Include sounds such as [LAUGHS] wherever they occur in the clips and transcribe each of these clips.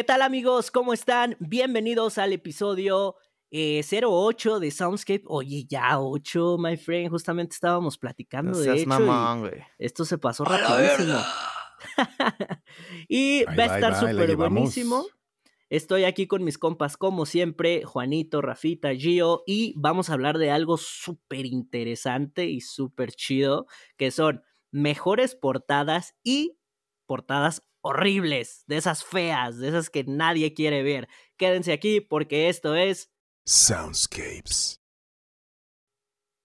¿Qué tal amigos? ¿Cómo están? Bienvenidos al episodio eh, 08 de Soundscape. Oye, ya 8, my friend. Justamente estábamos platicando No de hecho. y mamón, esto se pasó ¡A la rapidísimo. [LAUGHS] y Ahí va a estar súper buenísimo. Estoy aquí con mis compas, como siempre, Juanito, Rafita, Gio, y vamos a hablar de algo súper interesante y súper chido, que son mejores portadas y portadas horribles, de esas feas, de esas que nadie quiere ver. Quédense aquí porque esto es... Soundscapes.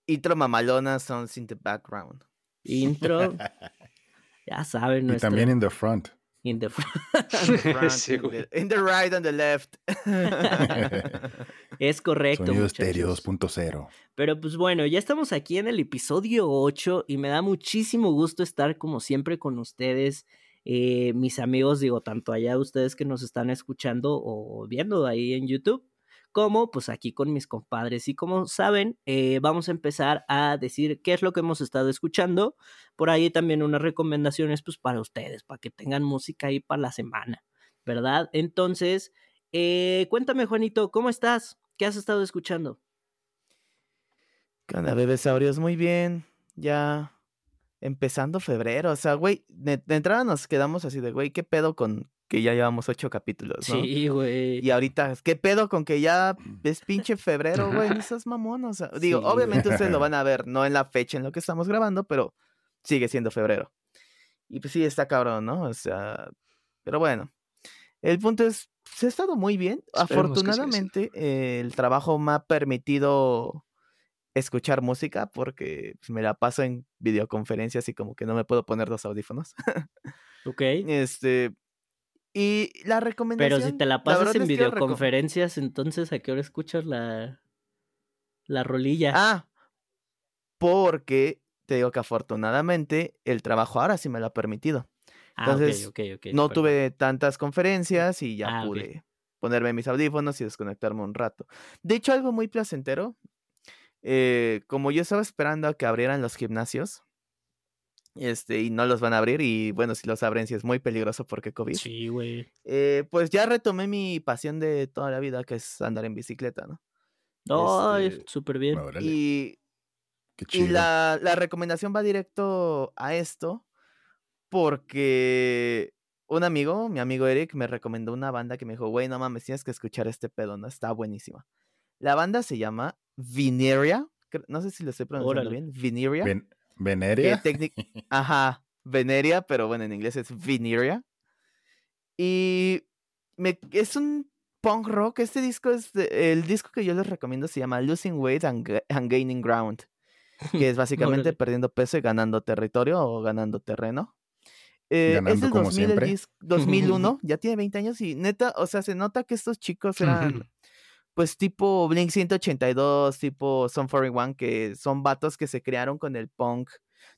Intro mamalona sounds in the background. Intro, [LAUGHS] ya saben, Y nuestro... también in the front. in the- [LAUGHS] Front, Sí, in, the, in the right and the left. [LAUGHS] es correcto. Sonido estéreo 2.0. Pero pues bueno, ya estamos aquí en el episodio 8 y me da muchísimo gusto estar como siempre con ustedes, eh, mis amigos, digo, tanto allá ustedes que nos están escuchando o viendo ahí en YouTube, como pues aquí con mis compadres. Y como saben, eh, vamos a empezar a decir qué es lo que hemos estado escuchando. Por ahí también unas recomendaciones pues para ustedes, para que tengan música ahí para la semana, ¿verdad? Entonces, eh, cuéntame Juanito, ¿cómo estás? ¿Qué has estado escuchando? ¿Qué? Muy bien. Ya empezando febrero. O sea, güey, de, de entrada nos quedamos así de, güey, ¿qué pedo con que ya llevamos ocho capítulos, no? Sí, güey. Y ahorita, ¿qué pedo con que ya es pinche febrero, güey? No seas mamón, o sea, digo, Sí, obviamente güey. ustedes lo [LAUGHS] van a ver, no en la fecha en lo que estamos grabando, pero sigue siendo febrero. Y pues sí, está cabrón, ¿no? O sea, pero bueno. El punto es, se ha estado muy bien. Esperemos. Afortunadamente, eh, el trabajo me ha permitido escuchar música porque pues, me la paso en videoconferencias y como que no me puedo poner los audífonos. [LAUGHS] Ok. Este, y la recomendación... Pero si te la pasas en videoconferencias, entonces ¿a qué hora escuchas la, la rolilla? Ah, porque te digo que afortunadamente el trabajo ahora sí me lo ha permitido. Ah, ok, entonces, ok, ok, no tuve tantas conferencias y ya Ah, pude ponerme mis audífonos y desconectarme un rato. De hecho, algo muy placentero, eh, como yo estaba esperando a que abrieran los gimnasios, este, y no los van a abrir, y bueno, si los abren, sí es muy peligroso porque COVID. Sí, güey. eh, pues ya retomé mi pasión de toda la vida, que es andar en bicicleta, ¿no? Ay, Este, súper bien. Órale, Y qué Y chido. la, la recomendación va directo a esto porque un amigo, mi amigo Eric, me recomendó una banda que me dijo, güey, no mames, tienes que escuchar este pedo, ¿no? Está buenísima. La banda se llama Veneria, no sé si lo estoy pronunciando Órale. bien, Veneria. Ven- ¿Veneria? [LAUGHS] Ajá, Veneria, pero bueno, en inglés es Veneria. Y me, es un punk rock, este disco es, de- el disco que yo les recomiendo se llama Losing Weight and, and Gaining Ground que es [LAUGHS] básicamente Órale. perdiendo peso y ganando territorio o ganando terreno. Eh, es del como 2000 el siempre. dis- 2001, [LAUGHS] ya tiene 20 años y neta, o sea, se nota que estos chicos eran pues tipo Blink 182, tipo Son 41, que son vatos que se crearon con el punk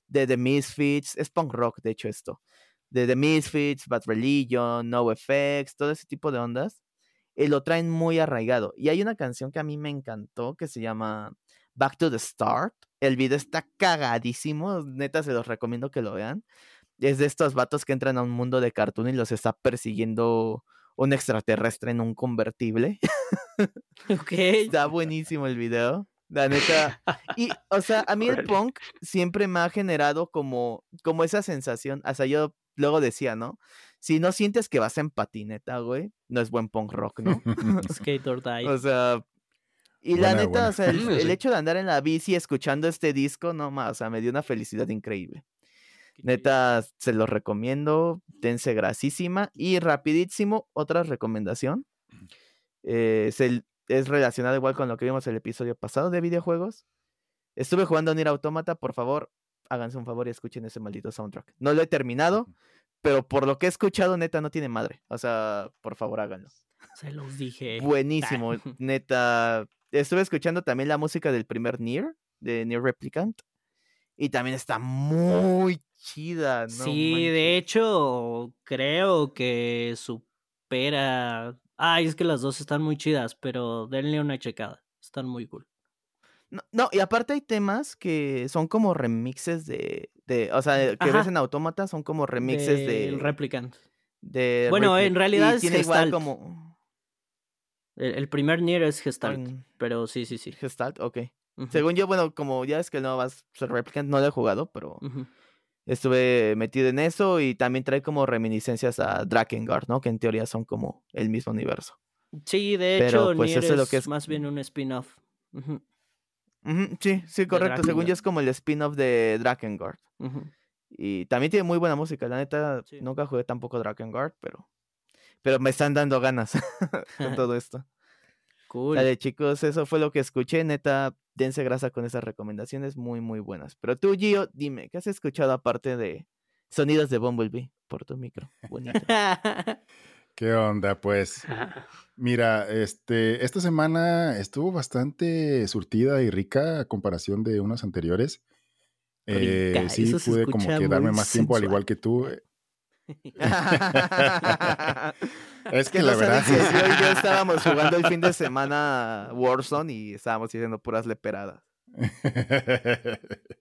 de The Misfits, es punk rock de hecho esto, de The Misfits, Bad Religion, No Effects, todo ese tipo de ondas, y lo traen muy arraigado. Y hay una canción que a mí me encantó que se llama Back to the Start. El video está cagadísimo, neta se los recomiendo que lo vean. Es de estos vatos que entran a un mundo de cartoon y los está persiguiendo un extraterrestre en un convertible. [LAUGHS] Ok. Está buenísimo el video. La neta. Y, o sea, a mí el punk siempre me ha generado como, como esa sensación. O sea, yo luego decía, ¿no? Si no sientes que vas en patineta, güey, no es buen punk rock, ¿no? [LAUGHS] [LAUGHS] Skate or die. O sea, y la neta, buena. o sea, el, Mm, el hecho de andar en la bici escuchando este disco, no más, o sea, me dio una felicidad increíble. Neta, se los recomiendo, dense grasísima. Y rapidísimo, otra recomendación. eh, es, el- es relacionado igual con lo que vimos el episodio pasado de videojuegos. Estuve jugando Nier Automata, por favor, háganse un favor y escuchen ese maldito soundtrack. No lo he terminado, pero por lo que he escuchado, neta, no tiene madre. O sea, por favor, háganlo. Se los dije. Buenísimo, [LAUGHS] neta. Estuve escuchando también la música del primer Nier, de Nier Replicant. Y también está muy chida. no sí, manches. de hecho, creo que supera. Ay, es que las dos están muy chidas, pero denle una checada. Están muy cool. No, no, y aparte hay temas que son como remixes de. de o sea, que ves Ajá. en Autómata, son como remixes Del de. Replicant. De Bueno, en realidad es tiene igual Gestalt. como El, el primer Nier es Gestalt, pero sí, sí, sí. Gestalt, ok. Según yo, bueno, como ya es que no vas a ser Replicant, no lo he jugado, pero. Estuve metido en eso y también trae como reminiscencias a Drakengard, ¿no? Que en teoría son como el mismo universo. Sí, de Pero, hecho, pues, Nier eso es lo que es- más bien un spin-off. Sí, sí, correcto. Según yo es como el spin-off de Drakengard. Y también tiene muy buena música. La neta, Sí. nunca jugué tampoco Drakengard, pero, pero me están dando ganas [LAUGHS] con [LAUGHS] todo esto. Cool. Dale, chicos, eso fue lo que escuché. Neta, dense grasa con esas recomendaciones muy, muy buenas. Pero tú, Gio, dime, ¿qué has escuchado aparte de sonidos de Bumblebee por tu micro? Bonito. [LAUGHS] ¿Qué onda? Pues, mira, este, esta semana estuvo bastante surtida y rica a comparación de unas anteriores. Eh, Rica, sí, pude como que darme más tiempo, al igual que tú. [LAUGHS] Es que la no verdad saben y yo estábamos jugando el fin de [LAUGHS] semana Warzone y estábamos haciendo puras leperadas.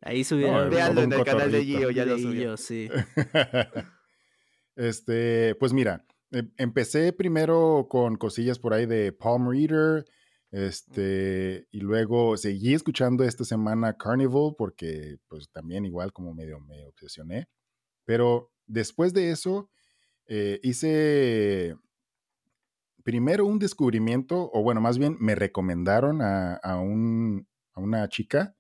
Ahí subieron. En el canal de. Gio, ya lo subió. sí. [LAUGHS] Este, pues mira, em- empecé primero con cosillas por ahí de Palm Reader, este, y luego seguí escuchando esta semana Carnival porque pues también igual como medio me obsesioné, pero después de eso eh, hice primero un descubrimiento, o bueno, más bien me recomendaron a, a un, a una chica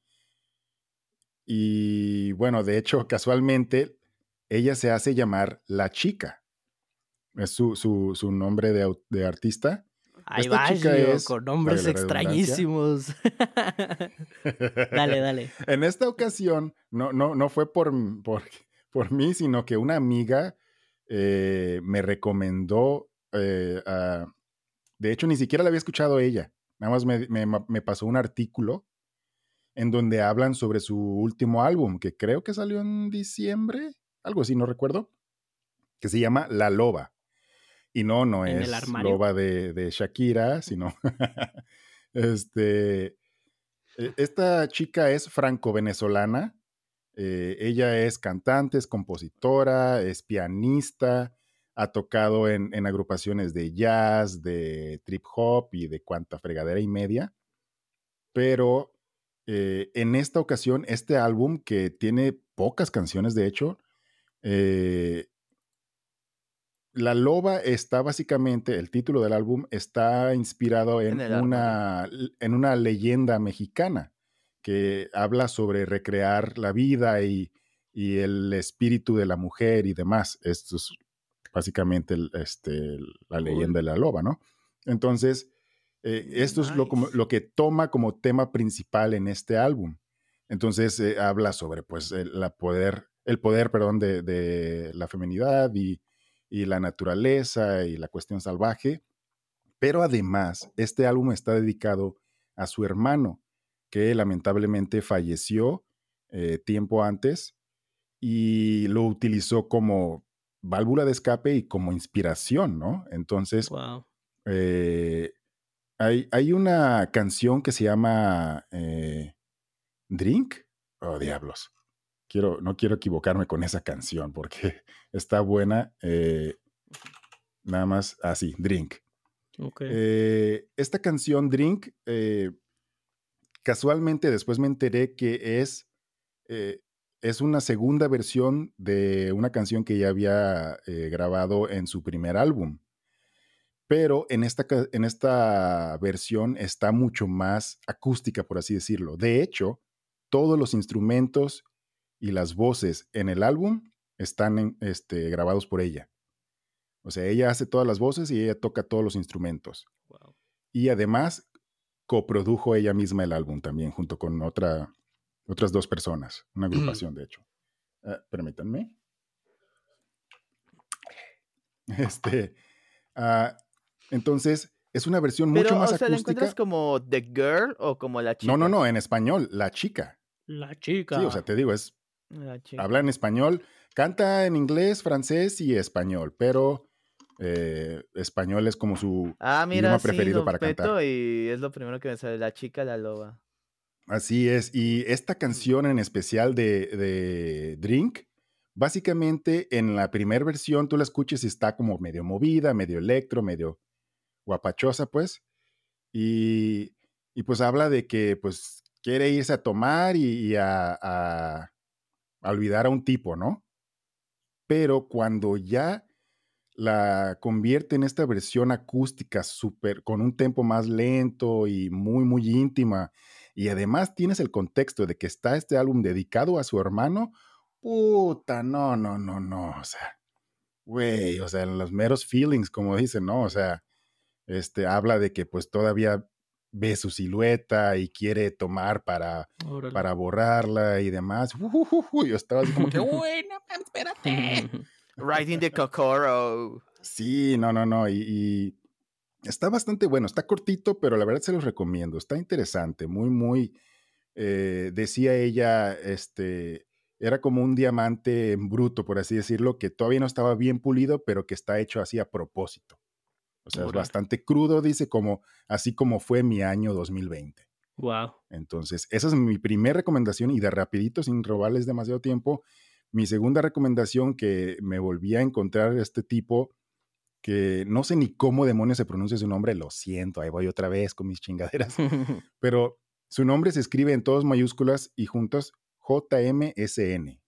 y bueno, de hecho, [LAUGHS] casualmente, ella se hace llamar La Chica. Es su, su, su nombre de, de artista. Ahí va, es, con nombres extrañísimos. [LAUGHS] dale, dale. [LAUGHS] En esta ocasión, no, no, no fue por, por, por mí, sino que una amiga eh, me recomendó, eh, a- de hecho, ni siquiera la había escuchado ella, nada más me, me me pasó un artículo en donde hablan sobre su último álbum, que creo que salió en diciembre, algo así, no recuerdo, que se llama La Loba. Y no, no ¿En el es? Loba de, de Shakira, sino [LAUGHS] este... eh, Esta chica es franco-venezolana. Eh, ella es cantante, es compositora, es pianista, ha tocado en, en agrupaciones de jazz, de trip hop y de cuanta fregadera y media. Pero eh, en esta ocasión, este álbum, que tiene pocas canciones, de hecho, eh, La Loba está básicamente, el título del álbum está inspirado en, una, en una leyenda mexicana que habla sobre recrear la vida y, y el espíritu de la mujer y demás. Esto es básicamente el- este, la leyenda de la loba, ¿no? Entonces, eh, esto es lo, como- lo que toma como tema principal en este álbum. Entonces, eh, habla sobre pues, el, la poder, el poder perdón, de, de la feminidad y, y la naturaleza y la cuestión salvaje. Pero además, este álbum está dedicado a su hermano, que lamentablemente falleció eh, tiempo antes y lo utilizó como válvula de escape y como inspiración, ¿no? Entonces, Wow. eh, hay, hay una canción que se llama eh, Drink. Oh, diablos. Quiero, no quiero equivocarme con esa canción porque [LAUGHS] está buena. eh, nada más así, Drink. Ok. Eh, esta canción Drink, casualmente después me enteré que es, eh, es una segunda versión de una canción que ya había eh, grabado en su primer álbum. Pero en esta, en esta versión está mucho más acústica, por así decirlo. De hecho, todos los instrumentos y las voces en el álbum están en- este, grabados por ella. O sea, ella hace todas las voces y ella toca todos los instrumentos. Wow. Y además coprodujo ella misma el álbum también, junto con otra, otras dos personas, una agrupación, de hecho. Ah, permítanme. [LAUGHS] Este, ah, entonces, es una versión mucho más o sea, ¿la acústica. encuentras como The Girl o como la chica? No, no, no, en español, la chica. La chica. Sí, o sea, te digo, es La chica. habla en español, canta en inglés, francés y español, pero eh, español es como su Ah, mira, idioma sí, preferido lo para cantar. y es lo primero que me sale, la chica, la loba. Así es. Y esta canción en especial de, de Drink, básicamente en la primera versión tú la escuches y está como medio movida, medio electro, medio guapachosa, pues. Y, y pues habla de que pues quiere irse a tomar y, a, a, olvidar a un tipo, ¿no? Pero cuando ya la convierte en esta versión acústica súper, con un tempo más lento y muy, muy íntima, y además tienes el contexto de que está este álbum dedicado a su hermano, puta, no, no, no, no, o sea, güey, o sea, los meros feelings, como dicen, ¿no? O sea, este, habla de que pues todavía ve su silueta y quiere tomar para, para borrarla y demás. yo estaba así como que, [LAUGHS] bueno, espérate. [LAUGHS] Riding the Kokoro. Sí, no, no, no. Y, está bastante bueno. Está cortito, pero la verdad se los recomiendo. Está interesante. Muy, muy. Eh, decía ella, este. Era como un diamante en bruto, por así decirlo, que todavía no estaba bien pulido, pero que está hecho así a propósito. O sea, es bastante crudo, dice, como así como fue mi año 2020. Wow. Entonces, esa es mi primera recomendación y de rapidito, sin robarles demasiado tiempo. Mi segunda recomendación que me volví a encontrar este tipo que no sé ni cómo demonios se pronuncia su nombre, lo siento, ahí voy otra vez con mis chingaderas, [LAUGHS] pero su nombre se escribe en todas mayúsculas y juntos JMSN.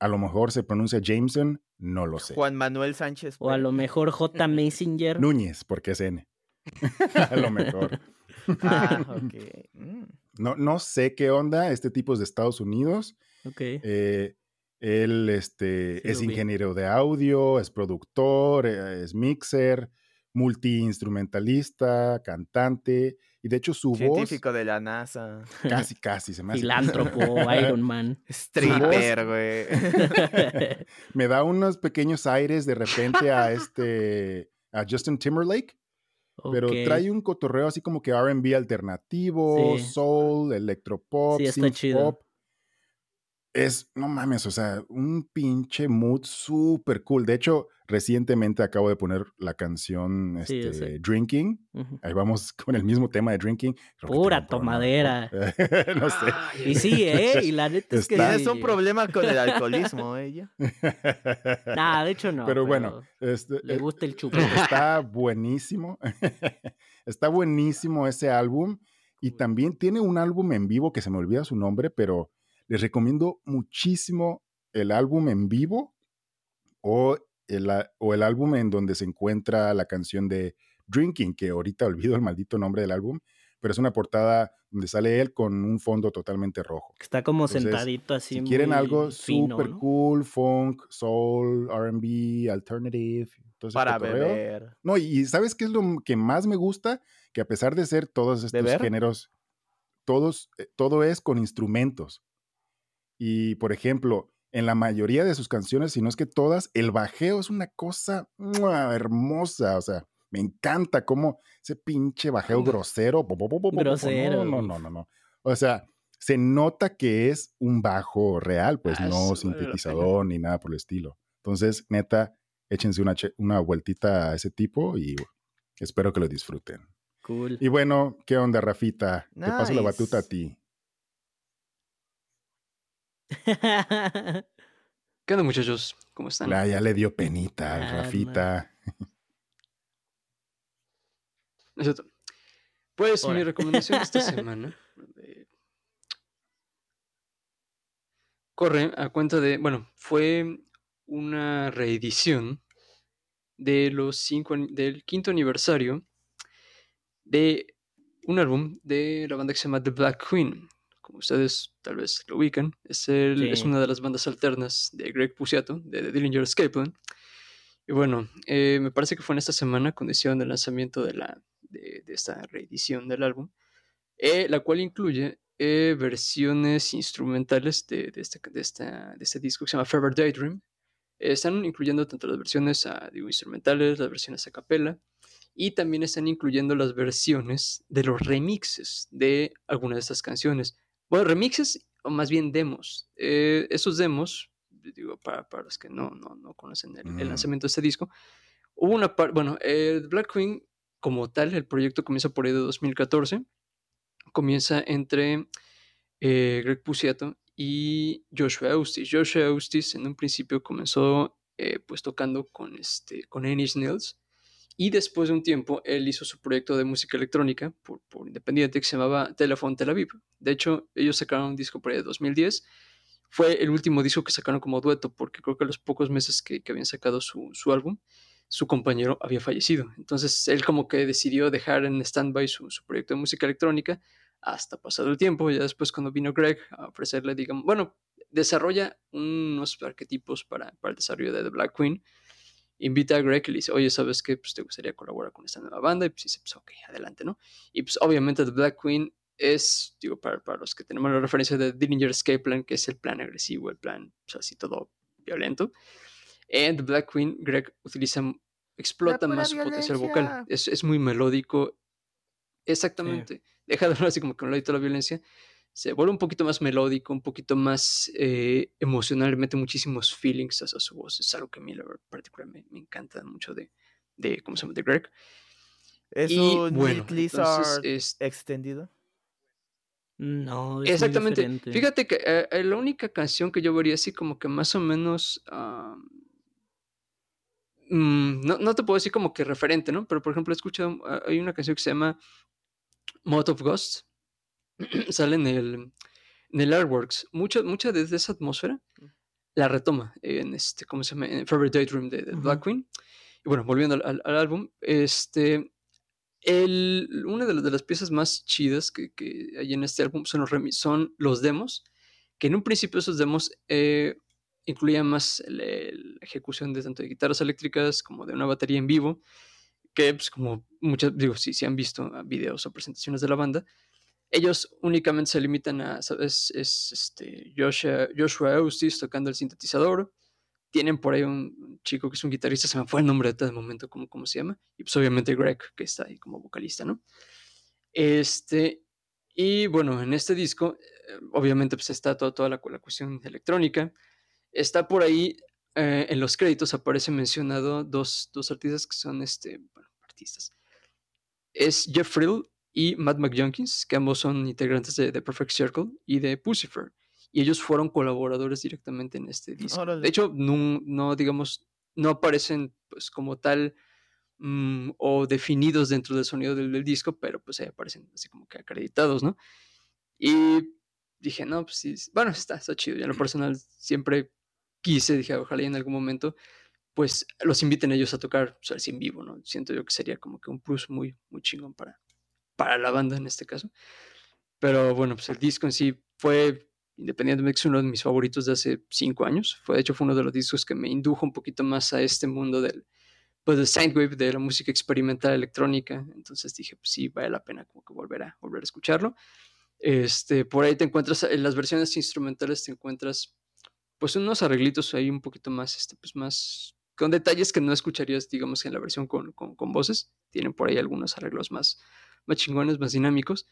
A lo mejor se pronuncia Jameson, no lo sé. Juan Manuel Sánchez. O a lo mejor J. Messenger. Núñez, porque es N. [LAUGHS] a lo mejor. ah, [LAUGHS] ok. Mm. No, no sé qué onda. Este tipo es de Estados Unidos. Ok. Eh, él este, es ingeniero de audio, es productor, eh, es mixer, multiinstrumentalista, cantante. Y de hecho su Científico voz... Científico de la NASA. Casi, casi se me hace. [LAUGHS] Filántropo, Iron Man. Stripper, güey. [LAUGHS] me da unos pequeños aires de repente a [LAUGHS] este... a Justin Timberlake. Pero trae un cotorreo así como que RB alternativo, soul, electropop, sí, pop es, no mames, o sea, un pinche mood súper cool. De hecho, recientemente acabo de poner la canción este, Drinking. Ahí vamos [LAUGHS] con el mismo tema de Drinking. Pura [LAUGHS] tomadera. no sé. y sí, ¿eh? Y la [LAUGHS] neta es que... Tienes un problema con el alcoholismo, ella. Nah, de hecho no. Pero, bueno. Este, le gusta el chupo. Está buenísimo. está buenísimo ese álbum. Y también tiene un álbum en vivo que se me olvida su nombre, pero les recomiendo muchísimo el álbum en vivo o el, o el álbum en donde se encuentra la canción de Drinking, que ahorita [LAUGHS] olvido el maldito nombre del álbum, pero es una portada donde sale él con un fondo totalmente rojo. Está como sentadito así. Si quieren algo super cool, funk, soul, RB, alternative. Para beber. No, y ¿sabes qué es lo que más me gusta? Que a pesar de ser todos estos géneros, todos, eh, todo es con instrumentos. Y, por ejemplo, en la mayoría de sus canciones, si no es que todas, el bajeo es una cosa hermosa. O sea, me encanta cómo ese pinche bajeo grosero. Grosero. No, no, no, no. O sea, se nota que es un bajo real, pues ah, no sintetizador ni nada por el estilo. Entonces, neta, échense una, una vueltita a ese tipo y espero que lo disfruten. Cool. Y bueno, ¿qué onda, Rafita? Te paso la batuta a ti. [LAUGHS] ¿Qué onda, muchachos? ¿Cómo están? ya le dio penita al ah, Rafita. Pues mi recomendación esta [LAUGHS] semana eh, corre a cuenta de, bueno, fue una reedición de los cinco, del quinto aniversario de un álbum de la banda que se llama The Black Queen, ustedes tal vez lo ubican, es, es una de las bandas alternas de Greg Puciato, de The Dillinger Escape Plan. Y bueno, eh, me parece que fue en esta semana, condición del lanzamiento de, la, de, esta reedición del álbum, eh, la cual incluye eh, versiones instrumentales de, de, este, de, esta, de este disco que se llama Forever Daydream. están incluyendo tanto las versiones a, digo, instrumentales, las versiones a capela, y también están incluyendo las versiones de los remixes de algunas de estas canciones. Bueno, remixes o más bien demos. Eh, esos demos, digo, para, para los que no, no, no conocen el, mm. lanzamiento de este disco, hubo una parte, bueno, el Black Queen como tal, el proyecto comienza por ahí de 2014, comienza entre eh, Greg Puciato y Joshua Eustis. Joshua Eustis en un principio comenzó eh, pues tocando con, este, con Ennis Nils y después de un tiempo él hizo su proyecto de música electrónica por, independiente que se llamaba Telephone Tel Aviv. De hecho, ellos sacaron un disco por ahí de 2010. Fue el último disco que sacaron como dueto porque creo que a los pocos meses que, habían sacado su, su álbum, su compañero había fallecido. Entonces él como que decidió dejar en stand-by su, su, proyecto de música electrónica hasta pasado el tiempo. Ya después cuando vino Greg a ofrecerle, digamos, bueno, desarrolla unos arquetipos para, para el desarrollo de The Black Queen. Invita a Greg y le dice, oye, ¿sabes qué? Pues te gustaría colaborar con esta nueva banda. Y pues dice, pues ok, adelante, ¿no? Y pues obviamente The Black Queen es, digo, para, para los que tenemos la referencia de Dillinger Escape Plan, que es el plan agresivo, el plan, pues así todo violento. En The Black Queen, Greg utiliza, explota más su potencial vocal. Es, es muy melódico. Exactamente. Deja de hablar así como que no le la violencia se vuelve un poquito más melódico, un poquito más eh, emocional, mete muchísimos feelings a, su voz. Es algo que a mí, la particularmente me, encanta mucho de, de, ¿cómo se llama? De Greg. ¿Es un bueno, Lizard extendido? No, es Exactamente. Fíjate que eh, eh, la única canción que yo vería así como que más o menos... Mm, no, no, te puedo decir como que referente, ¿no? Pero por ejemplo, he escuchado, hay una canción que se llama Moth of Ghosts, [CLEARS THROAT] sale en el, en el Artworks. Mucha, mucha de esa atmósfera la retoma en este, ¿cómo se llama? En Favorite Daydream de, Black Queen. Y bueno, volviendo al, álbum, este, el, una de, de, las piezas más chidas que, que, hay en este álbum son los, son los demos, que en un principio esos demos eh, incluían más la ejecución de tanto de guitarras eléctricas como de una batería en vivo, que pues como muchas, digo, si, si han visto videos o presentaciones de la banda, ellos únicamente se limitan a, ¿sabes? Es este Joshua, Joshua Eustis tocando el sintetizador. Tienen por ahí un chico que es un guitarrista, se me fue el nombre de momento, ¿cómo, cómo se llama? Y pues obviamente Greg, que está ahí como vocalista, ¿no? Este, y bueno, en este disco, eh, obviamente pues está toda, toda la, la cuestión electrónica. Está por ahí, eh, en los créditos aparece mencionado dos, dos artistas que son, este, bueno, artistas. Es Jeff Frill y Matt McJunkins, que ambos son integrantes de The Perfect Circle y de Pucifer. Y ellos fueron colaboradores directamente en este disco. De hecho, no, no, digamos, no aparecen pues como tal mm, o definidos dentro del sonido del, disco, pero pues ahí aparecen así como que acreditados, ¿no? Y dije, no, pues sí, bueno, está, está chido. Ya en lo personal siempre quise, dije, ojalá en algún momento pues los inviten ellos a tocar o sea, en vivo, ¿no? Siento yo que sería como que un plus muy, muy chingón para, para la banda en este caso. Pero bueno, pues el disco en sí fue, independientemente, uno de mis favoritos de hace cinco años. Fue, de hecho, fue uno de los discos que me indujo un poquito más a este mundo del, pues, del Soundwave, de la música experimental electrónica. Entonces dije, pues sí, vale la pena como que volver a, volver a escucharlo. Este, por ahí te encuentras, en las versiones instrumentales te encuentras, pues, unos arreglitos ahí un poquito más, este, pues, más con detalles que no escucharías, digamos, en la versión con, con, con voces. Tienen por ahí algunos arreglos más, más chingones, más dinámicos.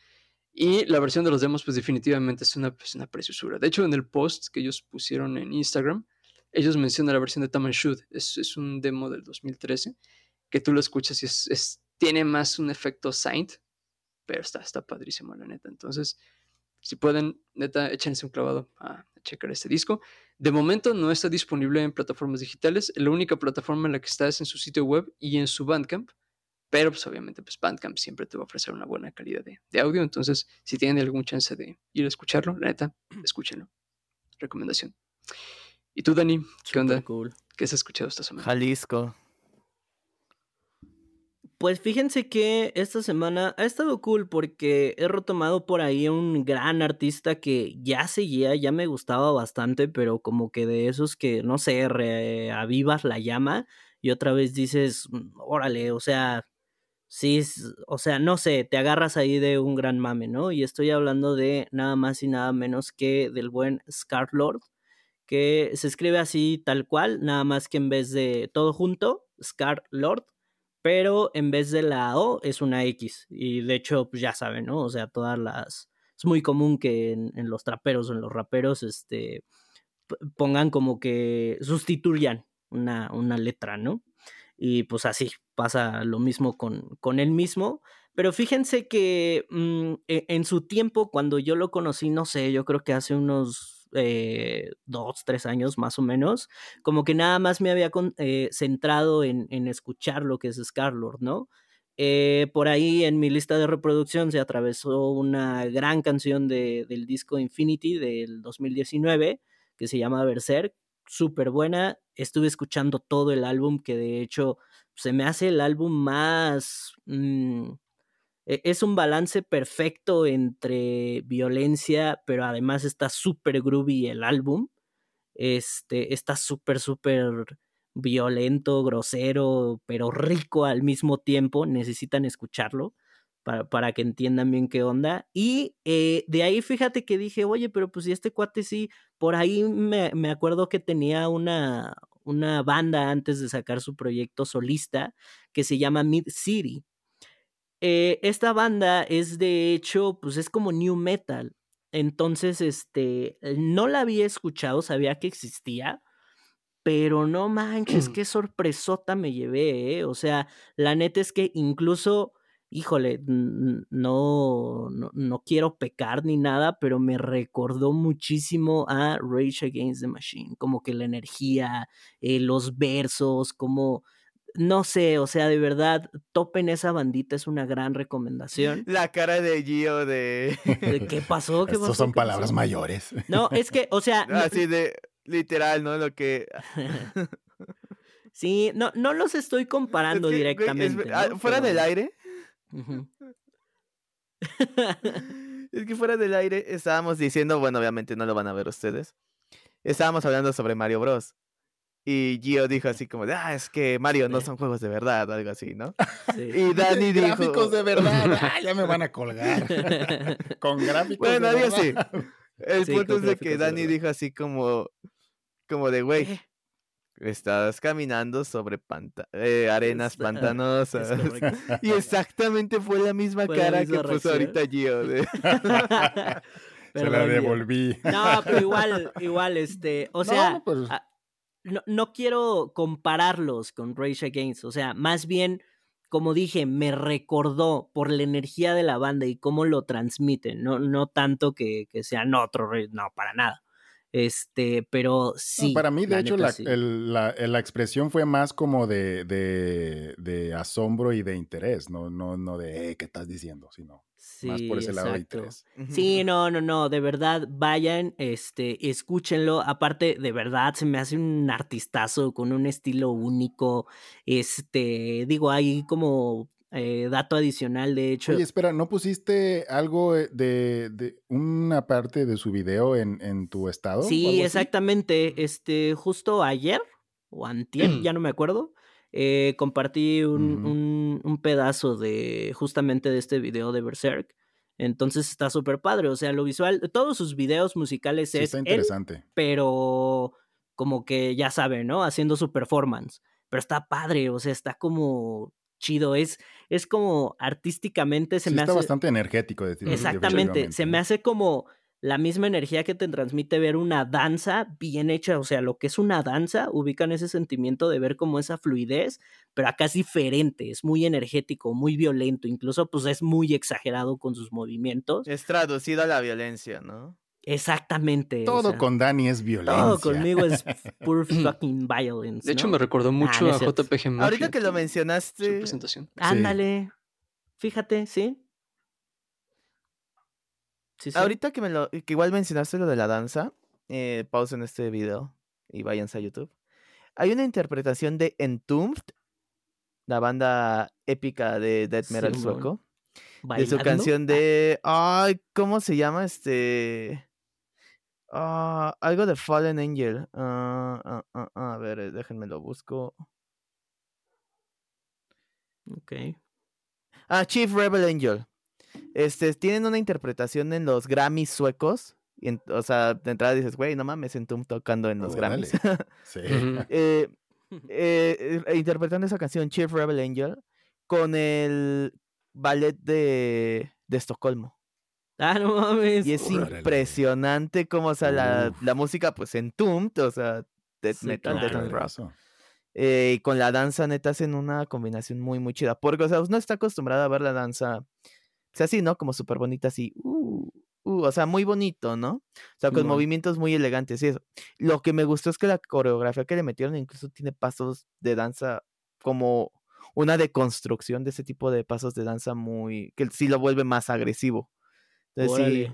Y la versión de los demos, pues definitivamente es una, pues, una preciosura. De hecho, en el post que ellos pusieron en Instagram, ellos mencionan la versión de Tam Shoot. Es, es, un demo del 2013 que tú lo escuchas y es, es, tiene más un efecto Saint, pero está, está padrísimo, la neta. Entonces, si pueden, neta, échense un clavado a, checar este disco. De momento no está disponible en plataformas digitales. La única plataforma en la que está es en su sitio web y en su Bandcamp. Pero pues obviamente pues Bandcamp siempre te va a ofrecer una buena calidad de, audio. Entonces, si tienen algún chance de ir a escucharlo, la neta, [CLEARS THROAT] escúchenlo. Recomendación. ¿Y tú, Dani? ¿Qué onda? Cool. ¿Qué has escuchado esta semana? Jalisco. Pues fíjense que esta semana ha estado cool porque he retomado por ahí un gran artista que ya seguía, ya me gustaba bastante, pero como que de esos que, no sé, reavivas la llama y otra vez dices, mm, órale, o sea, sí, o sea, no sé, te agarras ahí de un gran mame, ¿no? Y estoy hablando de nada más y nada menos que del buen Scar Lord, que se escribe así tal cual, nada más que en vez de todo junto, Scar Lord, pero en vez de la O es una X. Y de hecho, pues ya saben, ¿no? O sea, todas las... Es muy común que en, en los traperos o en los raperos, este, pongan como que sustituyan una, una letra, ¿no? Y pues así pasa lo mismo con, con él mismo. Pero fíjense que mm, e, en su tiempo, cuando yo lo conocí, no sé, yo creo que hace unos eh, dos, tres años más o menos, como que nada más me había eh, centrado en, en, escuchar lo que es Scarlord, ¿no? Eh, por ahí en mi lista de reproducción se atravesó una gran canción de, del disco Infinity del 2019 que se llama Berserk, súper buena. Estuve escuchando todo el álbum, que de hecho se me hace el álbum más... Mmm, es un balance perfecto entre violencia, pero además está súper groovy el álbum. Este, está súper, súper violento, grosero, pero rico al mismo tiempo. Necesitan escucharlo para, para que entiendan bien qué onda. Y eh, de ahí fíjate que dije, oye, pero pues si este cuate sí, por ahí me, me acuerdo que tenía una, una banda antes de sacar su proyecto solista que se llama Mid City. Eh, esta banda es de hecho, pues es como new metal. Entonces, este, no la había escuchado, sabía que existía, pero no manches, [CLEARS THROAT] qué sorpresota me llevé, ¿eh? O sea, la neta es que incluso, híjole, no, no, no quiero pecar ni nada, pero me recordó muchísimo a Rage Against the Machine, como que la energía, eh, los versos, como no sé, o sea, de verdad, topen esa bandita, es una gran recomendación. La cara de Gio de... ¿Qué pasó? ¿Qué Estos pasó? son ¿Qué palabras pasó? mayores. No, es que, o sea... [LAUGHS] no- Así de literal, ¿no? Lo que... [LAUGHS] sí, no, no los estoy [LAUGHS] comparando Es que, güey, directamente. es- ah, ¿no? fuera Pero- del aire. Ujú. [LAUGHS] Es que fuera del aire estábamos diciendo, bueno, obviamente no lo van a ver ustedes. Estábamos hablando sobre Mario Bros. Y Gio dijo así como de, ah, es que Mario no son juegos de verdad, o algo así, ¿no? Sí. Y [LAUGHS] Dani dijo... Gráficos de verdad. [LAUGHS] Ah, ya me van a colgar. Con gráficos Bueno, de Dios sí. El Sí, punto es de que Dani dijo así como, como de, güey, Eh, estás caminando sobre panta- eh, arenas [LAUGHS] pantanosas. es [LAUGHS] y [LAUGHS] exactamente fue la misma Fue la cara misma que puso ahorita Gio. de- Se la devolví. No, pero igual, igual, este, o No, sea, pues- ah, no, no quiero compararlos con Rage Against, o sea, más bien, como dije, me recordó por la energía de la banda y cómo lo transmiten, no, no tanto que, que sean otro, Rage, no, para nada. Este, pero No, sí. para mí, de hecho, la, sí. el- la- la expresión fue más como de, de, de asombro y de interés, no, no, no de "Eh, ¿qué estás diciendo? Sino más por Sí, ese lado de interés. Sí, no, no, no, de verdad, vayan, este, escúchenlo. Aparte, de verdad, se me hace un artistazo con un estilo único. Este, digo, hay como eh, dato adicional, de hecho. Oye, espera, ¿no pusiste algo eh, de, de una parte de su video en, en tu estado? sí, así? exactamente. Este, justo ayer o antier, ya no me acuerdo. eh, compartí un, un- un pedazo de justamente de este video de Berserk. Entonces está súper padre. O sea, lo visual, todos sus videos musicales Sí, es está él interesante. pero como que ya saben, ¿no? Haciendo su performance. Pero está padre, o sea, está como chido. Es, es como artísticamente se Sí, me está hace. bastante energético. de- Exactamente. Se me hace como la misma energía que te transmite ver una danza bien hecha. O sea, lo que es una danza, ubican ese sentimiento de ver como esa fluidez, pero acá es diferente, es muy energético, muy violento. Incluso, pues es muy exagerado con sus movimientos. Es traducido a la violencia, ¿no? Exactamente. o Todo sea, con Dani es violencia. todo conmigo es [LAUGHS] pure fucking violence. De hecho, ¿no? me recordó mucho no es a. JPG Mafia. Ahorita que lo Su mencionaste, presentación. Ándale. Fíjate, ¿sí? Sí, sí. ahorita que me lo, que igual mencionaste lo de la danza, eh, pausen este video y váyanse a YouTube. Hay una interpretación de Entombed, la banda épica de death metal Simón. sueco, de su canción de, ay, ¿cómo se llama este? Ah, algo de Fallen Angel. Ah, ah, ah, ah, a ver, déjenme lo busco. Ok. Ah, Chief Rebel Angel. Este, tienen una interpretación en los Grammys suecos. y en- o sea, de entrada dices, güey, no mames, Entombed tocando en los Órale. Grammys. [LAUGHS] Sí. [LAUGHS] [LAUGHS] Eh, eh, eh, interpretando esa canción, Chief Rebel Angel, con el ballet de, de Estocolmo. Ah, no mames. Y es Órale. impresionante cómo, o sea, la, la música, pues, entombed, o sea, death Sí, metal, death and claro. rock. Eso. Eh, y con la danza, neta, hacen una combinación muy, muy chida. Porque, o sea, uno está acostumbrado a ver la danza, o sea, así, ¿no? Como súper bonita, así, uh, uh, o sea, muy bonito, ¿no? O sea, con movimientos muy elegantes y eso. Lo que me gustó es que la coreografía que le metieron incluso tiene pasos de danza como una deconstrucción de ese tipo de pasos de danza muy, que sí lo vuelve más agresivo. Entonces sí.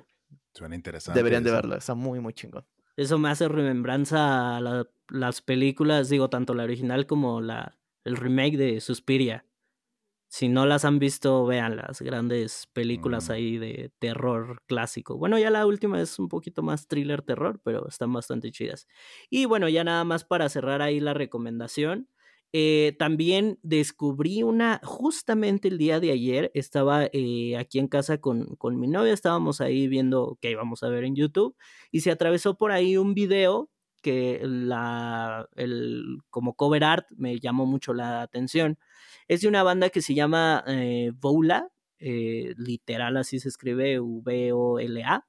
Suena interesante. Deberían de verlo, está muy, muy chingón. Eso me hace remembranza a las películas, digo, tanto la original como la, el remake de Suspiria. Si no las han visto, vean las grandes películas mm. ahí de terror clásico. Bueno, ya la última es un poquito más thriller terror, pero están bastante chidas. Y bueno, ya nada más para cerrar ahí la recomendación. Eh, también descubrí una, justamente el día de ayer, estaba eh, aquí en casa con, con, mi novia, estábamos ahí viendo qué íbamos a ver en YouTube y se atravesó por ahí un video que la, el, como cover art me llamó mucho la atención. Es de una banda que se llama eh, Vola, eh, literal así se escribe V-O-L-A.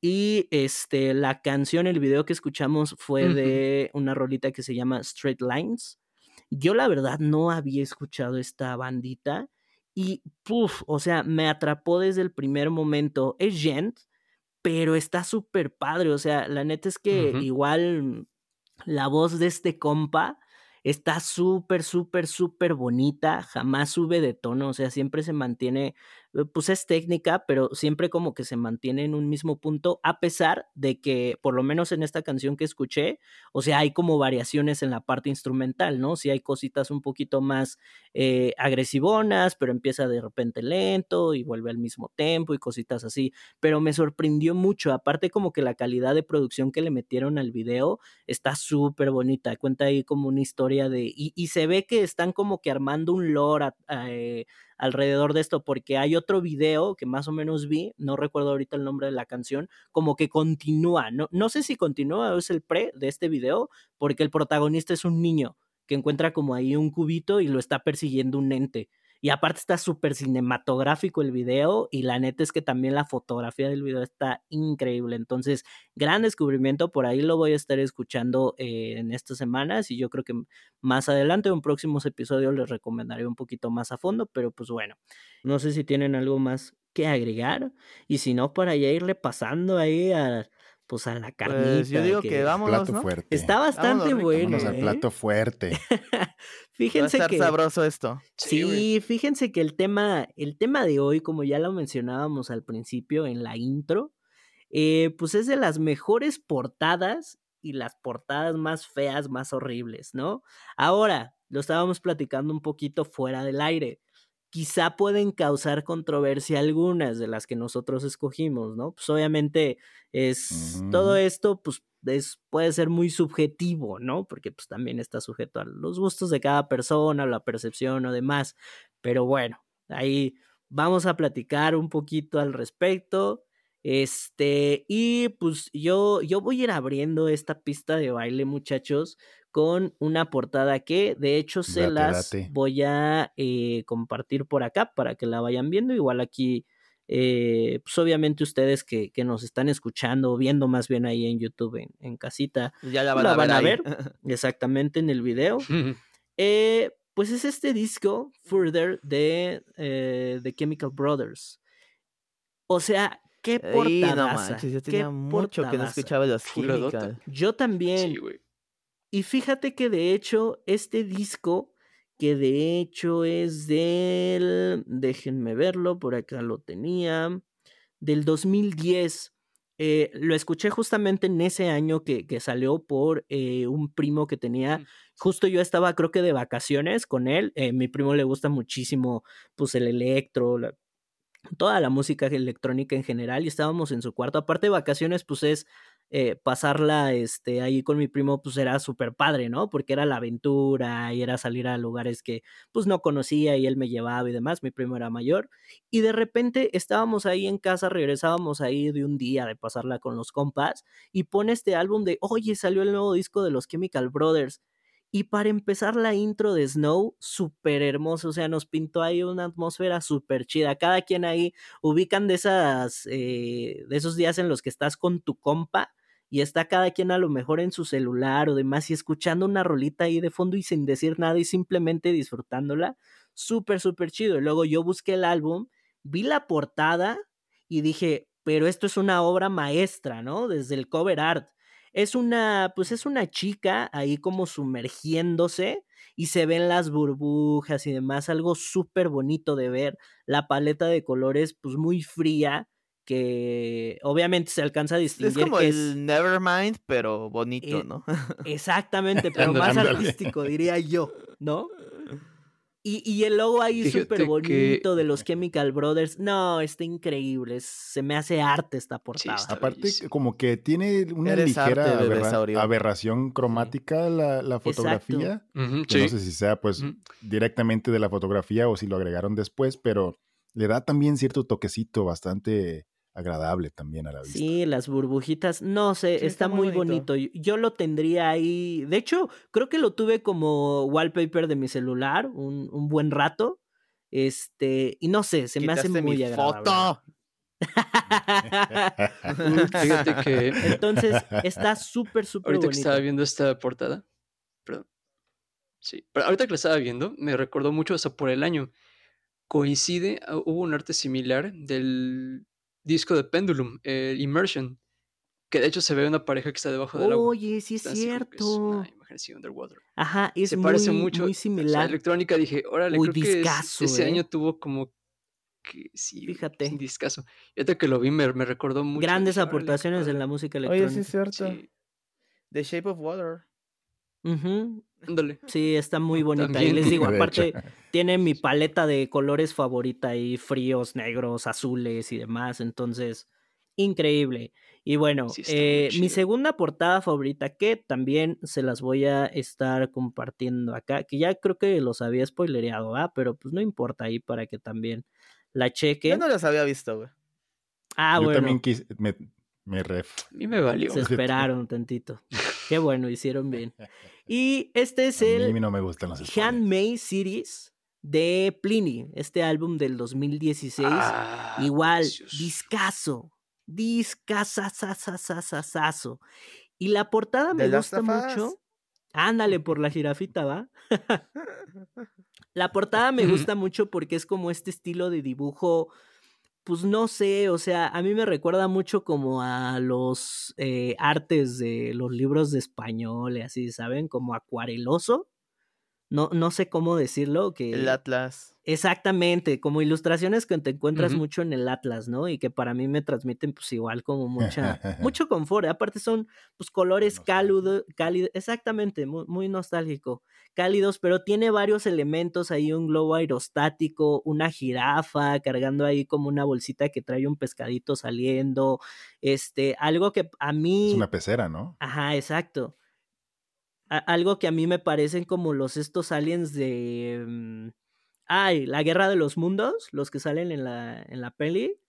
Y este, la canción, el video que escuchamos fue de una rolita que se llama Straight Lines. Yo la verdad no había escuchado esta bandita y, puff, o sea, me atrapó desde el primer momento. Es Gent, pero está súper padre. O sea, la neta es que igual la voz de este compa está súper, súper, súper bonita, jamás sube de tono, o sea, siempre se mantiene, pues es técnica, pero siempre como que se mantiene en un mismo punto, a pesar de que, por lo menos en esta canción que escuché, o sea, hay como variaciones en la parte instrumental, ¿no? Si hay cositas un poquito más eh, agresivonas, pero empieza de repente lento y vuelve al mismo tempo y cositas así, pero me sorprendió mucho, aparte como que la calidad de producción que le metieron al video está súper bonita, cuenta ahí como una historia de... Y, se ve que están como que armando un lore eh, alrededor de esto, porque hay otro video que más o menos vi, no recuerdo ahorita el nombre de la canción, como que continúa, no, no sé si continúa o es el pre de este video, porque el protagonista es un niño que encuentra como ahí un cubito y lo está persiguiendo un ente. Y aparte está súper cinematográfico el video y la neta es que también la fotografía del video está increíble. Entonces, gran descubrimiento, por ahí lo voy a estar escuchando eh, en estas semanas y yo creo que más adelante en próximos episodios les recomendaré un poquito más a fondo, pero pues bueno, no sé si tienen algo más que agregar y si no, para ya irle pasando ahí a pues a la carnita. Pues yo digo que, vámonos, ¿no? fuerte. Está bastante bueno. Vámonos al plato ¿eh? fuerte. fíjense [LAUGHS] Va a estar que sabroso esto. Sí, fíjense que el tema, el tema de hoy, como ya lo mencionábamos al principio en la intro, eh, pues es de las mejores portadas y las portadas más feas, más horribles, ¿no? Ahora, lo estábamos platicando un poquito fuera del aire quizá pueden causar controversia algunas de las que nosotros escogimos, ¿no? Pues obviamente es todo esto, pues puede ser muy subjetivo, ¿no? Porque pues también está sujeto a los gustos de cada persona, la percepción o demás. Pero bueno, ahí vamos a platicar un poquito al respecto. Este, y pues yo, yo voy a ir abriendo esta pista de baile, muchachos, con una portada que de hecho se las voy a eh, compartir por acá para que la vayan viendo. Igual aquí, eh, pues obviamente ustedes que, nos están escuchando o viendo más bien ahí en YouTube, en, casita, ya la van, a, ver [LAUGHS] exactamente en el video. [LAUGHS] Eh, pues es este disco, Further, de The Chemical Brothers. O sea, qué portada. yo tenía mucho que no escuchaba los Chemical. Yo también. Sí, y fíjate que de hecho este disco, que de hecho es del, déjenme verlo, por acá lo tenía, del 2010. Eh, lo escuché justamente en ese año que, que salió por eh, un primo que tenía. Justo yo estaba, creo que de vacaciones con él. Eh, mi primo le gusta muchísimo, pues, el electro, toda la música electrónica en general. Y estábamos en su cuarto. Aparte de vacaciones, pues es eh, pasarla este, ahí con mi primo, pues era súper padre, ¿no? Porque era la aventura y era salir a lugares que pues no conocía y él me llevaba y demás, mi primo era mayor. Y de repente estábamos ahí en casa, regresábamos ahí de un día de pasarla con los compas y pone este álbum de, oye, salió el nuevo disco de los Chemical Brothers. Y para empezar la intro de Snow, súper hermoso, o sea, nos pintó ahí una atmósfera súper chida. Cada quien ahí ubican de esas, eh, de esos días en los que estás con tu compa y está cada quien a lo mejor en su celular o demás y escuchando una rolita ahí de fondo y sin decir nada y simplemente disfrutándola. Súper, súper chido. Y luego yo busqué el álbum, vi la portada y dije, pero esto es una obra maestra, ¿no? Desde el cover art. Es una, pues es una chica ahí como sumergiéndose y se ven las burbujas y demás, algo súper bonito de ver. La paleta de colores, pues muy fría, que obviamente se alcanza a distinguir. Es como que el Nevermind, pero bonito, Eh, ¿no? [LAUGHS] Exactamente, pero más artístico, diría yo, ¿no? Y, y el logo ahí súper que- bonito de los Chemical Brothers. No, está increíble. es- Se me hace arte esta portada. Aparte, bellísimo. como que tiene una Eres arte, ligera aberra- aberración cromática la, la fotografía. No sé si sea pues directamente de la fotografía o si lo agregaron después, pero le da también cierto toquecito bastante agradable también a la vista. Sí, las burbujitas, no sé, Sí, está, está muy bonito. bonito. Yo- lo tendría ahí. De hecho, creo que lo tuve como wallpaper de mi celular un, un buen rato. Este, y no sé, se me hace muy mi agradable. foto. [LAUGHS] Fíjate que Entonces, está súper, súper ahorita que bonito. estaba viendo esta portada, perdón. Sí, pero ahorita que la estaba viendo, me recordó mucho hasta por el año. Coincide, ah, hubo un arte similar del disco de Pendulum, el Immersion, que de hecho se ve una pareja que está debajo del agua. Oye, sí es que es cierto. una imagen así underwater. Ajá, es se muy, parece mucho. muy o sea, similar. electrónica dije, órale, Uy, creo que es- ese ¿eh? año tuvo como que sí, Fíjate. un discazo. Y ahorita que lo vi me, me recordó mucho. Grandes aportaciones en la música Oye, electrónica. sí es cierto. Sí, The Shape of Water. Ujú, ándale. Sí, está muy bonita. Y les digo, aparte, tiene mi paleta de colores favorita ahí, fríos, negros, azules y demás. Entonces, increíble. Y bueno, Sí, eh, mi segunda portada favorita, que también se las voy a estar compartiendo acá, que ya creo que los había spoilereado, ¿ah? Pero pues no importa ahí para que también la Yo chequen. no los había visto, güey. Ah, Yo bueno. también quise, me, me ref. A mí me valió. Se esperaron tantito. Qué bueno, hicieron bien. [LAUGHS] Y este es A el mí no me gustan los spoilers. Handmade Series de Pliny, este álbum del 2016. Ah, Igual, discaso, discasasasasasasazo. Y la portada me gusta mucho. Ándale por la jirafita, ¿va? [LAUGHS] La portada me [LAUGHS] gusta mucho porque es como este estilo de dibujo, pues no sé, o sea, a mí me recuerda mucho como a los eh, artes de los libros de español y así, ¿saben? Como acuareloso. No, no sé cómo decirlo, que... El Atlas. Exactamente, como ilustraciones que te encuentras mucho en el Atlas, ¿no? Y que para mí me transmiten pues igual como mucha, [LAUGHS] mucho confort. Aparte son pues colores cálidos, cálidos, exactamente, muy, muy nostálgico, cálidos, pero tiene varios elementos ahí, un globo aerostático, una jirafa cargando ahí como una bolsita que trae un pescadito saliendo, este, algo que a mí... Es una pecera, ¿no? Ajá, exacto. A- algo que a mí me parecen como los estos aliens de... mm, Ay, la guerra de los mundos, los que salen en la, en la peli.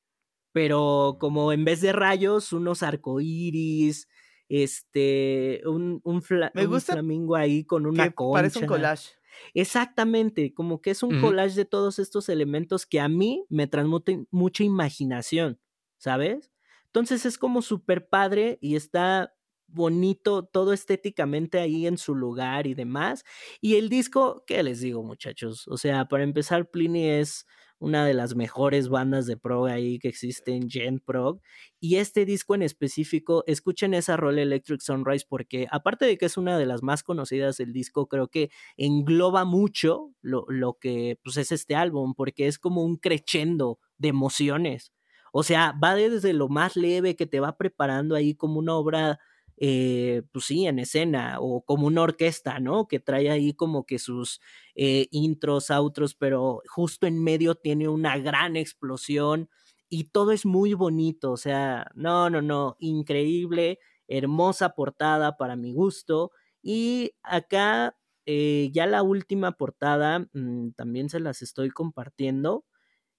Pero como en vez de rayos, unos arcoíris, este, un, un, fla- Me un gusta flamingo ahí con una concha. parece un collage. Exactamente, como que es un collage de todos estos elementos que a mí me transmiten mucha imaginación, ¿sabes? Entonces es como súper padre y está bonito todo estéticamente ahí en su lugar y demás. Y el disco, ¿qué les digo muchachos? O sea, para empezar, Pliny es una de las mejores bandas de prog ahí que existen, Gen Prog. Y este disco en específico, escuchen esa rola Electric Sunrise porque aparte de que es una de las más conocidas del disco, creo que engloba mucho lo, lo que pues, es este álbum, porque es como un crescendo de emociones. O sea, va desde lo más leve que te va preparando ahí como una obra, eh, pues sí, en escena, o como una orquesta, ¿no? Que trae ahí como que sus eh, intros, outros, pero justo en medio tiene una gran explosión y todo es muy bonito, o sea, no, no, no, increíble, hermosa portada para mi gusto. Y acá eh, ya la última portada mmm, también se las estoy compartiendo.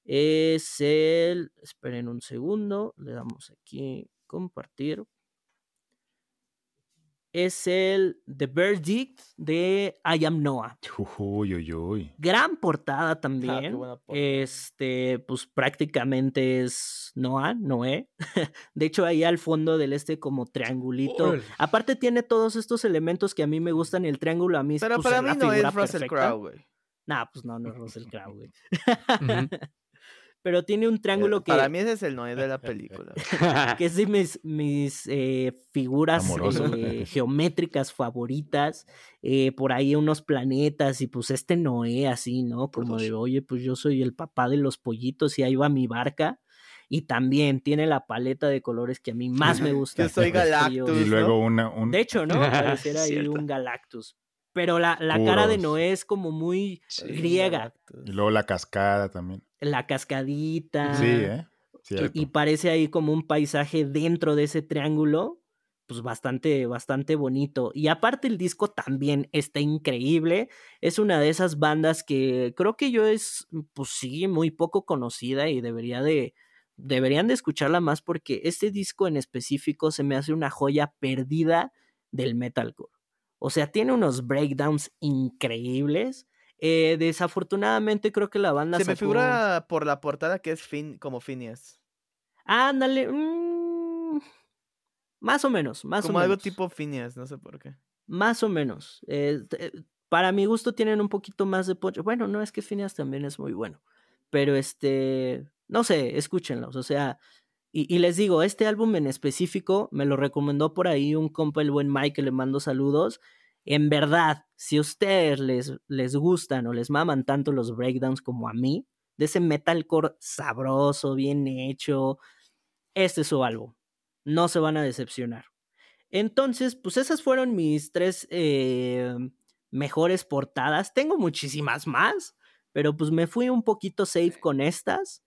Es el. Esperen un segundo. Le damos aquí compartir. Es el The Verdict de I Am Noah. Uy, uy, uy. Gran portada Ah, qué también. buena portada. Este, pues prácticamente es Noah, Noé. [LAUGHS] De hecho, ahí al fondo del este como triangulito. Aparte tiene todos estos elementos que a mí me gustan. El triángulo a mí Pero pues, para es mí la no es Russell. Crowe, güey. Nah, pues no, no es Russell [LAUGHS] Crowe, güey. Ujú. Pero tiene un triángulo que... Para mí ese es el Noé de la película. [LAUGHS] que es de mis, mis eh, figuras eh, [LAUGHS] geométricas favoritas. eh, por ahí unos planetas y pues este Noé así, ¿no? Como de, oye, pues yo soy el papá de los pollitos y ahí va mi barca. Y también tiene la paleta de colores que a mí más me [LAUGHS] gusta. Yo soy. Galactus. Y luego una, un, De hecho, ¿no? Pareciera ahí un Galactus. Pero la, la cara de. Noé es como muy Sí. griega. y luego la cascada también. La cascadita. Sí, ¿eh? y-. Y parece ahí como un paisaje dentro de ese triángulo, pues bastante, bastante bonito. Y aparte el disco también está increíble. Es una de esas bandas que creo que yo es, pues sí, muy poco conocida y debería de, deberían de escucharla más porque este disco en específico se me hace una joya perdida del metalcore. O sea, tiene unos breakdowns increíbles. Eh, desafortunadamente creo que la banda Se me figura por la portada que es fin, como Phineas. Ándale. mm, más o menos, más Como o algo menos. tipo Phineas, no sé por qué. Más o menos. Eh, para mi gusto tienen un poquito más de punch. Bueno, no es que Phineas también es muy bueno. Pero este. No sé, escúchenlos. O sea. Y, les digo, este álbum en específico me lo recomendó por ahí un compa, el buen Mike, que le mando saludos. En verdad, si a ustedes les, les gustan o les maman tanto los breakdowns como a mí, de ese metalcore sabroso, bien hecho, este es su álbum. No se van a decepcionar. Entonces, pues esas fueron mis tres eh, mejores portadas. Tengo muchísimas más, pero pues me fui un poquito safe con estas.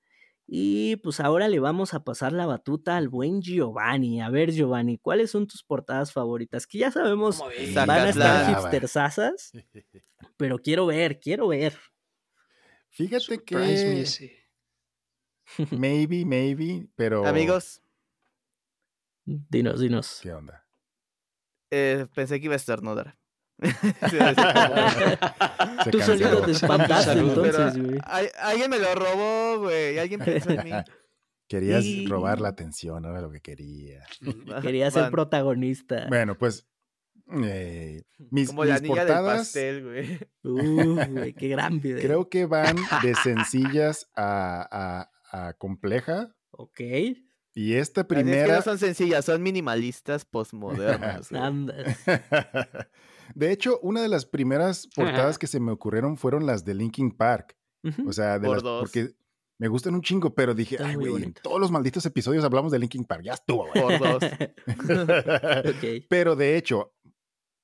Y pues ahora le vamos a pasar la batuta al buen Giovanni. A ver, Giovanni, ¿cuáles son tus portadas favoritas? Que ya sabemos van a estar Zacatlán. hipstersasas, [LAUGHS] pero quiero ver, quiero ver. Fíjate Surprise me que maybe, maybe, pero Amigos, Dinos, dinos. ¿qué onda? eh, pensé que iba a estornudar. [LAUGHS] Tú solito te espantaste entonces, güey. alguien me lo robó, güey. Alguien pensó en mí. [LAUGHS] Querías Y- robar la atención, era lo que quería. Quería ser protagonista. Bueno, pues eh, mis, Como la mis niña del portadas pastel, güey. Uh, güey, qué gran video. creo que van de [LAUGHS] sencillas a, a- a compleja. Ok. Y esta Así es que primera... no son sencillas, son minimalistas postmodernas. De hecho, una de las primeras portadas que se me ocurrieron fueron las de Linkin Park. O sea, de Por las, dos. porque me gustan un chingo, pero dije, ay, güey, en todos los malditos episodios hablamos de Linkin Park. Ya estuvo, güey. Por dos. [LAUGHS] ok. Pero de hecho,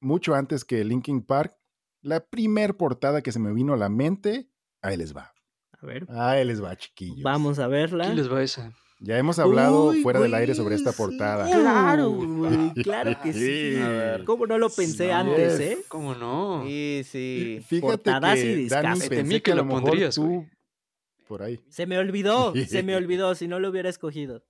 mucho antes que Linkin Park, la primer portada que se me vino a la mente, ahí les va. A ver. Ahí les va, chiquillos. Vamos a verla. ¿Quién les va esa? Ya hemos hablado Uy, fuera del aire sobre esta sí, portada. Claro, güey, claro que sí. Sí. A ver. ¿Cómo no lo pensé Sí, antes, es. eh? ¿Cómo no? Sí, sí. Fíjate Portadas y que, Dani, discazos. pensé que a lo lo mejor pondrías, tú güey. por ahí. Se me olvidó, se me [LAUGHS] olvidó, si no lo hubiera escogido.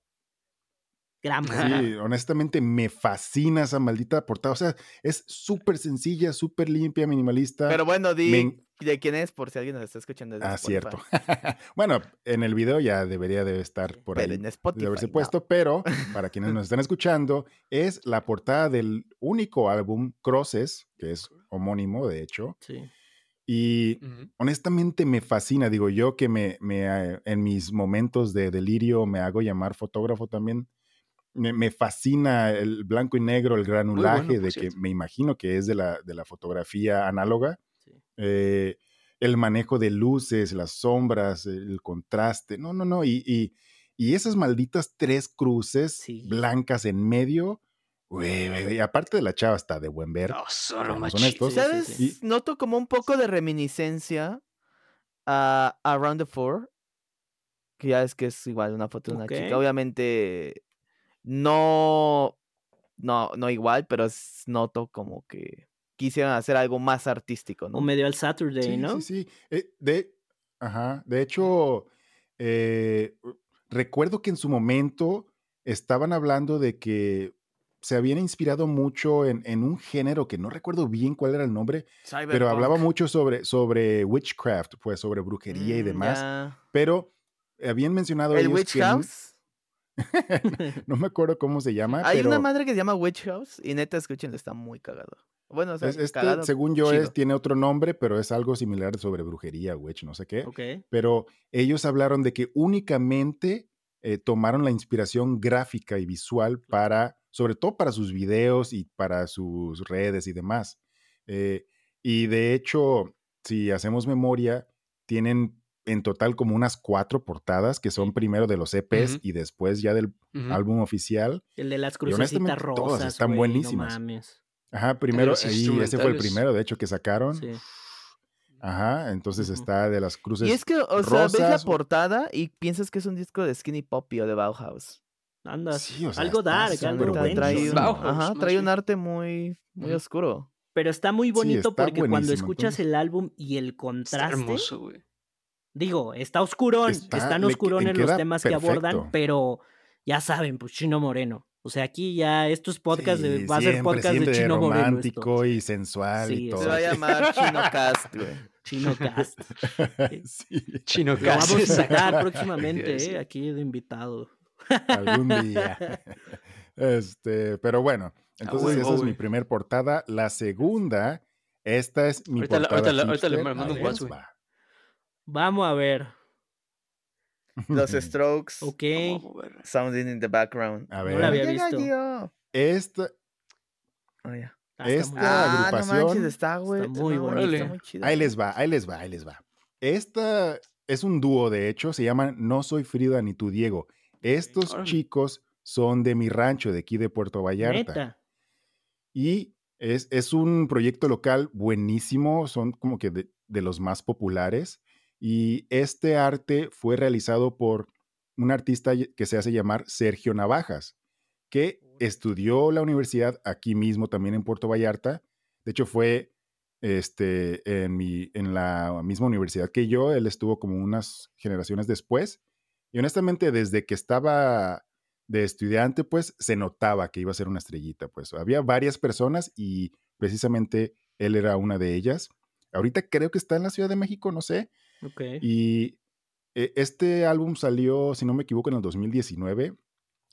Gran portada. Sí, honestamente me fascina esa maldita portada. O sea, es súper sencilla, súper limpia, minimalista. Pero bueno, di Me de quién es por si alguien nos está escuchando. desde Ah, Spotify. cierto. [LAUGHS] bueno, en el video ya debería de estar por Pero ahí. en de Spotify. haberse no. puesto, pero [LAUGHS] para quienes nos están escuchando, es la portada del único álbum Crosses, que es homónimo, de hecho. Sí. Y honestamente me fascina, digo yo que me, me, eh, en mis momentos de delirio me hago llamar fotógrafo también. Me, me fascina el blanco y negro, el granulaje, bueno, de que me imagino que es de la, de la fotografía análoga. Sí. Eh, el manejo de luces, las sombras, el contraste. No, no, no. Y, y, y esas malditas tres cruces Sí. blancas en medio. Güey, aparte de la chava está de buen ver. No, solo honestos. Sí, ¿Sabes? sí, sí. Noto como un poco de reminiscencia a Around the Four. Que ya es que es igual una foto de una chica. Obviamente no, no, no igual, pero es- noto como que quisieran hacer algo más artístico, ¿no? O medio al Saturday, Sí, ¿no? sí, sí. Eh, de, ajá, de hecho, eh, recuerdo que en su momento estaban hablando de que se habían inspirado mucho en, en un género que no recuerdo bien cuál era el nombre, pero hablaba mucho sobre, sobre witchcraft, pues sobre brujería y Mm, demás. Pero habían mencionado ¿El ellos Witch que House? [LAUGHS] no me acuerdo cómo se llama, Hay pero una madre que se llama Witch House y neta, escúchenlo, está muy cagado. Bueno, o sea, Es- este, cagado, según yo, chido. es, tiene otro nombre, pero es algo similar sobre brujería, witch, no sé qué. Pero ellos hablaron de que únicamente eh, tomaron la inspiración gráfica y visual para, sobre todo para sus videos y para sus redes y demás. Eh, y de hecho, si hacemos memoria, tienen en total como unas cuatro portadas que son primero de los EPs y después ya del álbum oficial. El de las crucecitas todas rosas. están güey, buenísimas. No mames. Ajá, primero, ahí ese fue el primero, de hecho, que sacaron. Sí. Ajá, entonces está de las cruces. Y es que, o sea, ves la portada y piensas que es un disco de Skinny Poppy o de Bauhaus. Andas. Sí, o sea, algo dark, algo Trae- un, Bauhaus, ajá, trae un arte muy, muy oscuro. Pero está muy bonito está porque cuando escuchas entonces. el álbum y el Está contraste, hermoso, güey. Digo, está oscurón, Está- están oscurones los temas que abordan, pero ya saben, pues Chino Moreno. O sea, aquí ya estos podcasts de, va a ser podcast de Chino Moreno. esto. romántico y sensual Sí, y todo. Se va a llamar Chino Cast, güey. [LAUGHS] Chino Cast. [LAUGHS] sí, Chino Lo vamos a exacto. próximamente, Sí. eh, aquí de invitado. algún [LAUGHS] día. Este, pero bueno, entonces esa es mi primer portada. La segunda, esta es mi Ahorita la- portada. ahorita la- ahorita le mando un WhatsApp. Vamos a ver. [LAUGHS] Los Strokes, Ok. Sounding in the background. A No ver, la había Llega visto. Esta, Oh. Ah, Esta muy- Ah, no agrupación manches, está, güey. está muy no, bonita. Está muy chido. ahí les va, ahí les va, ahí les va. Esta es un dúo, de hecho, se llaman No Soy Frida ni tú Diego. Estos chicos son de mi rancho, de aquí de Puerto Vallarta. Neta. Y es, es un proyecto local buenísimo, son como que de, de los más populares. Y este arte fue realizado por un artista que se hace llamar Sergio Navajas, que estudió la universidad aquí mismo, también en Puerto Vallarta. De hecho, fue este, en, mi, en la misma universidad que yo. Él estuvo como unas generaciones después. Y honestamente, desde que estaba de estudiante, pues se notaba que iba a ser una estrellita. Pues había varias personas y precisamente él era una de ellas. Ahorita creo que está en la Ciudad de México, no sé. Y eh, este álbum salió, si no me equivoco, en el 2019.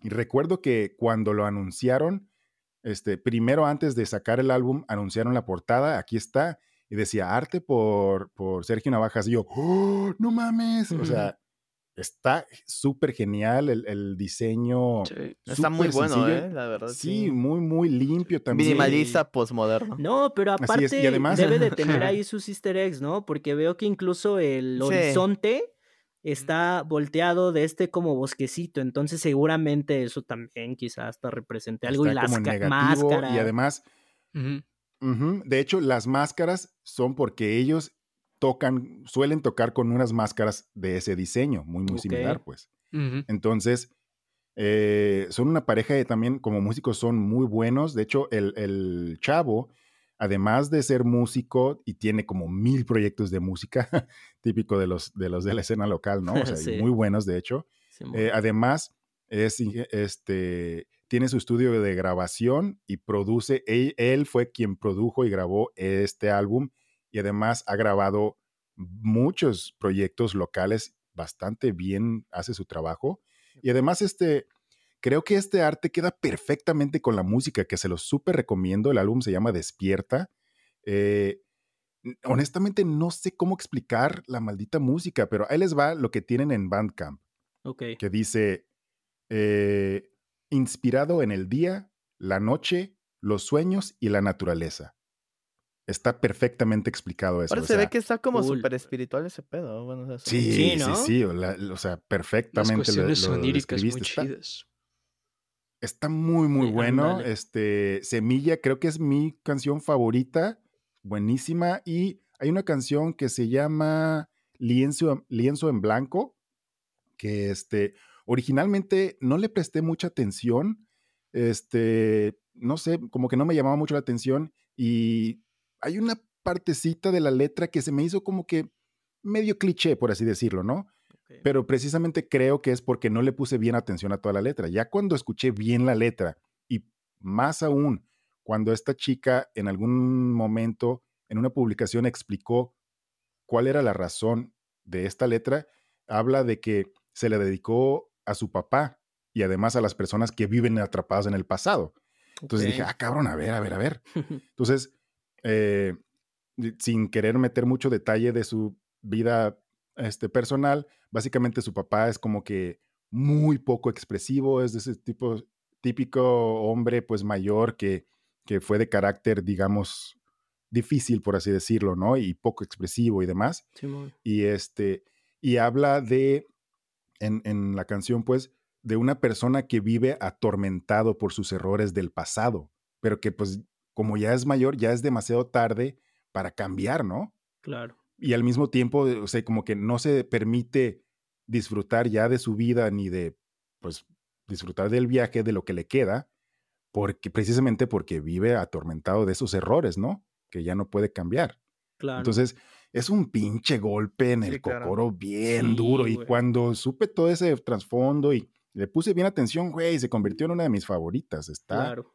Y recuerdo que cuando lo anunciaron, este, primero antes de sacar el álbum, anunciaron la portada, aquí está, y decía arte por, por Sergio Navajas. Y yo, ¡Oh, no mames. O sea, está súper genial el, el diseño. Sí. Está muy bueno, sencillo. eh, la verdad. Sí, muy, muy limpio también. Minimalista, postmoderno. No, pero aparte es, y además- debe de tener [LAUGHS] ahí sus easter eggs, ¿no? Porque veo que incluso el Sí. horizonte está volteado de este como bosquecito, entonces seguramente eso también quizás hasta represente algo y Está las como negativo máscaras. y además De hecho, las máscaras son porque ellos tocan, suelen tocar con unas máscaras de ese diseño, muy, muy similar, pues. Entonces, eh, son una pareja de también, como músicos, son muy buenos. De hecho, el, el chavo, además de ser músico y tiene como mil proyectos de música, [LAUGHS] típico de los, de los de la escena local, ¿no? O sea, [LAUGHS] Sí. muy buenos, de hecho. Eh, además, es, este, tiene su estudio de grabación y produce, él, él fue quien produjo y grabó este álbum y además ha grabado muchos proyectos locales, bastante bien hace su trabajo. Y además, este, creo que este arte queda perfectamente con la música, que se lo súper recomiendo. El álbum se llama Despierta. Eh, honestamente, no sé cómo explicar la maldita música, pero ahí les va lo que tienen en Bandcamp ok. que dice, eh, inspirado en el día, la noche, los sueños y la naturaleza. Está perfectamente explicado eso. Ahora o se ve que está como cool. súper espiritual ese pedo. Bueno, o sea, Sí, Sí, sí, ¿no? sí, o, la- o sea, Las perfectamente lo, cuestiones lo oníricas muy. Está, chidas. está muy, muy Sí, bueno. Este, Semilla creo que es mi canción favorita, buenísima. Y hay una canción que se llama Lienzo, Lienzo en Blanco, que este, originalmente no le presté mucha atención, este, no sé, como que no me llamaba mucho la atención y hay una partecita de la letra que se me hizo como que medio cliché, por así decirlo, ¿no? Pero precisamente creo que es porque no le puse bien atención a toda la letra. Ya cuando escuché bien la letra y más aún cuando esta chica en algún momento en una publicación explicó cuál era la razón de esta letra, habla de que se le dedicó a su papá y además a las personas que viven atrapadas en el pasado. Entonces dije, ah, cabrón, a ver, a ver, a ver. [LAUGHS] Entonces, eh, sin querer meter mucho detalle de su vida este, personal, básicamente su papá es como que muy poco expresivo, es de ese tipo típico hombre pues mayor que, que fue de carácter, digamos, difícil, por así decirlo, ¿no? Y poco expresivo y demás. y este, y habla de, en, en, la canción, pues, de una persona que vive atormentado por sus errores del pasado, pero que pues, como ya es mayor, ya es demasiado tarde para cambiar, ¿no? Claro. Y al mismo tiempo, o sea, como que no se permite disfrutar ya de su vida ni de, pues, disfrutar del viaje, de lo que le queda, porque precisamente porque vive atormentado de esos errores, ¿no? Que ya no puede cambiar. Claro. Entonces, es un pinche golpe en el cocoro bien duro. Y cuando supe todo ese trasfondo y le puse bien atención, güey, se convirtió en una de mis favoritas. Está claro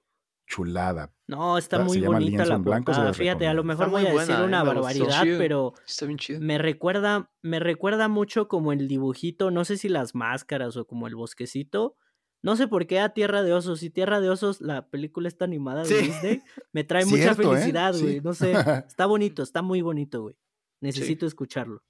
chulada. No, está muy bonita la portada. Fíjate, a lo mejor voy a decir una ¿eh? barbaridad, pero está bien chido. me recuerda, me recuerda mucho como el dibujito, no sé si las máscaras o como el bosquecito. No sé por qué a Tierra de Osos. Y Tierra de Osos, la película está animada de Disney, [LAUGHS] me trae mucha ¿eh? felicidad, güey. No sé, [LAUGHS] está bonito, está muy bonito, güey. Necesito escucharlo.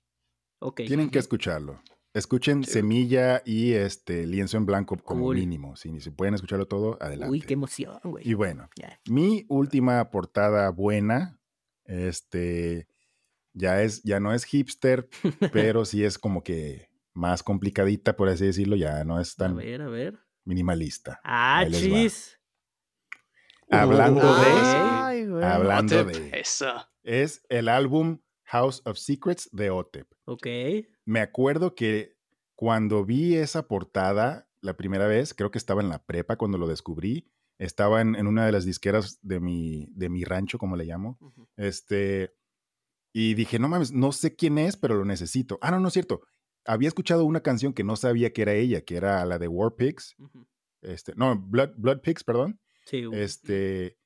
Ok. Tienen que escucharlo. Escuchen Semilla y este Lienzo en Blanco como mínimo. Si, si pueden escucharlo todo, adelante. Uy, qué emoción, güey. Y bueno, mi última portada buena, este, ya es, ya no es hipster, [LAUGHS] pero sí es como que más complicadita, por así decirlo, ya no es tan a ver, a ver. minimalista. Ah, chis. Hablando de. hablando de. Eso. Es el álbum House of Secrets de Otep. Ok. Me acuerdo que cuando vi esa portada la primera vez, creo que estaba en la prepa cuando lo descubrí, estaba en, una de las disqueras de mi, de mi rancho, como le llamo, este, y dije, no mames, no sé quién es, pero lo necesito. Ah, no, no es cierto. Había escuchado una canción que no sabía que era ella, que era la de War Pigs. Este, no, Blood, Blood Pigs, perdón. Sí. Este,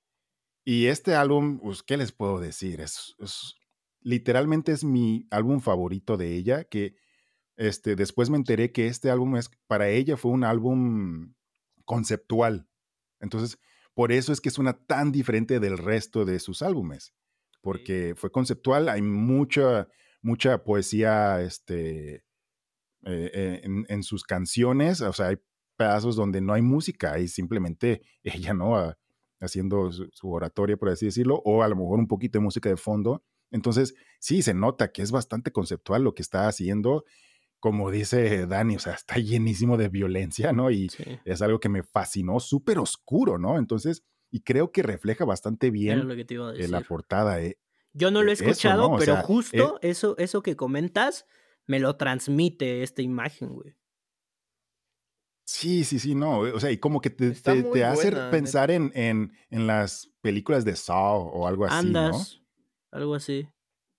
y este álbum, pues, ¿qué les puedo decir? Es, es, literalmente es mi álbum favorito de ella, que este, después me enteré que este álbum es, para ella fue un álbum conceptual. Entonces, por eso es que suena tan diferente del resto de sus álbumes, porque fue conceptual, hay mucha, mucha poesía este, eh, eh, en, sus canciones, o sea, hay pedazos donde no hay música, hay simplemente [LAUGHS] ella, ¿no? Ah, haciendo su, su, oratoria, por así decirlo, o a lo mejor un poquito de música de fondo, entonces, sí, se nota que es bastante conceptual lo que está haciendo. Como dice Dani, o sea, está llenísimo de violencia, ¿no? Y es algo que me fascinó, súper oscuro, ¿no? Entonces, y creo que refleja bastante bien la portada. Eh. Yo no lo he e, escuchado, pero justo eso, eso que comentas me lo transmite esta imagen, güey. Sí, sí, sí, no. O sea, y como que te, te, hace pensar en, en, en, las películas de Saw o algo así, Andas algo así.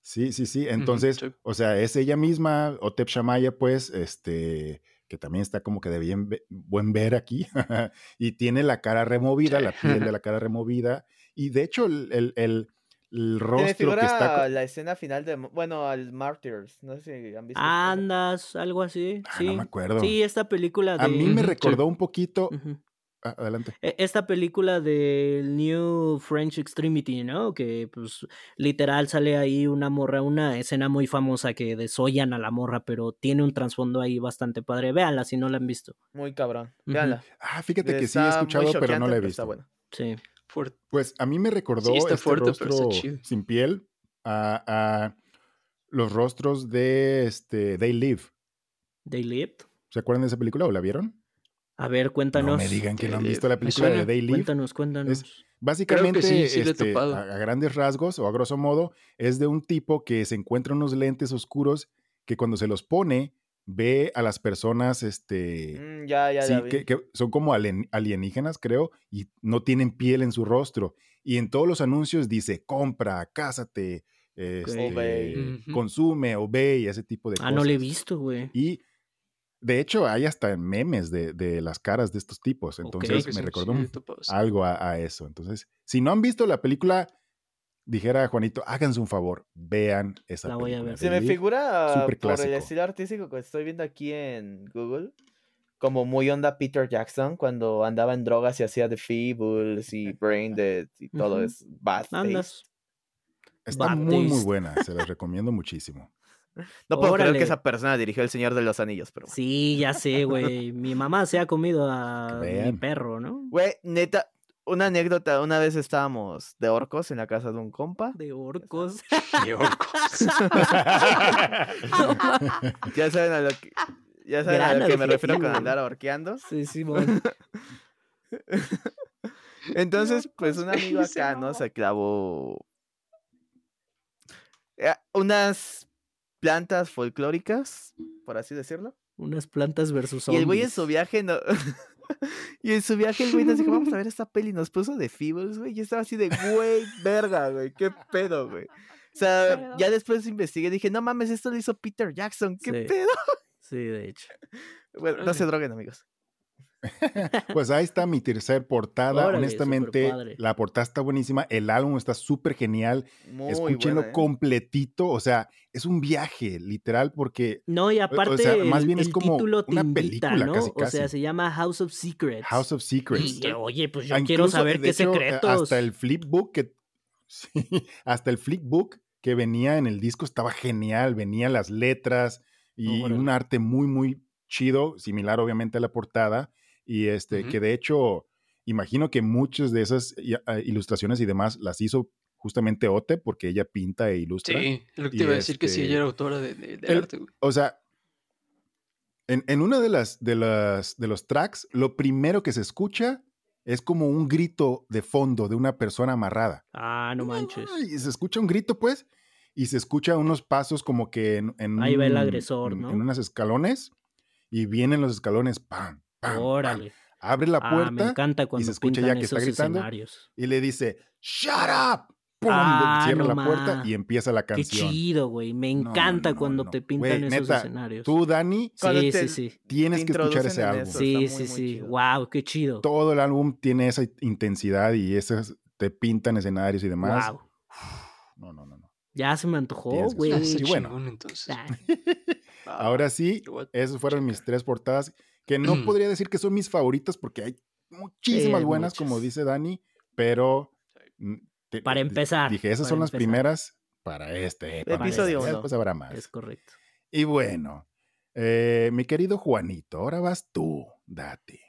Sí, sí, sí. Entonces, o sea, es ella misma, Otep Shamaya, pues, este, que también está como que de bien buen ver aquí, [LAUGHS] y tiene la cara removida, la piel de la [LAUGHS] cara removida, y de hecho, el, el, el, rostro que está... la escena final de, bueno, al Martyrs, no sé si han visto. Andas, algo así, ah, sí. No me acuerdo. Sí, esta película de... A mí me recordó un poquito... Ah, adelante. E, esta película del New French Extremity, ¿no? Que pues literal sale ahí una morra, una escena muy famosa que desollan a la morra, pero tiene un trasfondo ahí bastante padre. Véanla si no la han visto. Muy cabrón. Véanla. Ah, fíjate que sí he escuchado, pero no la he visto. Sí. Pues a mí me recordó este rostro sin piel a, los rostros de este They Live. They Lived. ¿Se acuerdan de esa película o la vieron? A ver, cuéntanos. No me digan que no han visto la película de Day Cuéntanos, cuéntanos. básicamente, este, a, grandes rasgos o a grosso modo, es de un tipo que se encuentra unos lentes oscuros que cuando se los pone, ve a las personas, este, mm, ya, ya, sí, que, son como alienígenas, creo, y no tienen piel en su rostro. Y en todos los anuncios dice, compra, cásate, este, consume, obey, ese tipo de cosas. Ah, no le he visto, güey. Y de hecho, hay hasta memes de, las caras de estos tipos. Entonces me recordó algo a, eso. Entonces, si no han visto la película, dijera Juanito, háganse un favor, vean esa la Voy a ver. Se me figura por el estilo artístico que estoy viendo aquí en Google. Como muy onda Peter Jackson cuando andaba en drogas y hacía The Feebles y [LAUGHS] Brain Dead y todo es bad Está muy, muy buena. Se las [LAUGHS] recomiendo muchísimo. [LAUGHS] No puedo creer que esa persona dirigió El Señor de los Anillos, pero bueno. Sí, ya sé, [LAUGHS] güey. Mi mamá se ha comido a mi perro, ¿no? Güey, neta, una anécdota. Una vez estábamos de orcos en la casa de un compa. De orcos. [LAUGHS] Qué orcos. Ya saben a lo que, ya saben a lo que me refiero con andar orqueando. Sí, Simón. Entonces, pues un amigo acá, ¿no? no. Se clavó eh, unas plantas folclóricas, por así decirlo. Unas plantas versus Y el güey en zombies. su viaje no. [LAUGHS] y en su viaje el güey nos dijo, vamos a ver [LAUGHS] esta peli. Nos puso de Feebles, güey. Y yo estaba así de, güey, verga, güey. Qué pedo, güey. O sea, ya después investigué. Dije, no mames, esto lo hizo Peter Jackson. ¿Qué Sí. pedo? Sí, de hecho. [LAUGHS] Bueno, no se droguen, amigos. [LAUGHS] Pues ahí está mi tercer portada. Órale, Honestamente, la portada está buenísima. El álbum está súper genial. Muy Escúchenlo buena, ¿eh? completito. O sea, es un viaje, literal, porque No, y aparte sea, más el, bien es como una invita, película, ¿no? casi, O sea, se llama House of Secrets. House of Secrets. Y, oye, pues yo quiero saber qué hecho, eh, secretos. Hasta el flipbook que. [LAUGHS] sí, hasta el flipbook que venía en el disco estaba genial. Venían las letras y un arte muy, muy chido, similar obviamente a la portada. Y este, Ujú. que de hecho, imagino que muchas de esas ah, ilustraciones y demás las hizo justamente Ote, porque ella pinta e ilustra. Sí, lo que te iba a decir que sí, este, ella era autora de, de- de el- arte, güey. O sea, en, en una de las, de las de los tracks, lo primero que se escucha es como un grito de fondo de una persona amarrada. Ah, no manches. Y se escucha un grito, pues, y se escucha unos pasos como que en, en Ahí va el agresor, en- ¿no? En unos escalones, y vienen los escalones, pam, pam, pam. Órale. Abre la Ah, me puerta encanta cuando se escucha ya que está gritando. escenarios. y le dice, ¡Shut up! ¡Pum! Ah, Cierra no la puerta y empieza la Qué canción. chido, güey. Me encanta no, cuando no. te pintan esos neta, escenarios. Tú, Dani, sí, sí, sí. tienes que escuchar ese álbum. eso. Sí, sí, muy, sí. chido. Wow, qué chido. Todo el álbum tiene esa intensidad y esas te pintan escenarios y demás. Wow. [SIGHS] No, no, no, no. Ya se me antojó, güey. Ah, y bueno. chingón, entonces. Ah, Ah, Ahora sí, [LAUGHS] esas fueron mis tres portadas, que no podría decir que son mis favoritas porque hay muchísimas buenas, como dice Dani, pero mm, te- Para empezar, Dije, esas son las primeras para este. para Episodio este. Después habrá más. es correcto. Y bueno, eh, mi querido Juanito, ahora vas tú, date.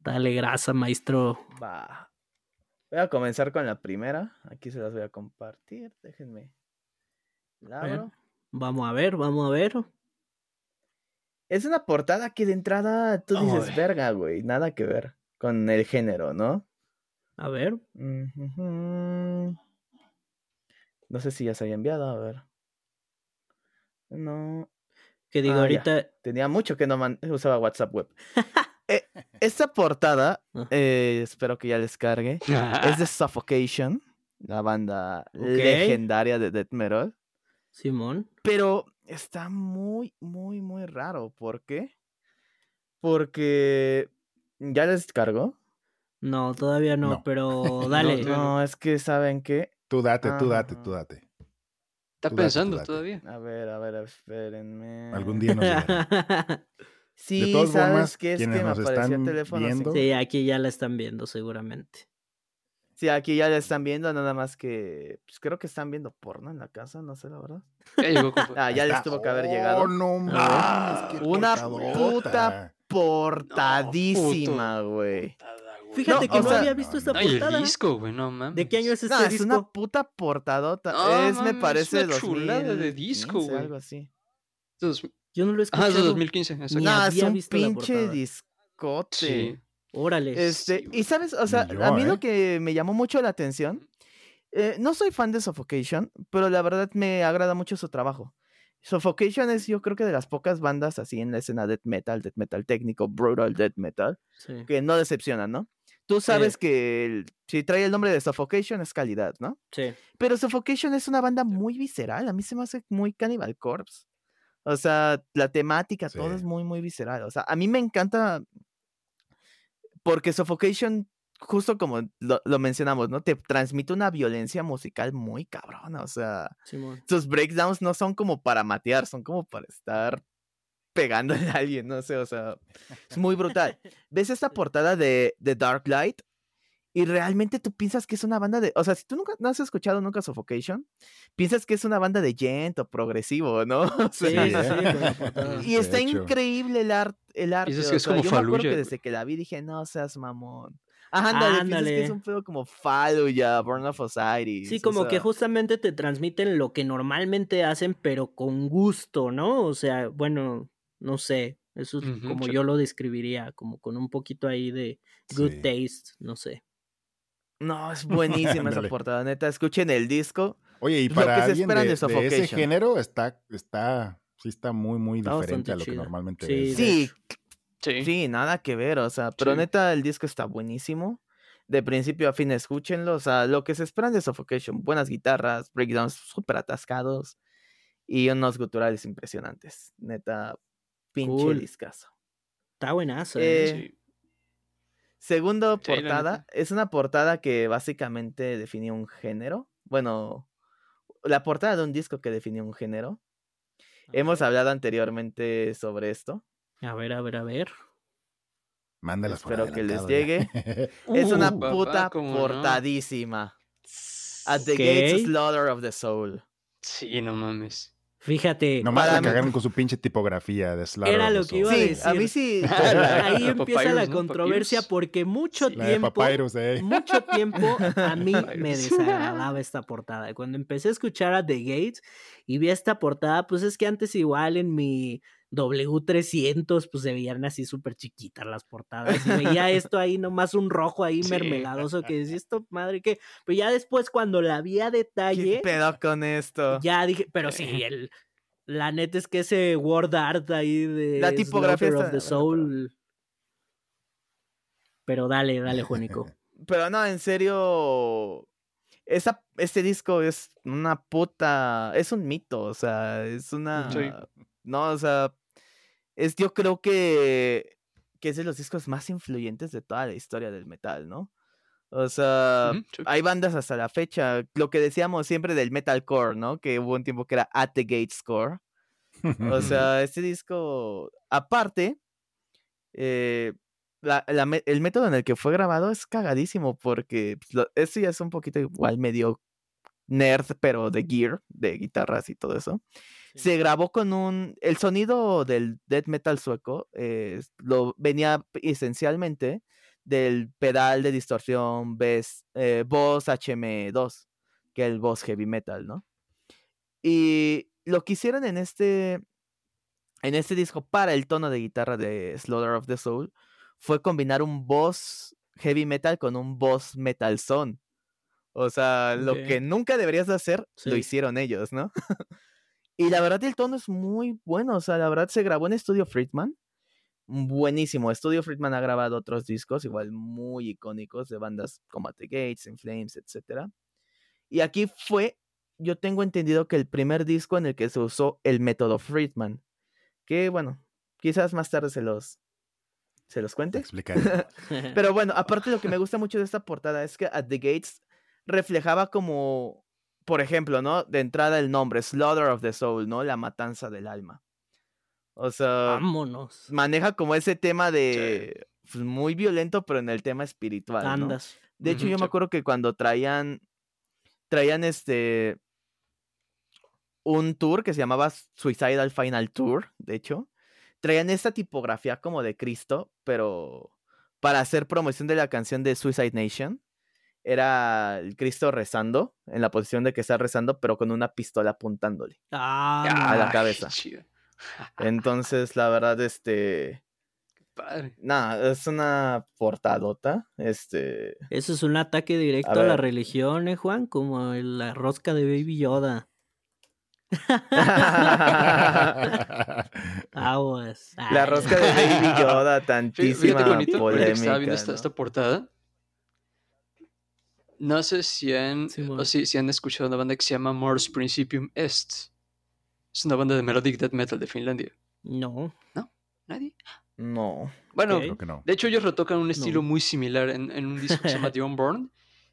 Dale grasa, maestro. Va. Voy a comenzar con la primera. Aquí se las voy a compartir. Déjenme. La ver. abro. Vamos a ver, vamos a ver. Es una portada que de entrada tú dices, Ay. verga, güey. Nada que ver con el género, ¿no? A ver. No sé si ya se haya enviado, a ver. No. Que digo, Ah, ya. ahorita. Tenía mucho que no man- usaba WhatsApp web. [LAUGHS] Eh, esta portada, Ah. eh, espero que ya les cargue. Es de [LAUGHS] Suffocation, la banda legendaria de death metal. Simón. Pero está muy, muy, muy raro. ¿Por qué? Porque ya les cargo. No, todavía no, No. pero [LAUGHS] dale. No, No, es que saben qué. Tú date, tú date, Ajá. tú date. Está Tú pensando date. todavía. A ver, a ver, espérenme. Algún día nos [LAUGHS] llegará. Sí, todas sabes formas, que es que me aparecía están teléfono. viendo- sí, aquí ya la están viendo seguramente. Sí, aquí ya la están viendo, nada más que. Pues creo que están viendo porno en la casa, no sé la verdad. Ya llegó, compa. [LAUGHS] Ah, ya les tuvo que haber Oh, llegado. no Ah, mames, qué una puta Portadísima, güey. Güey. Fíjate No, que no sea- había visto esta No, y el portada. disco, güey, no mames. ¿De qué año es este No, es disco? una puta portadota. No, es, me parece, es una chulada de disco, 2015, güey. algo así. Dos- Yo no lo he Ajá, es de escuchado. 2015. exacto. Ni No, es había un visto la pinche portada. discote. Sí. Órale. Este, y sabes, o sea, a mí ¿eh? lo que me llamó mucho la atención, eh, no soy fan de Suffocation, pero la verdad me agrada mucho su trabajo. Suffocation es yo creo que de las pocas bandas así en la escena death metal, death metal técnico, brutal death metal, Sí. que no decepcionan, ¿no? Tú sabes que el- si trae el nombre de Suffocation es calidad, ¿no? Sí. Pero Suffocation es una banda muy visceral, a mí se me hace muy Cannibal Corpse. O sea, la temática, todo es muy, muy visceral. O sea, a mí me encanta porque Suffocation, justo como lo, lo mencionamos, ¿no? Te transmite una violencia musical muy cabrona. O sea, Simón. sus breakdowns no son como para matear, son como para estar pegándole a alguien, no sé, o sea, es muy brutal. Ves esta [LAUGHS] portada de, de Dark Light Y realmente tú piensas que es una banda de. O sea, si tú nunca no has escuchado nunca Suffocation, piensas que es una banda de gent o progresivo, ¿no? [LAUGHS] O Sí, sea, sí, [LAUGHS] y De está hecho. increíble el, art, el arte. Dices o que es sea, como yo me acuerdo Fallujah, que desde que la vi dije, no seas mamón. Ajá, ándale, piensas que es Ándale. un pedo como Fallujah, Burn of Osiris. Sí, o como que sea, justamente te transmiten lo que normalmente hacen, pero con gusto, ¿no? O sea, bueno, no sé, eso es como sí. yo lo describiría, como con un poquito ahí de good Sí. taste, no sé. No, es buenísima esa portada, neta. Escuchen el disco. Oye, y Lo que para se alguien esperan de, de de ese género está, está, sí está muy, muy diferente a lo que normalmente Sí, es. Sí. Sí. Sí, nada que ver, o sea, pero Sí. neta el disco está buenísimo. De principio a fin, escúchenlo, o sea, lo que se esperan de Suffocation, buenas guitarras, breakdowns súper atascados y unos guturales impresionantes. Neta, pinche Cool. discazo. Está buenazo, ¿eh? Sí. Segundo Sí, la portada, es una portada que básicamente definía un género. Bueno, la portada de un disco que definía un género. Hemos hablado anteriormente sobre esto. A ver, a ver, a ver. Mándalas por Espero que les llegue. [LAUGHS] Es una Uh, papá, puta portadísima. At the Ok. Gates Slaughter of the Soul. Sí, no mames. Fíjate, Nomás la cagaron con su pinche tipografía de Slaughter Era lo que iba a Sí, decir. a mí sí. [LAUGHS] ahí empieza la controversia porque mucho Sí. Tiempo, Papyrus, eh. [LAUGHS] mucho tiempo a mí me desagradaba esta portada. Cuando empecé a escuchar a The Gates y vi esta portada, pues es que antes igual en mi W300 pues se veían así súper chiquitas las portadas y veía [LAUGHS] esto ahí nomás un rojo ahí Sí. mermeladoso que decía [LAUGHS] esto madre que, pero ya después cuando la vi a ¿Qué detalle pedo con esto? ya dije, pero sí, [LAUGHS] el, la neta es que ese word art ahí de La tipografía of the Soul. Pero dale, dale, Juanico. Pero no, en serio. Esa, este disco es una puta. Es un mito, o sea, es una. Sí. No, o sea. Es, yo creo que. Que es de los discos más influyentes de toda la historia del metal, ¿no? O sea, hay bandas hasta la fecha. Lo que decíamos siempre del metalcore, ¿no? Que hubo un tiempo que era At the Gate Score. O [LAUGHS] sea, este disco, aparte, eh, la- la el método en el que fue grabado es cagadísimo porque pues, lo- esto ya es un poquito igual medio nerd, pero de gear, de guitarras y todo eso. Se grabó con un... El sonido del death metal sueco eh, lo venía esencialmente del pedal de distorsión Bes- eh, Boss HM2, que es el Boss Heavy Metal, ¿no? Y lo que hicieron en este, en este disco para el tono de guitarra de Slaughter of the Soul fue combinar un Boss Heavy Metal con un Boss Metal Son. O sea, lo que nunca deberías de hacer, lo hicieron ellos, ¿no? [LAUGHS] y la verdad el tono es muy bueno, o sea, la verdad se grabó en Estudio Friedman. Buenísimo. Studio Friedman ha grabado otros discos igual muy icónicos de bandas como At the Gates, In Flames, etc. Y aquí fue, yo tengo entendido que el primer disco en el que se usó el método Friedman. Que bueno, quizás más tarde se los, se los cuente. Explicar. [LAUGHS] Pero bueno, [LAUGHS] aparte lo que me gusta mucho de esta portada es que At the Gates reflejaba como, por ejemplo, ¿no? De entrada el nombre, Slaughter of the Soul, ¿no? La matanza del alma. O sea, Vámonos. maneja como ese tema de pues, muy violento, pero en el tema espiritual. ¿no? Andas. De hecho, yo sí. me acuerdo que cuando traían, traían este, un tour que se llamaba Suicidal Final Tour, de hecho, traían esta tipografía como de Cristo, pero para hacer promoción de la canción de Suicide Nation, era el Cristo rezando, en la posición de que está rezando, pero con una pistola apuntándole. Ah, a la Ay, [LAUGHS] cabeza. Entonces, la verdad, este, Padre. nada, es una portadota, este... Eso es un ataque directo A a, la religión, ¿eh, Juan? Como la rosca de Baby Yoda. [LAUGHS] Aguas. La rosca de Baby Yoda, tantísima Fíjate bonito, que estaba polémica. viendo esta portada. No sé si han, o si, si han escuchado una banda que se llama Mors Principium Est. Es una banda de melodic death metal de Finlandia. No. ¿Nadie? No. Bueno, Ok. Creo que no. de hecho ellos retocan un estilo No. muy similar en, en un disco que se llama [LAUGHS] The Unborn.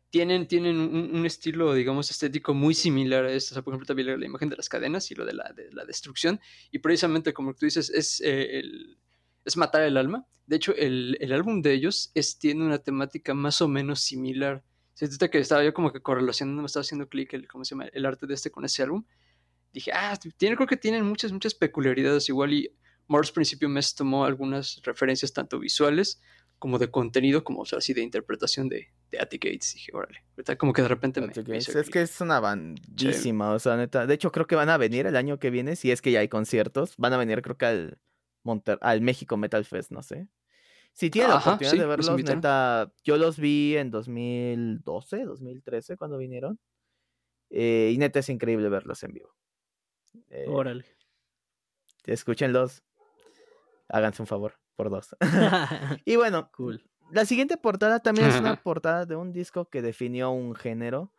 Tienen, tienen un, un estilo, digamos, estético muy similar a esto. O sea, por ejemplo, también la, la imagen de las cadenas y lo de la, de la destrucción. Y precisamente, como tú dices, es eh, el, es matar el alma. De hecho, el, el álbum de ellos es, tiene una temática más o menos similar. Siento que estaba yo como que correlacionando, me estaba haciendo clic el, ¿cómo se llama? el arte de este con ese álbum. Dije, ah, tiene, creo que tienen muchas, muchas peculiaridades igual y Morse Principio Mes tomó algunas referencias tanto visuales como de contenido, como o sea, así de interpretación de, de Attic Gates. Dije, órale, ¿verdad? como que de repente me, me hizo Es que es una bandísima, o sea, neta. De hecho, creo que van a venir el año que viene, si es que ya hay conciertos. Van a venir, creo que al, Monter al México Metal Fest, no sé. Si tienen la oportunidad sí, de los verlos, neta, yo los vi en 2012, 2013, cuando vinieron. Eh, y neta es increíble verlos en vivo. Eh, Órale. escúchenlos. Háganse un favor, por dos. [LAUGHS] [LAUGHS] y bueno, cool. la siguiente portada también es una [LAUGHS] portada de un disco que definió un género,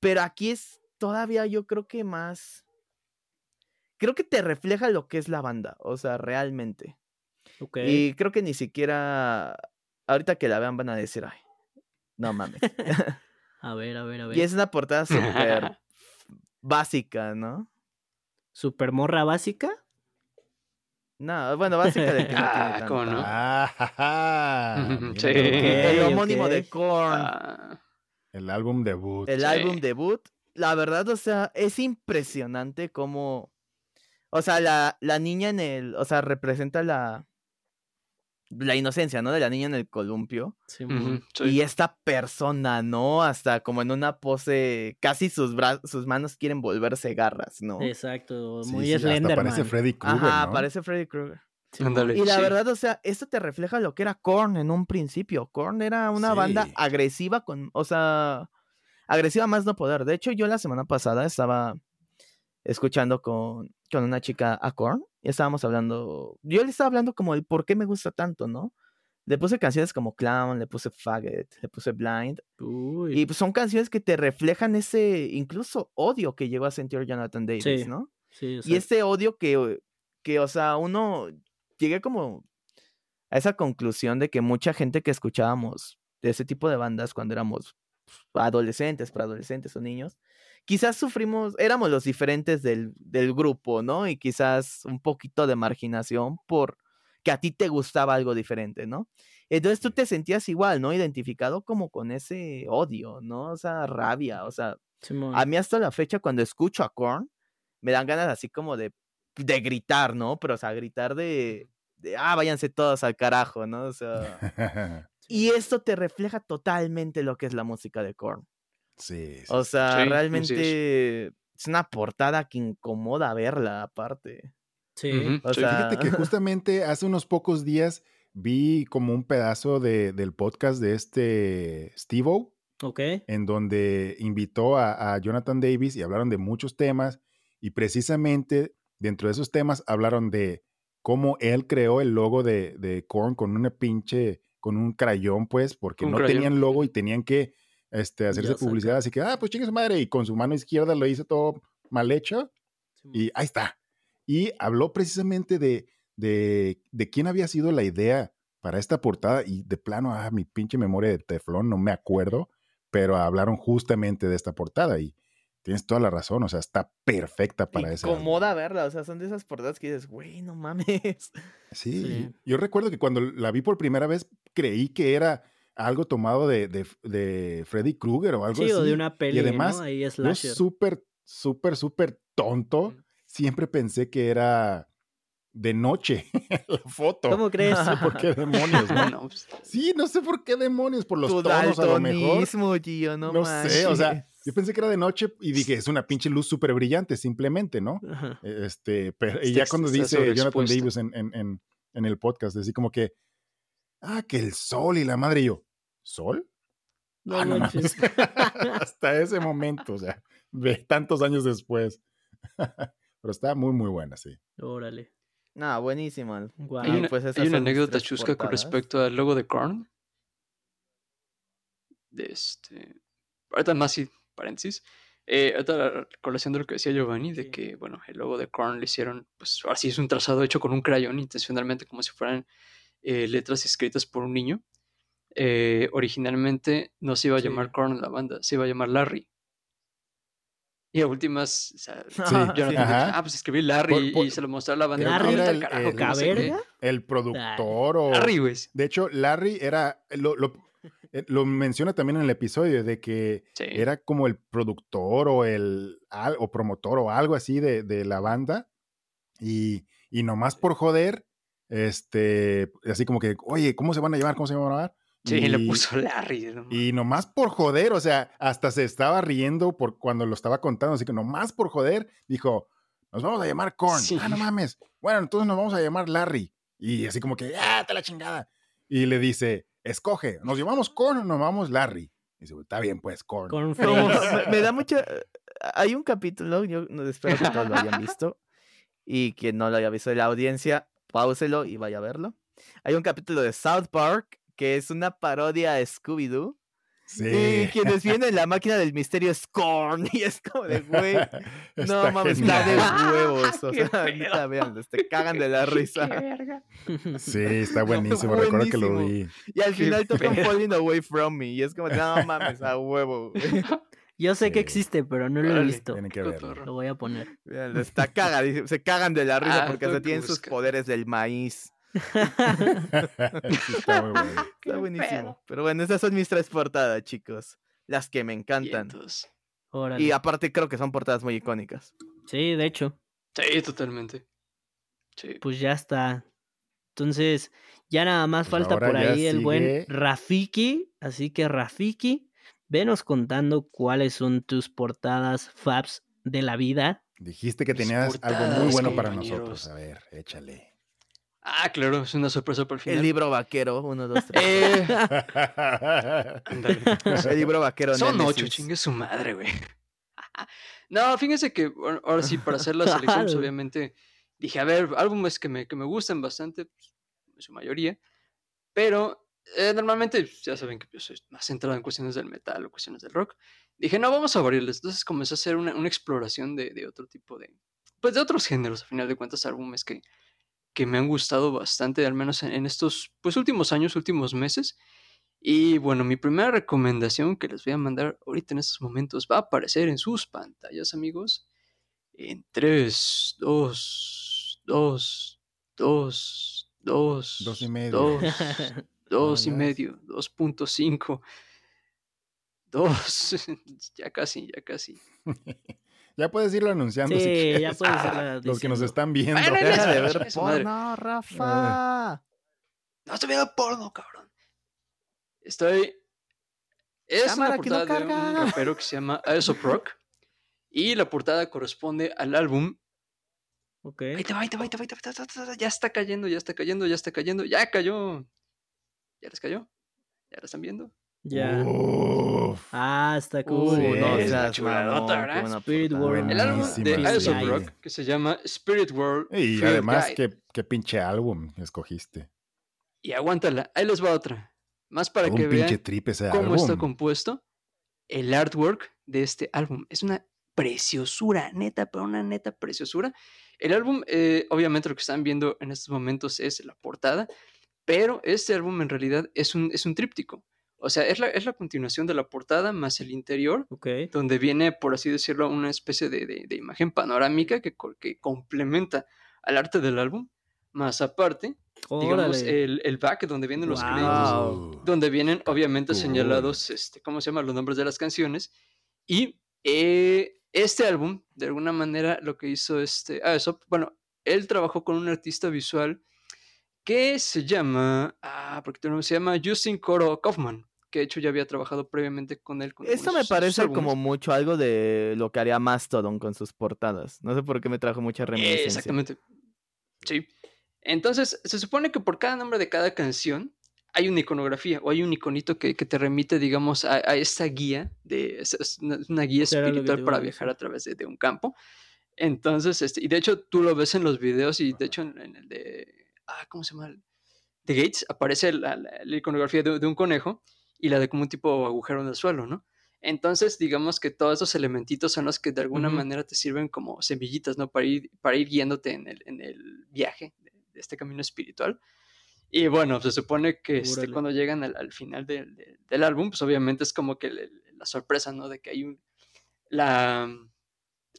pero aquí es todavía yo creo que más... Creo que te refleja lo que es la banda, o sea, realmente. Y creo que ni siquiera... Ahorita que la vean van a decir, ay, no mames. [LAUGHS] [LAUGHS] A ver, a ver, a ver. y es una portada súper [LAUGHS] básica, ¿no? ¿Super morra básica? No, bueno, básica de que no tiene Ah, ¿cómo no? Ah, ja, ja, sí. El homónimo de. Korn. Ah, El álbum debut. el Sí. álbum debut, la verdad, o sea, es impresionante cómo, o sea, la, la niña en el, o sea, representa la, la inocencia, ¿no? De la niña en el columpio. Sí. Y esta persona, ¿no? Hasta como en una pose, casi sus, sus manos quieren volverse garras, ¿no? Exacto, muy sí, Slenderman. parece Freddy Krueger, Ajá, ¿no? parece Freddy Krueger. Ándale. Y la Sí. verdad, o sea, esto te refleja lo que era Korn en un principio. Korn era una banda agresiva con, o sea, agresiva más no poder. De hecho, yo la semana pasada estaba escuchando con, con una chica a Korn y estábamos hablando, yo le estaba hablando como el por qué me gusta tanto, ¿no? Le puse canciones como Clown, le puse Faggot, le puse Blind. Uy. Y pues son canciones que te reflejan ese incluso odio que llegó a sentir Jonathan Davis, Sí, ¿no? sí, Y exacto. este odio que, que, o sea, uno llegué como a esa conclusión de que mucha gente que escuchábamos de ese tipo de bandas cuando éramos adolescentes, preadolescentes o niños, quizás sufrimos, éramos los diferentes del, del grupo, ¿no? Y quizás un poquito de marginación por que a ti te gustaba algo diferente, ¿no? Entonces tú te sentías igual, ¿no? Identificado como con ese odio, ¿no? O sea, rabia, o sea, Simón. a mí hasta la fecha cuando escucho a Korn, me dan ganas así como de, de gritar, ¿no? Pero, o sea, gritar de, de, ah, váyanse todos al carajo, ¿no? O sea, [LAUGHS] y esto te refleja totalmente lo que es la música de Korn. Sí, sí, O sí. sea, Sí, así es. realmente es una portada que incomoda verla aparte. Sí. O sí. sea, Fíjate que [LAUGHS] justamente hace unos pocos días vi como un pedazo de, del podcast de este Steve-O, Ok. en donde invitó a, a Jonathan Davis y hablaron de muchos temas y precisamente dentro de esos temas hablaron de cómo él creó el logo de, de Korn con una pinche, con un crayón pues, porque Un no crayón. tenían logo y tenían que este, hacerse Ya saca. publicidad, así que, ah, pues chingue su madre, y con su mano izquierda lo hizo todo mal hecho y ahí está. Y habló precisamente de, de, de quién había sido la idea para esta portada y de plano, ah, mi pinche memoria de teflón, no me acuerdo, pero hablaron justamente de esta portada y tienes toda la razón, o sea, está perfecta para álbum. Incomoda verla, o sea, son de esas portadas que dices, güey, no mames. [LAUGHS] Sí, Sí. yo recuerdo que cuando la vi por primera vez creí que era algo tomado de, de, de Freddy Krueger o algo Sí, así. o de una peli, además, ¿no? Ahí Yo súper, súper, súper tonto, siempre pensé que era de noche [LAUGHS] la foto. ¿Cómo crees? No sé por qué demonios, ¿no? No, pues, Sí, no sé por qué demonios, por los tonos a lo mejor. no, No sé, o sea, yo pensé que era de noche y dije, es una pinche luz súper brillante, simplemente, ¿no? Ajá. Este, pero y ya cuando dice Jonathan. Davis en, en, en, en el podcast, así como que, ah, que el sol y la madre y yo, ¿sol? No Ah, no. [LAUGHS] Hasta ese momento, o sea, de tantos años después. [LAUGHS] Pero está muy, muy buena, sí. Órale. Hay Y una, pues hay una anécdota chusca con respecto al logo de Korn. De este. Ahorita más sí, paréntesis. Eh, ahorita colación lo que decía Giovanni, de Sí. que, bueno, el logo de Korn lo hicieron, pues ahora sí es un trazado hecho con un crayón intencionalmente, como si fueran eh, letras escritas por un niño. Eh, originalmente no se iba a Sí. llamar Korn la banda, se iba a llamar Larry. Y a últimas, o sea, [LAUGHS] Sí, Jonathan sí. ah, pues escribí Larry Por- y- por- y se lo mostró a la banda. Larry "Ah, era tal el- carajo, el- que no sé qué". ¿Caberga? El productor o... Larry, güey. De hecho, Larry era... Lo, lo, eh, lo menciona también en el episodio de que Sí. era como el productor o el al- o promotor o algo así de, de la banda y, y nomás por joder, este, así como que, oye, ¿cómo se van a llamar? ¿Cómo se van a llamar? Sí, y, le puso Larry. no y nomás por joder, o sea, hasta se estaba riendo por cuando lo estaba contando, así que nomás por joder, dijo, nos vamos a llamar Korn. Sí. Ah, no mames. Bueno, entonces nos vamos a llamar Larry. Y así como que, ah, te la chingada. Y le dice, escoge, ¿nos llamamos Korn o nos llamamos Larry? Y dice, está bien, pues, Korn. [LAUGHS] Freeze. me, me da mucha. Hay un capítulo, yo no- espero que todos lo hayan visto. Y quien no lo haya visto de la audiencia, pauselo y vaya a verlo. Hay un capítulo de South Park que es una parodia a Scooby-Doo. Sí. Y quienes vienen la [LAUGHS] máquina del misterio es Korn. Y es como de, güey. [LAUGHS] No mames, está de [LAUGHS] huevos. O sea, neta, vean, te cagan de la risa. Sí, está buenísimo. Recuerdo que lo vi. Buenísimo. Y al Qué final tocan. Falling Away From Me. Y es como, no mames, a huevo. güey. Yo sé que existe, pero no lo he visto. Tienen que verlo. Lo voy a poner. Vean, Está cagadísimo. Se cagan de la risa Ah, porque que tienen sus poderes del maíz. [LAUGHS] Sí, está muy bueno. [LAUGHS] Qué Está buenísimo. pedo. Pero bueno, esas son mis tres portadas, chicos. Las que me encantan. Y aparte creo que son portadas muy icónicas. Sí, de hecho, Sí, totalmente. Sí. pues ya está. Entonces, ya nada más Pues falta por ahí el buen Rafiki. Así que, Rafiki, venos contando cuáles son tus portadas Fabs de la vida. Dijiste que tenías algo muy bueno para compañeros. nosotros. A ver, échale. Ah, claro, es una sorpresa por final. El libro vaquero, uno, dos, tres. Eh. [LAUGHS] El libro vaquero. Son ocho, Némesis. chingue su madre, güey. [LAUGHS] No, fíjense que ahora sí, para hacer la selección, [LAUGHS] pues, Claro. obviamente dije, a ver, álbumes que me, que me gustan bastante, pues, en su mayoría, pero eh, normalmente pues, ya saben que yo soy más centrado en cuestiones del metal o cuestiones del rock. Dije, no, vamos a variarles. Entonces comencé a hacer una, una exploración de, de otro tipo de, pues de otros géneros, a final de cuentas, álbumes que, que me han gustado bastante, al menos en, en estos pues, últimos años, últimos meses. Y bueno, mi primera recomendación que les voy a mandar ahorita en estos momentos va a aparecer en sus pantallas, amigos. En 3, 2, 2, 2, 2, Dos y medio. 2, 2 [LAUGHS] y medio, 2.5, 2, [LAUGHS] ya casi, ya casi. [LAUGHS] ya puedes irlo anunciando si Sí, quieres. ya puedes irla [LAUGHS] Los que nos están viendo. Bueno, Deja de ver madre. Rafa. No estoy viendo porno, cabrón. Estoy. Es Cámara, una que no portada de un rapero que se llama Aesop Rock. Y la portada corresponde al álbum. Ok. Ahí te va, ahí te va, ahí te va, ahí te va, ahí te va, ahí te va, Ya está cayendo, ya está cayendo, ya está cayendo, ya cayó. ¿Ya les cayó? ¿Ya la están viendo? Ya. Uf, Ah, está cool. Sí, no es una Spirit. World. El álbum de. Aesop Sí. Rock que se llama Spirit World. Y Field además, qué, qué pinche álbum escogiste. Y aguántala, ahí les va otra. Más para que un pinche vean trip ese cómo está álbum. compuesto el artwork de este álbum. Es una preciosura, neta, pero una neta preciosura. El álbum, eh, obviamente lo que están viendo en estos momentos es la portada, pero este álbum en realidad es un, es un tríptico. O sea, es la, es la continuación de la portada más el interior, Ok. donde viene, por así decirlo, una especie de, de- de imagen panorámica que, que complementa al arte del álbum, más aparte, digamos, el, el back donde vienen los Wow. créditos donde vienen obviamente señalados, este, ¿cómo se llama? Los nombres de las canciones. Y eh, este álbum, de alguna manera, lo que hizo este Aesop, bueno, él trabajó con un artista visual que se llama, ah, porque tu nombre se llama Justin Coro Kaufman, que de hecho ya había trabajado previamente con él. Con Esto me parece álbumes. como mucho algo de lo que haría Mastodon con sus portadas. No sé por qué me trajo mucha Eh, reminiscencia. exactamente. Sí. Entonces, se supone que por cada nombre de cada canción hay una iconografía o hay un iconito que, que te remite, digamos, a, a esta guía, de, es- una, una guía espiritual para a viajar a través de, de un campo. Entonces, este, y de hecho tú lo ves en los videos y de hecho en, en el de, ah, ¿cómo se llama? De Gates aparece la, la- la iconografía de, de un conejo y la de como un tipo agujero en el suelo, ¿no? Entonces, digamos que todos esos elementitos son los que de alguna manera te sirven como semillitas, ¿no? Para ir, para ir guiándote en el, en el viaje de, de este camino espiritual. Y bueno, se supone que este, cuando llegan al, al final del- del- del álbum, pues obviamente es como que la sorpresa, ¿no? De que hay un, la,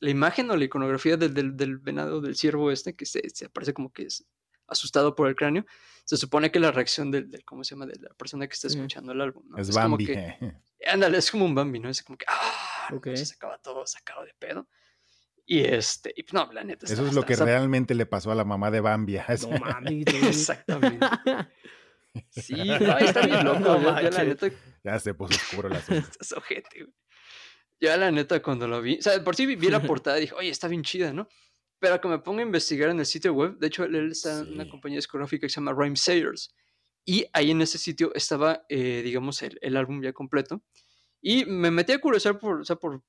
la imagen o la iconografía del, del, del venado, del ciervo este, que se, se aparece como que es asustado por el cráneo, se supone que la reacción del, del ¿cómo se llama? De la persona que está Mm. escuchando el álbum, ¿no? Es como Bambi. que- [LAUGHS] ándale, es como un Bambi, ¿no? Es como que, ah, Ok. se acaba todo sacado de pedo. Y este, y pues, no, la neta. Eso está- es lo está- que está- realmente le pasó a la mamá de Bambi. No [LAUGHS] mames. [LAUGHS] dude. Exactamente. Sí, no, está bien loco. No yo- yo, la neta, ya se puso oscuro el asunto. Estás ojete, güey. Ya la neta, cuando lo vi, o sea, por sí vi vi la portada y dije, oye, está bien chida, ¿no? Pero que me ponga a investigar en el sitio web, de hecho, él, está en una compañía discográfica que se llama Rhyme Sayers. Y ahí en ese sitio estaba, eh, digamos, el, el álbum ya completo. Y me metí a curiosidad por, o sea, por,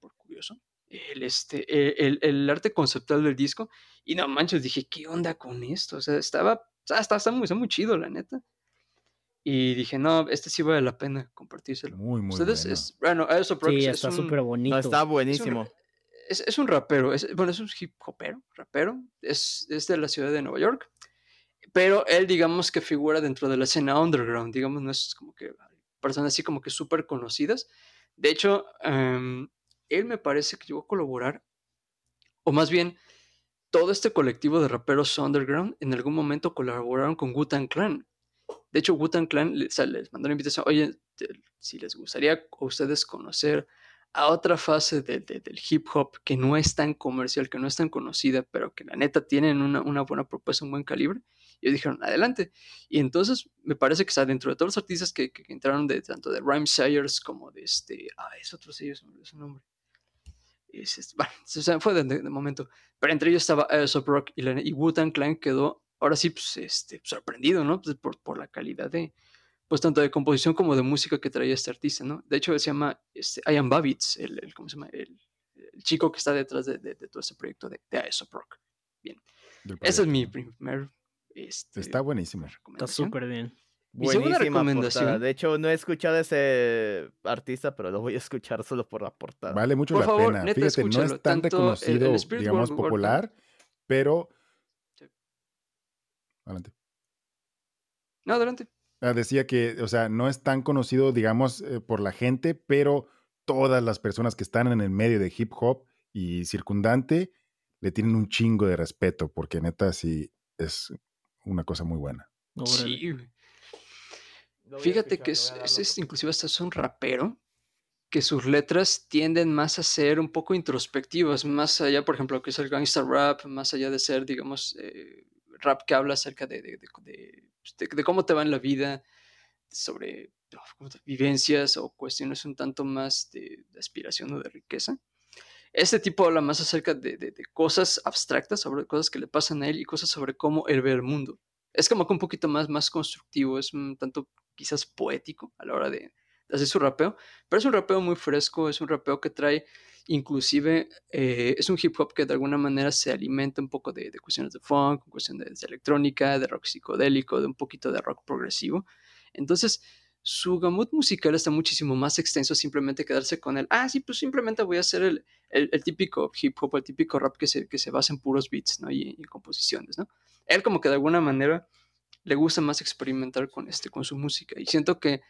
por curioso, el, este, el, el arte conceptual del disco. Y no manches, dije, ¿qué onda con esto? O sea, estaba, o sea, está, está muy, está muy chido, la neta. Y dije, no, este sí vale la pena compartírselo. Muy, muy Ustedes, bueno. es, bueno, eso Sí, es está súper bonito. No, está es un, buenísimo. Es, es un rapero, es, bueno, es un hip hopero, rapero, es, es de la ciudad de Nueva York, pero él digamos que figura dentro de la escena underground, digamos, no es como que personas así como que súper conocidas. De hecho, em, él me parece que llegó a colaborar, o más bien, todo este colectivo de raperos underground en algún momento colaboraron con Wu-Tang Clan. De hecho, Wu-Tang Clan les mandó la invitación, oye, si les gustaría a ustedes conocer a otra fase de- de- del hip hop que no es tan comercial, que no es tan conocida, pero que la neta tienen una, una buena propuesta, un buen calibre. Y ellos dijeron, adelante. Y entonces me parece que está dentro de todos los artistas que, que- que entraron de tanto de Rhyme Sayers como de este. Ah, es otro sello, se me su nombre. Es bueno, o sea, fue de, de- de momento. Pero entre ellos estaba Aesop Rock y, y Wu-Tang Clan quedó, ahora sí, pues, este, sorprendido, ¿no? Pues, por, por la calidad de, pues tanto de composición como de música que traía este artista, ¿no? De hecho, él se llama este, Ian Babitz, el, el- ¿cómo se llama? El, el chico que está detrás de, de- de todo este proyecto de, de Aesop Rock. del Ese es mi primer este, Está buenísimo. Está súper bien. Buenísima recomendación- portada. De hecho, no he escuchado a ese artista, pero lo voy a escuchar solo por la portada. Vale mucho Por la favor, pena. neta, Fíjate, no es tan Tanto el- el reconocido, Spirit digamos, World popular, pero. Sí. Adelante. No, adelante. Ah, decía que, o sea, no es tan conocido, digamos, eh, por la gente, pero todas las personas que están en el medio de hip hop y circundante le tienen un chingo de respeto, porque neta sí es una cosa muy buena. Sí, Fíjate que es, es- es- inclusive hasta es un rapero que sus letras tienden más a ser un poco introspectivas, más allá, por ejemplo, que es el gangster rap, más allá de ser, digamos, eh, rap que habla acerca de, de- de- de- de- de cómo te va en la vida, sobre oh, ¿cómo te- vivencias o cuestiones un tanto más de, aspiración o de riqueza. Este tipo habla más acerca de, de- cosas abstractas, sobre cosas que le pasan a él y cosas sobre cómo él ve el mundo. Es como que un poquito más, más constructivo, es un tanto quizás poético a la hora de hacer su rapeo, pero es un rapeo muy fresco, es un rapeo que trae inclusive, eh, es un hip hop que de alguna manera se alimenta un poco de, de cuestiones de funk, cuestiones de, electrónica, de rock psicodélico, de un poquito de rock progresivo. Entonces, su gamut musical está muchísimo más extenso simplemente quedarse con el, ah, sí, pues simplemente voy a hacer el, el, típico hip hop, el típico rap que se, que se basa en puros beats, ¿no? Y, y composiciones, ¿no? Él como que de alguna manera le gusta más experimentar con, este, con su música. Y siento que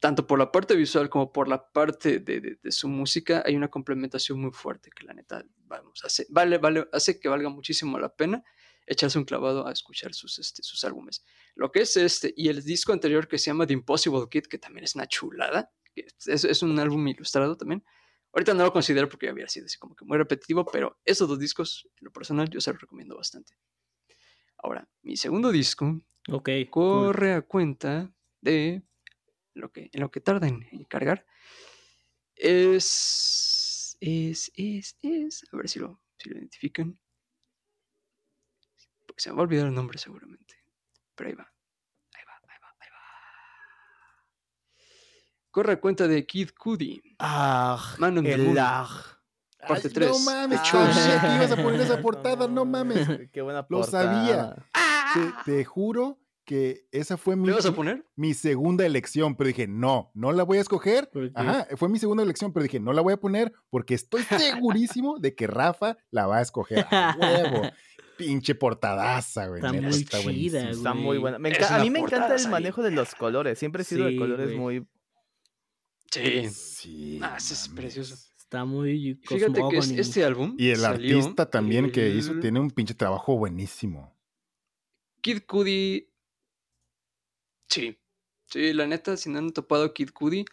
tanto por la parte visual como por la parte de, de, de su música hay una complementación muy fuerte que la neta, vamos, hace, vale, vale, hace que valga muchísimo la pena echarse un clavado a escuchar sus, este, sus álbumes. Lo que es este, y el disco anterior que se llama The Impossible Kid, que también es una chulada, que es, es un álbum ilustrado también. Ahorita no lo considero porque había sido así como que muy repetitivo, pero esos dos discos, en lo personal, yo se los recomiendo bastante. Ahora, mi segundo disco Ok. cool. corre a cuenta de lo que, en lo que tarda en, en cargar. Es, es, es, es, a ver si lo, si lo identifican. Porque se me va a olvidar el nombre seguramente. Pero ahí va. Ahí va, ahí va, ahí va. Corre a cuenta de Kid Cudi. Ah, Man on the Moon. Parte Ay, tres, No mames, que ibas a poner esa [LAUGHS] portada, no mames. Qué buena Lo portada. sabía. Te, te juro que esa fue mi, ¿Le vas a poner? mi segunda elección, pero dije, no, no la voy a escoger. Ajá, fue mi segunda elección, pero dije, no la voy a poner porque estoy segurísimo de que Rafa la va a escoger a huevo. [LAUGHS] Pinche portadaza, güey. Está neta, muy está chida, buenísimo. güey. Está muy buena. Me a mí me encanta el manejo de los colores. Siempre he sido Sí, de colores güey. muy. Sí. Sí. Ah, es precioso. Está muy Fíjate que es- este álbum. Y el salió artista también que hizo tiene un pinche trabajo buenísimo. Kid Cudi. Sí. Sí, la neta, si no han topado Kid Cudi,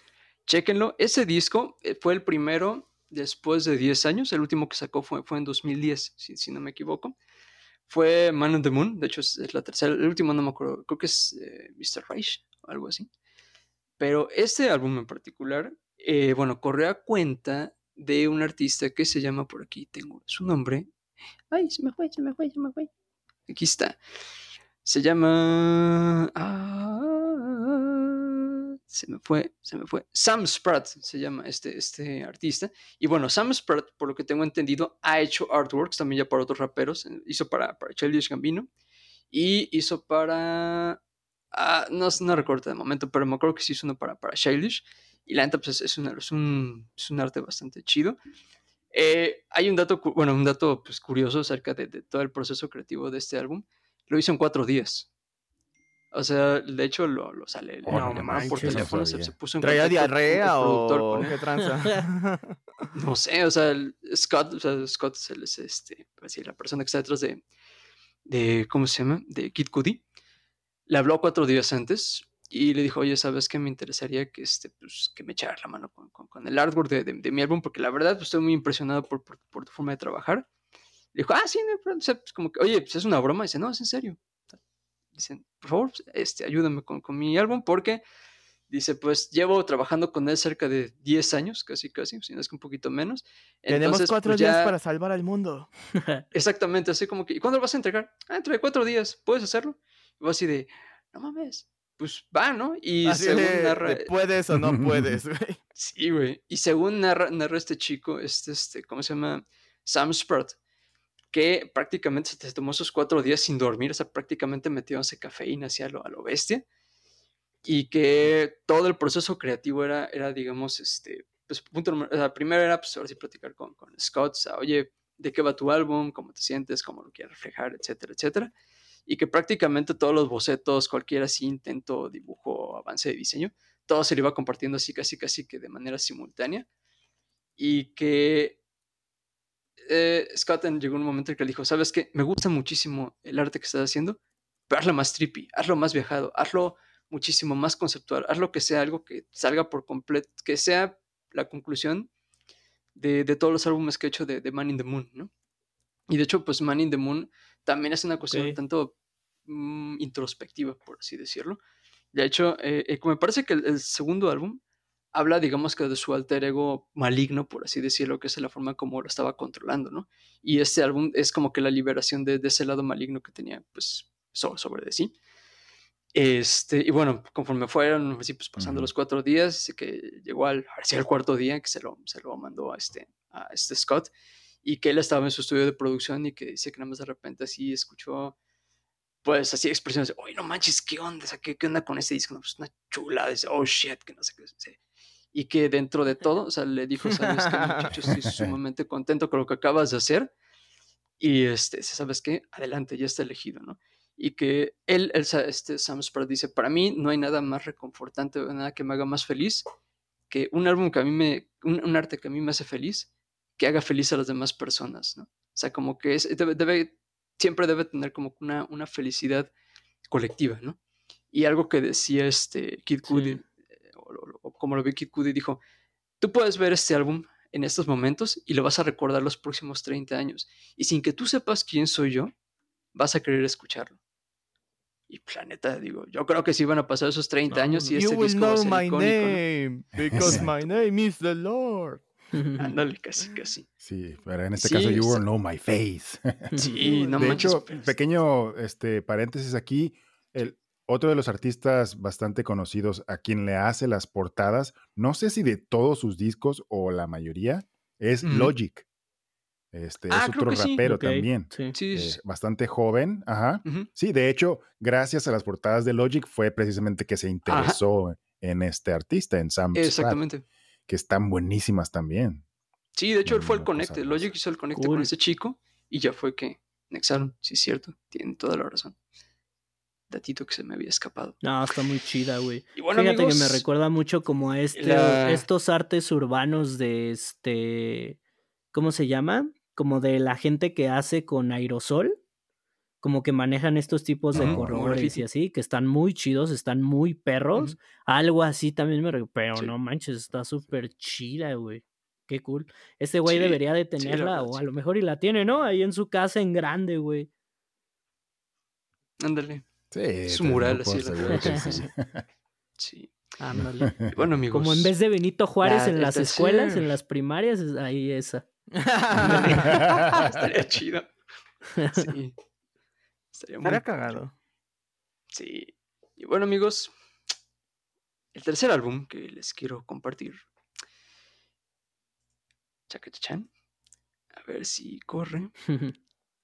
chéquenlo. Ese disco eh, fue el primero después de 10 años. El último que sacó fue, fue en 2010, si, si no me equivoco. Fue Man on the Moon. De hecho, es, la tercera. El último no me acuerdo. Creo que es eh, Mr. Reich o algo así. Pero este álbum en particular, eh, bueno, corre a cuenta de un artista que se llama por aquí. Tengo su nombre. Ay, se me fue, se me fue, se me fue. Aquí está. Se llama. ah, se me fue, se me fue. Sam Spratt se llama este, este artista. Y bueno, Sam Spratt, por lo que tengo entendido, ha hecho artworks también ya para otros raperos. Hizo para, para Childish Gambino. Y hizo para. ah, no, no recuerdo de momento, pero me acuerdo que sí hizo uno para, para Childish. Y la neta, pues es, una- es un, es un arte bastante chido. Eh, hay un dato, bueno, un dato pues, curioso acerca de todo el proceso creativo de este álbum. Lo hizo en cuatro días. O sea, de hecho, lo, lo sale. le- Oh, no llamaron por no teléfono, se, se puso en ¿Traía diarrea o qué tranza? [LAUGHS] [LAUGHS] No sé, o sea, Scott, o sea, Scott es, este, pues sí, la persona que está detrás de, de, ¿cómo se llama? De Kid Cudi. Le habló cuatro días antes y le dijo, oye, ¿sabes qué? Me interesaría que, este, pues, que me echaras la mano con, con- con el artwork de, de- de mi álbum, porque la verdad pues, estoy muy impresionado por, por- por tu forma de trabajar. Le dijo, ah, sí, no hay problema". O sea, pues, como que, oye, pues es una broma. dice, no, es en serio. Dicen, por favor, este, ayúdame con, con mi álbum porque Dice, pues llevo trabajando con él cerca de 10 años, casi, casi, si no es que un poquito menos. Tenemos Entonces, cuatro pues, días ya- para salvar al mundo. [LAUGHS] Exactamente, así como que, ¿y cuándo lo vas a entregar? Ah, dentro de cuatro días, ¿puedes hacerlo? Y vos así de, no mames, pues va, ¿no? Y Así según de- narra, de puedes o no [LAUGHS] puedes, güey. sí, güey, y según narra, narra este chico, este, este, ¿cómo se llama? Sam Spratt, que prácticamente se tomó esos cuatro días sin dormir, o sea, prácticamente metiéndose cafeína hacia lo, a lo bestia, y que todo el proceso creativo era, era digamos, este, pues, punto número, o sea, primero era, pues, ahora sí, platicar con, con Scott, o oye, ¿de qué va tu álbum? ¿Cómo te sientes? ¿Cómo lo quieres reflejar? Etcétera, etcétera. Y que prácticamente todos los bocetos, cualquier así intento, dibujo, avance de diseño, todo se lo iba compartiendo así, casi, casi que de manera simultánea. Y que eh, llegó un momento en que le dijo, ¿sabes qué? Me gusta muchísimo el arte que estás haciendo, pero hazlo más trippy, hazlo más viajado, hazlo muchísimo más conceptual, hazlo que sea algo que salga por completo, que sea la conclusión de, de todos los álbumes que he hecho de, de Man in the Moon, ¿no? Y de hecho, pues Man in the Moon también es una cuestión un Ok. tanto mm, introspectiva, por así decirlo. De hecho, eh, eh, me parece que el, el segundo álbum habla, digamos que de su alter ego maligno, por así decirlo, que es la forma como lo estaba controlando, ¿no? Y este álbum es como que la liberación de, de ese lado maligno que tenía, pues, so- sobre de sí. Este, y bueno, conforme fueron así, pues, pasando Ujú. los cuatro días, que llegó al, hacia el cuarto día que se lo, se lo mandó a este, a este Scott y que él estaba en su estudio de producción y que dice que nada más de repente así escuchó, pues así expresiones oye, no manches, ¿qué onda? ¿qué, qué onda con este disco? No, pues una chula, dice, oh shit, que no sé qué. Sí". Y que dentro de todo, [LAUGHS] o sea, le dijo, sabes qué, muchacho, [LAUGHS] estoy sumamente contento con lo que acabas de hacer. Y este, ¿sabes qué? Adelante, ya está elegido, ¿no? Y que él, él, este Sam Spratt dice, para mí no hay nada más reconfortante nada que me haga más feliz que un álbum que a mí me, un, un arte que a mí me hace feliz, que haga feliz a las demás personas, ¿no? O sea, como que es, debe, debe- siempre debe tener como una, una felicidad colectiva, ¿no? Y algo que decía este Kid Cudi, Sí. Como lo vi Kid Cudi, dijo, tú puedes ver este álbum en estos momentos y lo vas a recordar los próximos 30 años. Y sin que tú sepas quién soy yo, vas a querer escucharlo. Y planeta, digo, yo creo que sí van a pasar esos 30 No, años y no. este you will disco va a know ser my icónico, ¿no? name, [LAUGHS] because Exacto. my name is the Lord. [LAUGHS] Ándale, casi, [LAUGHS] casi. Sí, pero en este Sí, caso, you will know my face. Sí, no de manches, hecho, pero- pequeño este, paréntesis aquí, el, otro de los artistas bastante conocidos a quien le hace las portadas, no sé si de todos sus discos o la mayoría, es. Logic. Este, Ah, es creo otro que sí. rapero Ok, también. sí. Sí, eh, sí, bastante joven, ajá. Sí, de hecho, gracias a las portadas de Logic fue precisamente que se interesó en este artista, en Sam Exactamente. que están buenísimas también. Sí, de hecho, él fue el conecte. Logic hizo el conecte Cool. con ese chico y ya fue que nexaron. Sí, es cierto. Tienen toda la razón. Datito que se me había escapado. No, está muy chida, güey. Y bueno, Fíjate que me recuerda mucho como a este, la- estos artes urbanos de este, ¿cómo se llama? Como de la gente que hace con aerosol, como que manejan estos tipos de como colores y así, que están muy chidos, están muy perros. Algo así también me... re- Pero Sí. no manches, está súper chida, güey. Qué cool. Este güey Sí, debería de sí, tenerla, verdad, o a lo mejor y la tiene, ¿no? Ahí en su casa en grande, güey. Ándale. Sí, lo mural, así, la que verdad. sí. [LAUGHS] Sí. Ándale. Y bueno, amigos. Como en vez de Benito Juárez la- en las escuelas, en las primarias, es ahí esa. [LAUGHS] Estaría [LAUGHS] chido. Sí. Estaría muy Estaría cagado. Sí. Y bueno, amigos, el tercer álbum que les quiero compartir. Chacachachan. A ver si corre.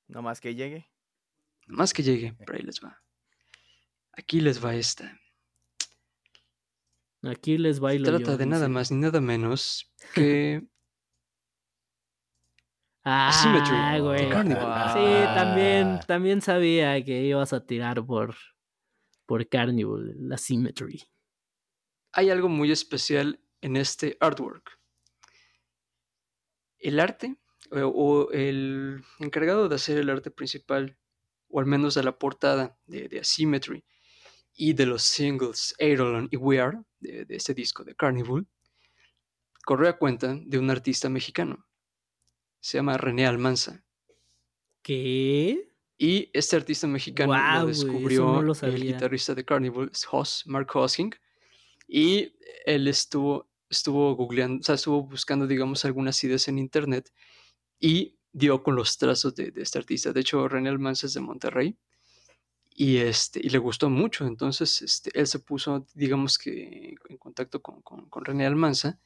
No más que llegue. Más que llegue, por ahí les va. Aquí les va esta. Aquí les bailo Trata yo, de nada más ni nada menos que [LAUGHS] Ah, Asymmetry, güey. Sí, también, también sabía que ibas a tirar por, por Carnival, la Symmetry. hay algo muy especial en este artwork. El arte, o, o el encargado de hacer el arte principal, o al menos de la portada de, de Asymmetry y de los singles Eidolon y We Are, de, de este disco de Carnival, corre a cuenta de un artista mexicano. Se llama René Almanza. ¿Qué? Y este artista mexicano lo descubrió no lo el guitarrista de Carnival, Hoss, Mark Hossing. Y él estuvo, estuvo googleando, o sea, estuvo buscando, digamos, algunas ideas en internet y dio con los trazos de, de este artista. De hecho, René Almanza es de Monterrey y, este, y le gustó mucho. Entonces, este, él se puso, digamos que, en contacto con, con, con René Almanza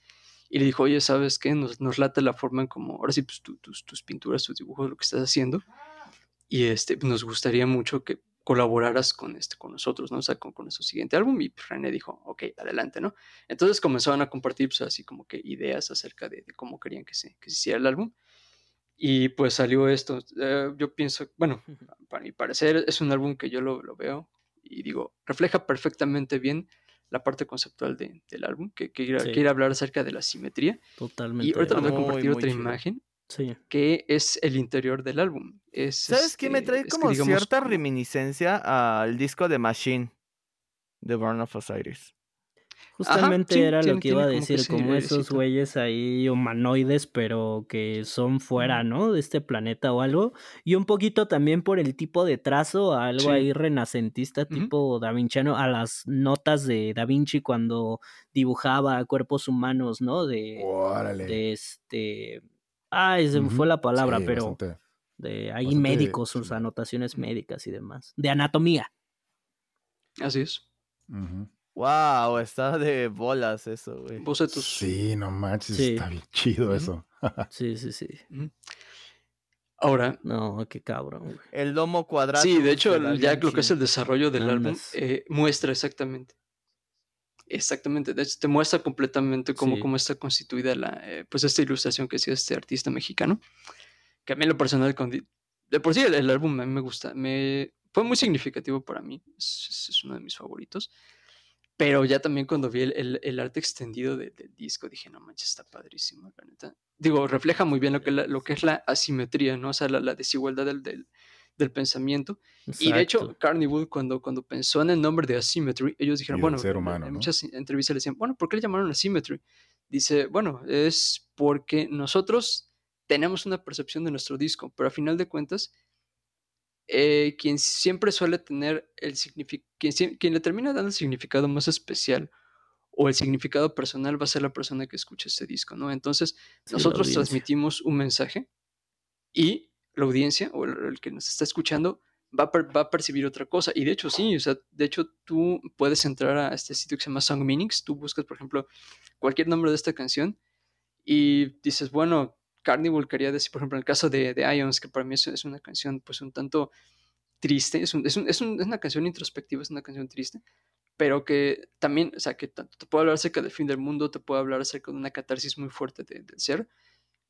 y le dijo, oye, ¿sabes qué? Nos, nos late la forma en como, ahora sí, pues, tu- tus, tus pinturas, tus dibujos, lo que estás haciendo. Y este, nos gustaría mucho que colaboraras con, este, con nosotros, ¿no? O sea, con, con nuestro siguiente álbum. Y pues, René dijo, ok, adelante, ¿no? Entonces comenzaron a compartir, pues, así como que ideas acerca de, de cómo querían que se, que se hiciera el álbum. Y pues salió esto. Eh, yo pienso, bueno, para mi parecer es un álbum que yo lo, lo veo y digo, refleja perfectamente bien la parte conceptual de- del álbum, que, que quiere, Sí. quiere hablar acerca de la simetría. Totalmente. Y ahorita les voy a compartir muy otra imagen, Sí. que es el interior del álbum. Es, ¿Sabes qué? Me este, trae que como digamos cierta reminiscencia al disco de Machine de Burn of Osiris. Justamente sí, era lo que iba a como decir, como esos güeyes ahí humanoides, pero que son fuera, ¿no? De este planeta o algo. Y un poquito también por el tipo de trazo, algo Sí. ahí renacentista, tipo Da Vinciano, a las notas de Da Vinci cuando dibujaba cuerpos humanos, ¿no? De, Órale. de este... Ay, se me fue la palabra, Sí, pero bastante. de ahí bastante médicos, sus anotaciones médicas y demás. De anatomía. Así es. Ujú. Wow, está de bolas eso, güey. Bocetos. Sí, no manches, Sí. está bien chido Ujú. eso. [LAUGHS] Sí, sí, sí. Ujú. Ahora, No, qué cabrón, güey. El lomo cuadrado. sí, de hecho, ya lo que es el desarrollo del álbum Andas. eh, muestra exactamente. Exactamente, de hecho, te muestra completamente cómo, Sí. cómo está constituida la, eh, pues esta ilustración que hacía este artista mexicano. Que a mí en lo personal, con de por sí el, el álbum a mí me gusta, me, fue muy significativo para mí, es, es- es uno de mis favoritos. Pero ya también cuando vi el, el- el arte extendido de- del disco, dije, no manches, está padrísimo, la neta. Digo, refleja muy bien lo que, la- lo que es la asimetría, ¿no? O sea, la, la desigualdad del, del, del pensamiento. Y de hecho. Carnival, cuando, cuando pensó en el nombre de Asymmetry, ellos dijeron, bueno, ser humano, en ¿no? muchas entrevistas le decían, bueno, ¿por qué le llamaron Asymmetry? Dice, bueno, es porque nosotros tenemos una percepción de nuestro disco, pero a final de cuentas, eh, quien siempre suele tener el significado, quien, le termina dando el significado más especial o el significado personal va a ser la persona que escucha este disco, ¿no? Entonces, Sí, nosotros transmitimos un mensaje y la audiencia o el, el que nos está escuchando va a, per- va a percibir otra cosa. Y de hecho, sí, o sea, de hecho tú puedes entrar a este sitio que se llama Song Meanings, tú buscas, por ejemplo, cualquier nombre de esta canción y dices, bueno, Carnival quería decir, por ejemplo, en el caso de, de Ions, que para mí es, una canción pues un tanto triste, es, un- es un- es un- es una canción introspectiva, es una canción triste, pero que también, o sea, que tanto te puede hablar acerca del fin del mundo, te puede hablar acerca de una catarsis muy fuerte de- del ser,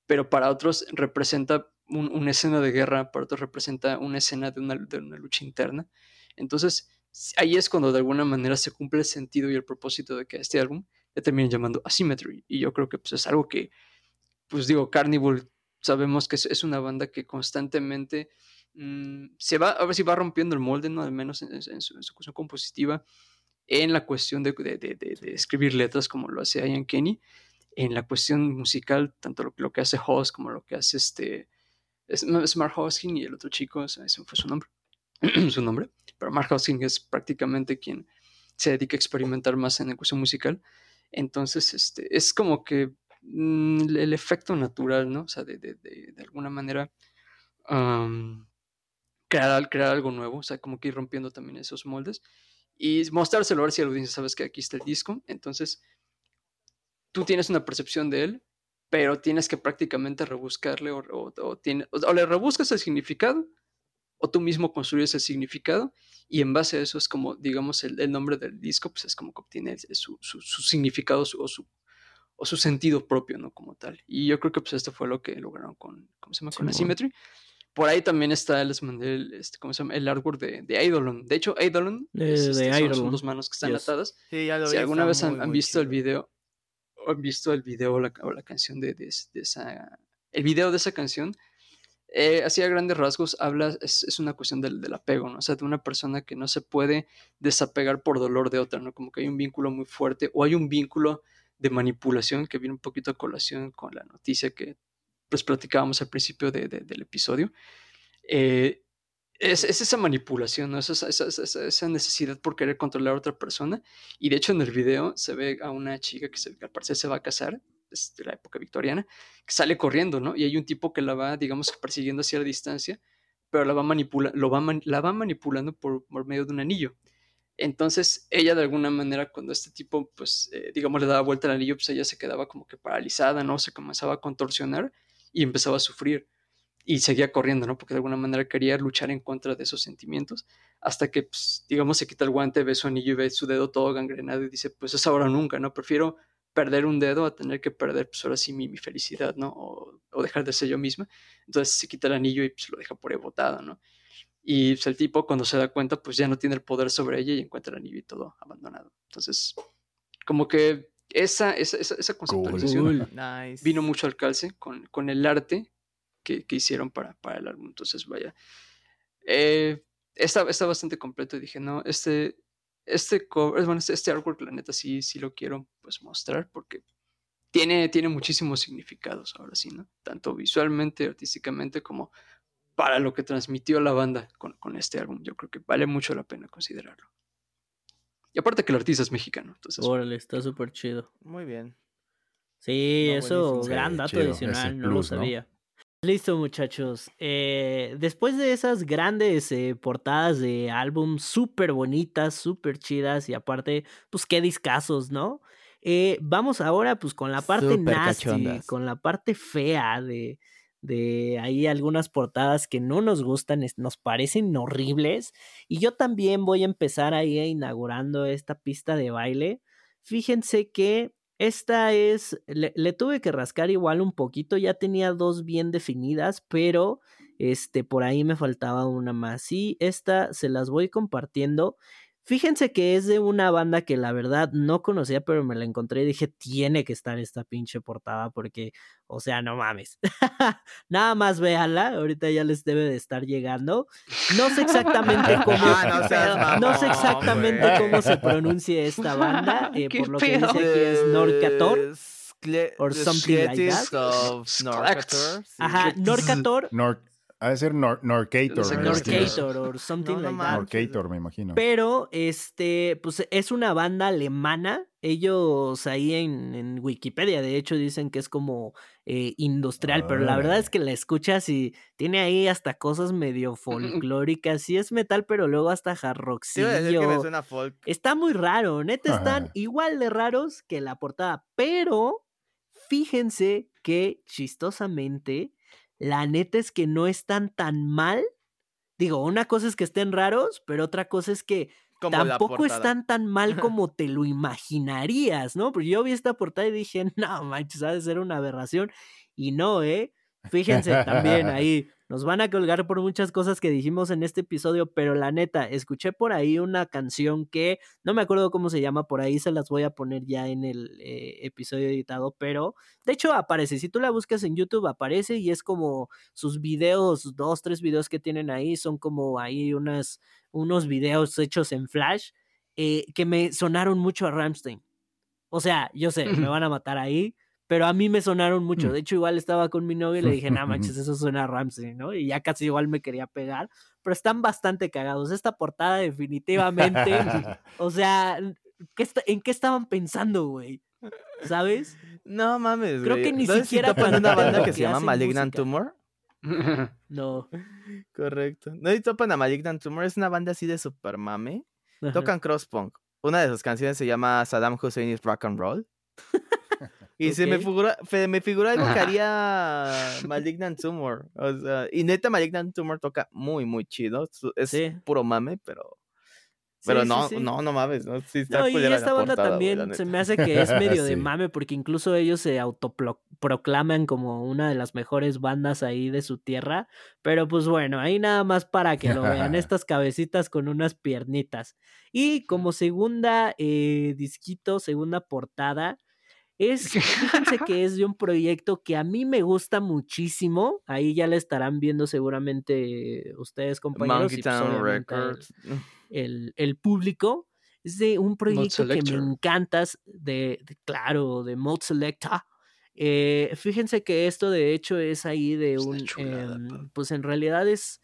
pero para otros representa un- una escena de guerra, para otros representa una escena de una, de una lucha interna. Entonces, ahí es cuando de alguna manera se cumple el sentido y el propósito de que este álbum le terminen llamando Asymmetry. Y yo creo que pues, es algo que, pues digo, Carnival sabemos que es, una banda que constantemente mm, se va, a ver si va rompiendo el molde, ¿no? Al menos en, su, cuestión compositiva, en la cuestión de, escribir letras como lo hace Ian Kenny, en la cuestión musical, tanto lo, lo que hace Hoss como lo que hace este Smart Hosking y el otro chico, ese fue su nombre, [CLEARS THROAT] su nombre, pero Mark Hosking es prácticamente quien se dedica a experimentar más en la cuestión musical. Entonces, este, es como que el efecto natural, ¿no? O sea, de, de, de, de alguna manera crear, crear algo nuevo, o sea, como que ir rompiendo también esos moldes y mostrárselo a ver si la audiencia sabes que aquí está el disco. Entonces, tú tienes una percepción de él, pero tienes que prácticamente rebuscarle o, o, le rebuscas el significado o tú mismo construyes el significado y en base a eso es como, digamos, el, nombre del disco, pues es como que obtiene su, su, significado o, su, o su sentido propio, ¿no? Como tal. Y yo creo que pues esto fue lo que lograron con, ¿cómo se llama? con Asymmetry. Por ahí también está, les mandé el, este, ¿cómo se llama? el artwork de, de Eidolon. De hecho, Eidolon, es, este, son, dos manos que están atadas. si alguna vez han, visto el video, han visto el video o la, la canción de, de, esa, el video de esa canción, eh, así a grandes rasgos habla, es, es una cuestión del, del, apego, ¿no? O sea, de una persona que no se puede desapegar por dolor de otra, ¿no? Como que hay un vínculo muy fuerte o hay un vínculo de manipulación que viene un poquito a colación con la noticia que pues platicábamos al principio de, del episodio. Eh, es, esa manipulación, ¿no? esa, esa, necesidad por querer controlar a otra persona. Y de hecho en el video se ve a una chica que, se, al parecer se va a casar, es de la época victoriana, que sale corriendo, ¿no? Y hay un tipo que la va, digamos, persiguiendo hacia la distancia, pero la va, manipula lo va, la va manipulando por, por, medio de un anillo. Entonces ella de alguna manera cuando este tipo, pues, eh, digamos, le daba vuelta al anillo, pues ella se quedaba como que paralizada, ¿no? Se comenzaba a contorsionar y empezaba a sufrir y seguía corriendo, ¿no? Porque de alguna manera quería luchar en contra de esos sentimientos, hasta que, pues, digamos, se quita el guante, ve su anillo y ve su dedo todo gangrenado y dice, pues es ahora o nunca, ¿no? Prefiero perder un dedo a tener que perder, pues ahora sí, mi, mi felicidad, ¿no? O, dejar de ser yo misma. Entonces se quita el anillo y pues lo deja por ahí ¿no? Y pues, el tipo, cuando se da cuenta, pues ya no tiene el poder sobre ella y encuentra el anillo y todo abandonado. Entonces, como que esa, esa, esa, conceptualización vino mucho al calce con, con el arte que, que, hicieron para, para el álbum. Entonces, vaya. Eh, está, está, bastante completo y dije, no, este, este cover, bueno, este, este, artwork, la neta, sí, sí lo quiero pues mostrar porque tiene, tiene muchísimos significados ahora sí, ¿no? Tanto visualmente, artísticamente, como para lo que transmitió la banda con, con este álbum. Yo creo que vale mucho la pena considerarlo. Y aparte que el artista es mexicano. Entonces... Órale, está súper chido. Muy bien. Sí, eso, gran dato adicional, no lo sabía. Listo, muchachos. Eh, después de esas grandes eh, portadas de álbum súper bonitas, súper chidas y aparte, pues qué discazos, ¿no? Eh, vamos ahora pues con la parte nasty, con la parte fea de, de ahí algunas portadas que no nos gustan, nos parecen horribles. Y yo también voy a empezar ahí inaugurando esta pista de baile. Fíjense que esta es, le, le, tuve que rascar igual un poquito, ya tenía dos bien definidas, pero este, por ahí me faltaba una más. Y esta se las voy compartiendo. Fíjense que es de una banda que la verdad no conocía, pero me la encontré y dije, tiene que estar esta pinche portada porque, o sea, no mames. [LAUGHS] Nada más véanla, ahorita ya les debe de estar llegando. No sé exactamente cómo, ah, [LAUGHS] no, sé exactamente cómo se [LAUGHS] pronuncia esta banda, eh, por lo que dice aquí es Norcator. or something like that. Ajá, Norcator. Ha de ser Nor Norcator. Norcator o something like that. Norcator, me imagino. Pero, este, pues es una banda alemana. Ellos ahí en, en Wikipedia, de hecho, dicen que es como eh, industrial, pero la verdad es que la escuchas y tiene ahí hasta cosas medio [LAUGHS] folclóricas. Sí es metal, pero luego hasta jarroxillo. Está muy raro, neta, están igual de raros que la portada, pero fíjense que chistosamente la neta es que no están tan mal. Digo, una cosa es que estén raros, pero otra cosa es que tampoco están tan mal como te lo imaginarías, ¿no? Porque yo vi esta portada y dije, [LAUGHS] no manches, ha de ser una aberración. Y no, ¿eh? Fíjense también [LAUGHS] ahí, nos van a colgar por muchas cosas que dijimos en este episodio, pero la neta, escuché por ahí una canción que no me acuerdo cómo se llama, por ahí se las voy a poner ya en el eh, episodio editado, pero de hecho aparece, si tú la buscas en YouTube aparece y es como sus videos, dos, tres videos que tienen ahí, son como ahí unas, unos videos hechos en Flash eh, que me sonaron mucho a Ramstein. O sea, yo sé, me [LAUGHS] van a matar ahí, pero a mí me sonaron mucho. Mm. De hecho, igual estaba con mi novio y le dije, no manches, [LAUGHS] eso suena a Ramsey, ¿no? Y ya casi igual me quería pegar, pero están bastante cagados. Esta portada definitivamente, [LAUGHS] o sea, ¿qué está- ¿en qué estaban pensando, güey? ¿Sabes? No mames, Creo güey. que ni ¿Sabes si siquiera topan una banda que se llama Malignant música. Tumor. [LAUGHS] No. Correcto. No, y topan a Malignant Tumor, es una banda así de super mame. Tocan crosspunk. Una de sus canciones se llama Saddam Hussein's Rock and Roll. Y se me figura, fe- me figura algo que haría Malignant Tumor. O sea, y neta Malignant Tumor toca muy, muy chido. Es Sí. puro mame, pero. Pero sí, no, sí. no, no mames. No, y esta banda portada, también se me hace que es [LAUGHS] medio de mame porque incluso ellos se autoproclaman como una de las mejores bandas ahí de su tierra. Pero pues bueno, ahí nada más para que lo vean, [LAUGHS] estas cabecitas con unas piernitas. Y como segunda eh, disquito, segunda portada, es, fíjense [LAUGHS] que es de un proyecto que a mí me gusta muchísimo. Ahí ya le estarán viendo seguramente ustedes, compañeros. Monkey y, pues, Town Records. el, el público. Es de un proyecto que me Selector. encanta, es de, de- claro, de Mode Selecta. Eh, fíjense que esto de hecho es ahí de un, chulada, em, pues en realidad es,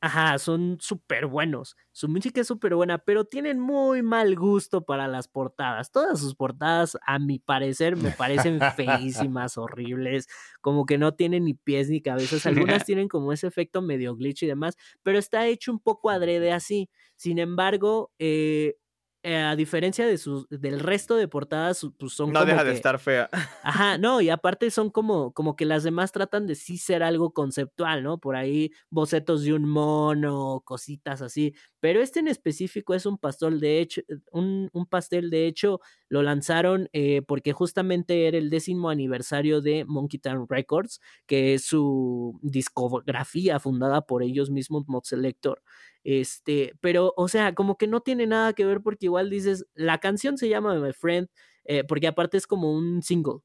ajá, son súper buenos. Su música es súper buena, pero tienen muy mal gusto para las portadas. Todas sus portadas, a mi parecer, me parecen [LAUGHS] feísimas, horribles, como que no tienen ni pies ni cabezas. Algunas [LAUGHS] tienen como ese efecto medio glitch y demás, pero está hecho un poco adrede así. Sin embargo, eh, a diferencia de sus, del resto de portadas, su- pues son No como deja de estar fea. Ajá, [LAUGHS] no, y aparte son como, como que las demás tratan de sí ser algo conceptual, ¿no? Por ahí bocetos de un mono, cositas así. Pero este en específico es un pastel de hecho, un, un pastel de hecho lo lanzaron eh, porque justamente era el décimo aniversario de Monkey Town Records, que es su discografía fundada por ellos mismos, Mod Selector. Este, pero, o sea, como que no tiene nada que ver porque igual dices, la canción se llama My Friend, eh, porque aparte es como un single.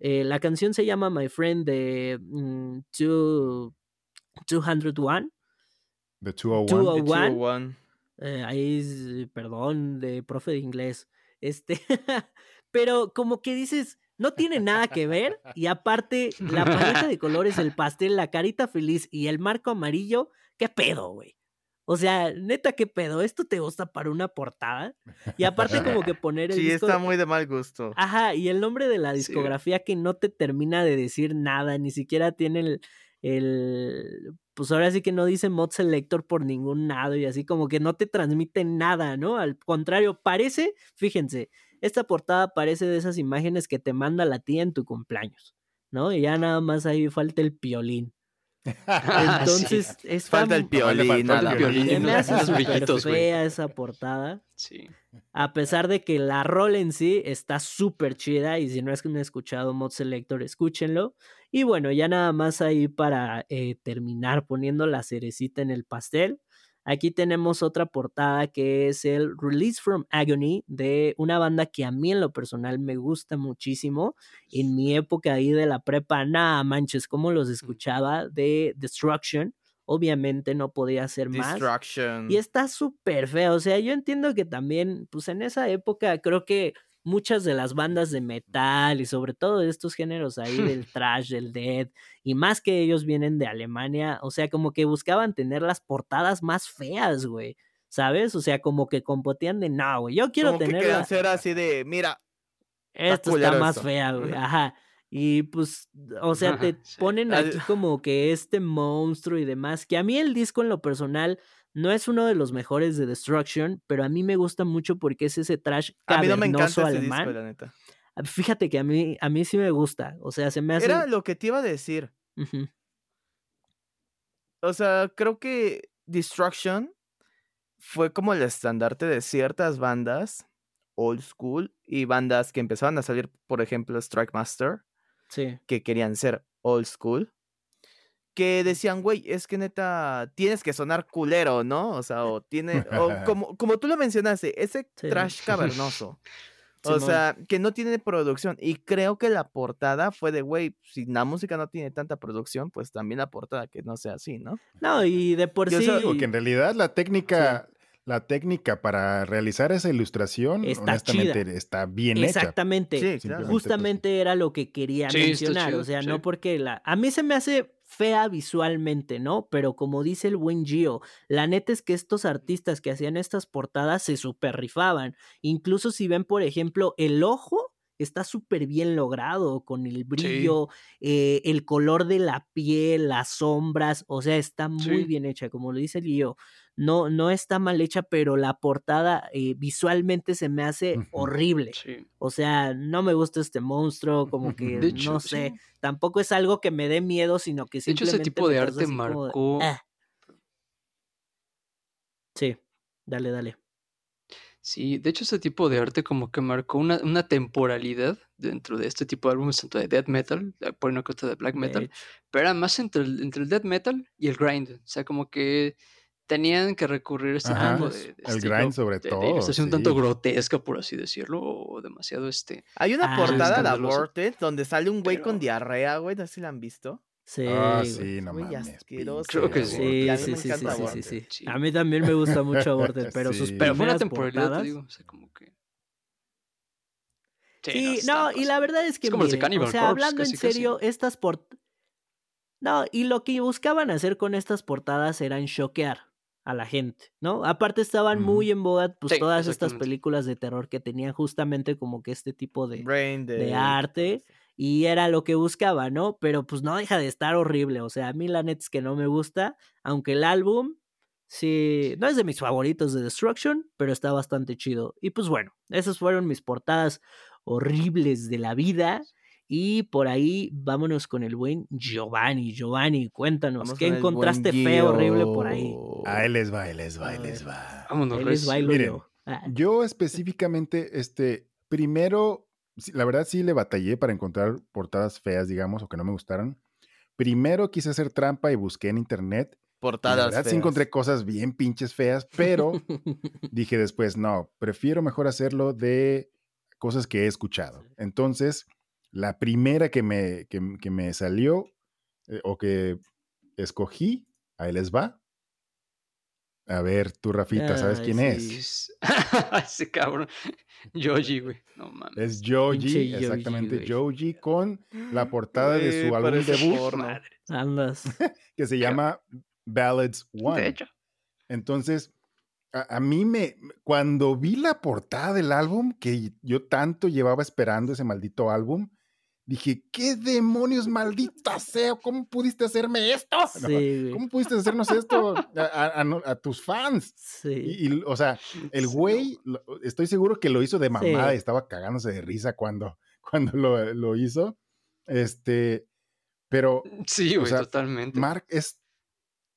Eh, la canción se llama My Friend de mm, Two- 201. The 201. 201. 201. Eh, ahí, es, perdón, de profe de inglés. Este, [LAUGHS] pero como que dices, no tiene nada que ver. Y aparte, la paleta de colores, el pastel, la carita feliz y el marco amarillo, ¿qué pedo, güey? O sea, neta, ¿qué pedo? ¿Esto te gusta para una portada? Y aparte, [LAUGHS] como que poner el Sí, disco está de- muy de mal gusto. Ajá, y el nombre de la Sí. discografía que no te termina de decir nada, ni siquiera tiene el, el pues ahora sí que no dice mod selector por ningún lado y así como que no te transmite nada, ¿no? Al contrario, parece, fíjense, esta portada parece de esas imágenes que te manda la tía en tu cumpleaños, ¿no? Y ya nada más ahí falta el piolín. Ah, [LAUGHS] sí. Entonces, está Falta el piolín. faltó el piolín. me hace súper fea esa portada. Sí. A pesar de que la rol en sí está súper chida y si no es que no han escuchado Mod Selector, escúchenlo. Y bueno, ya nada más ahí para eh, terminar poniendo la cerecita en el pastel. Aquí tenemos otra portada que es el Release from Agony de una banda que a mí en lo personal me gusta muchísimo. En mi época ahí de la prepa, nada manches, como los escuchaba de Destruction. Obviamente no podía ser más. Destruction. Y está súper feo. O sea, yo entiendo que también, pues en esa época, creo que muchas de las bandas de metal y sobre todo de estos géneros ahí [LAUGHS] del trash, del dead, y más que ellos vienen de Alemania, o sea, como que buscaban tener las portadas más feas, güey. ¿Sabes? O sea, como que compotían de no, güey. Yo quiero Como que tener querían la- ser así de, mira, esta está más esto. fea, güey. Ajá. Y pues, o sea, te Sí. ponen aquí como que este monstruo y demás. Que a mí el disco en lo personal no es uno de los mejores de Destruction, pero a mí me gusta mucho porque es ese trash a mí no me cavernoso encanta ese alemán. disco, la neta. Ah, Fíjate que a mí, a mí sí me gusta. O sea, se me hace. Era lo que te iba a decir. O sea, creo que Destruction fue como el estandarte de ciertas bandas old school y bandas que empezaban a salir, por ejemplo, Strike Master, Sí. que querían ser old school, que decían, güey, es que neta tienes que sonar culero, ¿no? O sea, o tiene, o [LAUGHS] como, como tú lo mencionaste, ese Sí. trash cavernoso. [LAUGHS] O sea, que no tiene producción. Y creo que la portada fue de, güey, si la música no tiene tanta producción, pues también la portada que no sea así, ¿no? No, y de por Yo sí. Digo que en realidad la técnica, la técnica para realizar esa ilustración, Está honestamente, chida. está bien hecha. Exactamente. Sí, Justamente era lo que quería mencionar. chido, o sea, sí. no porque la. A mí se me hace fea visualmente, ¿no? Pero como dice el buen Gio, la neta es que estos artistas que hacían estas portadas se super rifaban. Incluso si ven, por ejemplo, el ojo. Está súper bien logrado con el brillo, eh, el color de la piel, las sombras, o sea, está muy Sí. bien hecha, como lo dice Gio. No, no está mal hecha, pero la portada eh, visualmente se me hace horrible. Sí. O sea, no me gusta este monstruo, como que De hecho, no sé, sí. tampoco es algo que me dé miedo, sino que De hecho, simplemente ese tipo de arte de, marcó. "Ah". Sí, dale, dale. Sí, de hecho, ese tipo de arte como que marcó una, una temporalidad dentro de este tipo de álbumes, tanto de death metal, por una cosa de black metal, pero era más entre el, entre el death metal y el grind. O sea, como que tenían que recurrir a este Ajá, tipo de, de el estilo grind sobre de, de todo, ilustración un tanto sí. grotesca, por así decirlo, o demasiado este. Hay una Ah, portada, escandaloso. Aborted, donde sale un güey con diarrea, güey, no sé si la han visto. Sí, Ah, güey. sí, no Muy mames. asqueroso, Creo que sí. Sí, Y a mí sí, sí, sí, sí, sí, sí. sí. A mí también me gusta mucho Aborted, [LAUGHS] pero sus Sí. Pero fue una temporalidad, portadas- te digo. O sea, como que. Sí, no, y la verdad es que, Es como de miren, Cannibal o sea, Corpse, hablando casi, en casi. serio, estas port... No, y lo que buscaban hacer con estas portadas eran choquear a la gente, ¿no? Aparte estaban muy en boga, pues, Sí, todas estas películas de terror que tenían justamente como que este tipo de... De arte. Y era lo que buscaba, ¿no? Pero pues no deja de estar horrible, o sea, a mí la neta es que no me gusta, aunque el álbum... Sí, no es de mis favoritos de Destruction, pero está bastante chido. Y pues bueno, esas fueron mis portadas horribles de la vida. Y por ahí vámonos con el buen Giovanni. Giovanni, cuéntanos, Vamos ¿qué encontraste feo, horrible por ahí? Ahí les va, ahí les va, ahí les va. Vámonos, Ahí les bailo Miren, yo. Ah, Yo específicamente, este, primero, sí, la verdad sí le batallé para encontrar portadas feas, digamos, o que no me gustaran. Primero quise hacer trampa y busqué en internet. y la Portadas verdad sí feas. encontré cosas bien pinches feas, [LAUGHS] pero dije después, no, prefiero mejor hacerlo de cosas que he escuchado. Entonces, la primera que me, que, que me salió eh, o que escogí, ahí les va. A ver, tú, Rafita, ¿sabes Ay, quién sí. es? [LAUGHS] Ese cabrón. Yoji, güey. No mames. Es Joji, Joji, exactamente. Joji con la [GASPS] portada de su álbum debut. Andas. [LAUGHS] que se llama Ballads One. De hecho. Entonces, a, a mí me, cuando vi la portada del álbum, que yo tanto llevaba esperando ese maldito álbum, dije, ¿qué demonios maldita sea? ¿Cómo pudiste hacerme esto? [LAUGHS] Sí, güey. ¿Cómo pudiste hacernos esto a, a- a tus fans? Sí. Y, y, o sea, el Sí, güey, lo- estoy seguro que lo hizo de mamada Sí. y estaba cagándose de risa cuando, [LAUGHS] cuando lo, lo hizo. Este, pero Sí, o güey, sea, totalmente. Mark es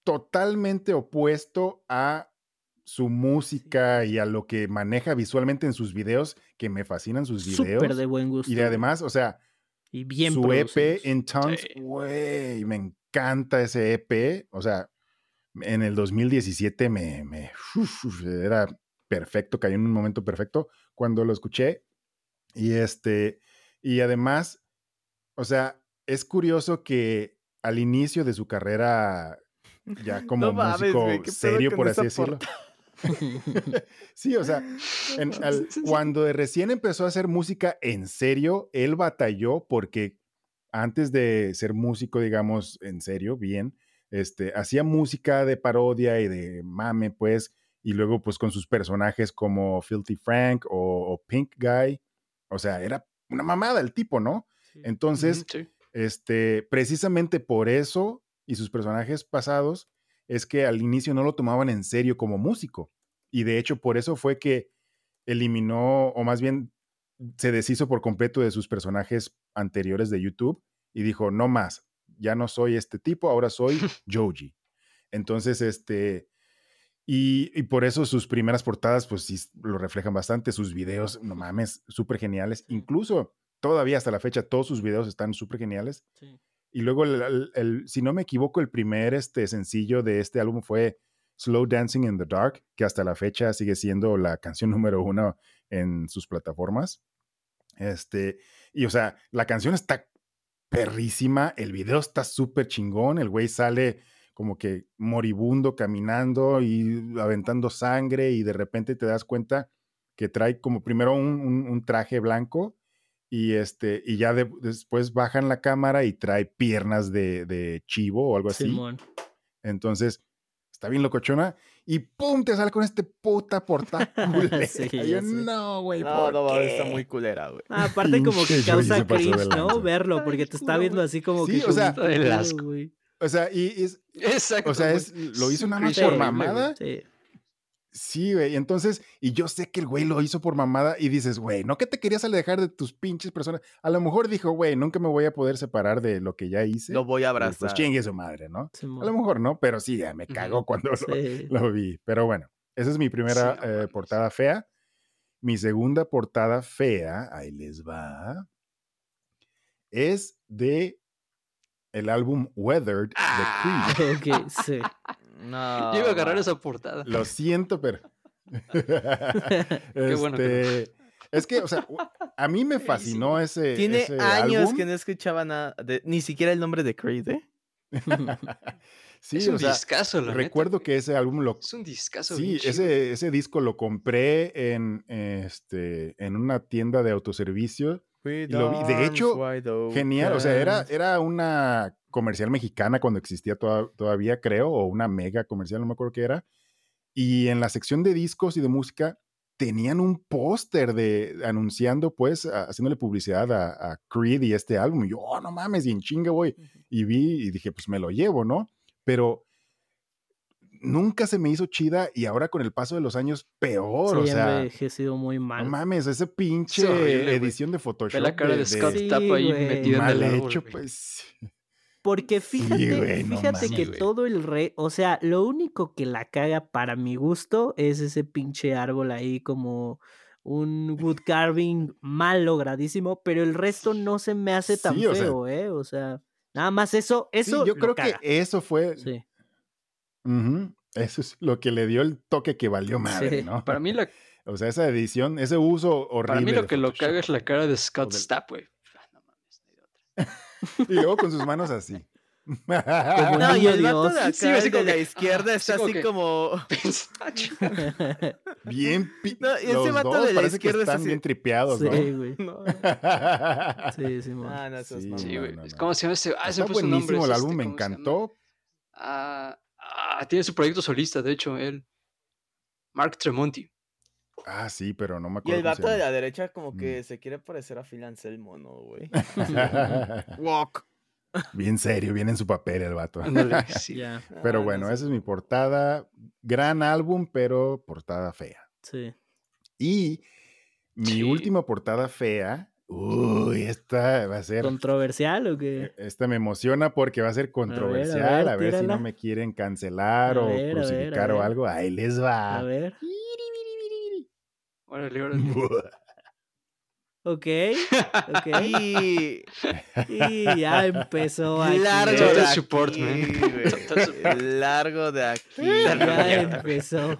totalmente opuesto a su música y a lo que maneja visualmente en sus videos, que me fascinan sus videos. Súper de buen gusto. y de además, o sea, y bien su producidos. EP en Sí. güey, me encanta ese EP. O sea, en el 2017 me, me uf, uf, era perfecto, cayó en un momento perfecto cuando lo escuché. Y este, y además, o sea, es curioso que al inicio de su carrera, ya [LAUGHS] como No músico güey, ¿qué pedo serio, por así decirlo. [LAUGHS] sí, o sea, en- al- cuando de recién empezó a hacer música en serio, él batalló porque antes de ser músico, digamos, en serio, bien, este, hacía música de parodia y de mame, pues, y luego, pues, con sus personajes como Filthy Frank o, o Pink Guy, o sea, era una mamada el tipo, ¿no? Entonces, sí. este, precisamente por eso y sus personajes pasados es que al inicio no lo tomaban en serio como músico. Y de hecho, por eso fue que eliminó, o más bien se deshizo por completo de sus personajes anteriores de YouTube y dijo, no más, ya no soy este tipo, ahora soy [LAUGHS] Joji. Entonces, este, y, y por eso sus primeras portadas, pues sí, lo reflejan bastante, sus videos, no mames, súper geniales. Incluso todavía hasta la fecha, todos sus videos están súper geniales. Sí. Y luego, el, si no me equivoco, el primer este, sencillo de este álbum fue Slow Dancing in the Dark, que hasta la fecha sigue siendo la canción [LAUGHS] número uno en sus plataformas. Este, y o sea, la canción está perrísima, el video está súper chingón, el güey sale como que moribundo caminando y aventando sangre y de repente te das cuenta que trae como primero un- un traje blanco y este y ya de- después bajan la cámara y trae piernas de, de chivo o algo así. Simón. Entonces, está bien locochona. Y ¡pum! Te sale con este puta [LAUGHS] portada culera. Sí, yo, no, güey, No, ¿por no, mames, qué?". está muy culera, güey. Ah, aparte [LAUGHS] como que causa cringe, ¿no? Verlo, porque te está viendo así como Sí, que... o sea, como, ¿qué el asco. güey? O sea, y es, Exacto. o sea, es, lo hizo nada más por mamada. Sí. Sí, güey. Entonces, y yo sé que el güey lo hizo por mamada y dices, güey, no que te querías alejar de tus pinches personas. A lo mejor dijo, güey, nunca me voy a poder separar de lo que ya hice. Lo voy a Pues abrazar. chingue su madre, ¿no? Simón. A lo mejor no, pero sí, ya me cagó cuando lo, Sí. lo vi. Pero bueno, esa es mi primera Sí, eh, portada fea. Mi segunda portada fea, ahí les va, es de el álbum Weathered Ah. de Creed. [LAUGHS] Ok, sí. No, Yo iba a agarrar esa portada. Lo siento, pero... [LAUGHS] Qué bueno que no. Este, Es que, o sea, a mí me fascinó ese, Tiene ese años álbum. que no escuchaba nada, de, ni siquiera el nombre de Creed, ¿eh? [LAUGHS] sí, es un o sea, discazo, la neta, recuerdo güey. que ese álbum lo Es un discazo. Sí, ese, ese disco lo compré en, este, en una tienda de autoservicio. Lo vi. De hecho, Genial, o sea, era, era una comercial mexicana cuando existía toda- todavía, creo, o una mega comercial, no me acuerdo qué era. Y en la sección de discos y de música tenían un póster de anunciando, pues, a- haciéndole publicidad a, a Creed y este álbum. Y yo, oh, no mames, y en chinga, güey. Y vi y dije, pues me lo llevo, ¿no? Pero nunca se me hizo chida y ahora con el paso de los años, peor, o sí, sea. envejecido muy No mal. mames, ese pinche horrible, edición de Photoshop. Ve la cara de, Scott Sí, Tapp ahí güey. metido en mal el hecho, pues. Porque Sí, fíjate, güey, no fíjate mames, que güey. todo el re, o sea, lo único que la caga para mi gusto es ese pinche árbol ahí como un wood carving mal logradísimo, pero el resto no se me hace tan Sí, o sea- feo, ¿eh? O sea, nada más eso, Sí, eso yo lo creo caga. que eso fue. Sí, Ujú, Eso es lo que le dio el toque que valió [LAUGHS] madre, Sí. ¿no? Para mí, la, [LAUGHS] O sea, esa edición, ese uso horrible. para mí lo de que lo Photoshop. caga es la cara de Scott del- Stapp, güey. Ah, no mames, no hay de otra. [LAUGHS] Y luego con sus manos así. Como No, y el vato de acá, Sí, así el de como la que- izquierda, ah, está así que- como... Ah, bien. pi- No, y ese los vato dos de la izquierda es están así. bien tripeados, sí, ¿no? güey. No, Sí, sí, ah, no, eso es Sí, mamón. Sí, no, güey. ¿Cómo se llama ese? Ah, se Está fue su nombre. buenísimo el es álbum, me este, ¿cómo se encantó. Ah, ah, tiene su proyecto solista, de hecho, él. Mark Tremonti. Ah, sí, pero no me Y acuerdo. el cómo se vato de la derecha como Mm. que se quiere parecer a Phil Anselmo, ¿no, güey? Mm. [LAUGHS] Walk. bien serio, bien en su papel el vato. [LAUGHS] Sí. Pero Ah, bueno, no sé. esa es mi portada. Gran álbum, pero portada fea. sí. Y mi Sí. última portada fea. Uy, esta va a ser. ¿Controversial o qué? Esta me emociona porque va a ser controversial. A ver, ver, si no me quieren cancelar A o ver, a ver, a crucificar o algo. Ahí les va. A ver. Órale, [LAUGHS] órale. Ok, ok. [LAUGHS] Y... Y ya empezó aquí. Largo de support, aquí, [LAUGHS] man. support. Largo de aquí. Ya empezó.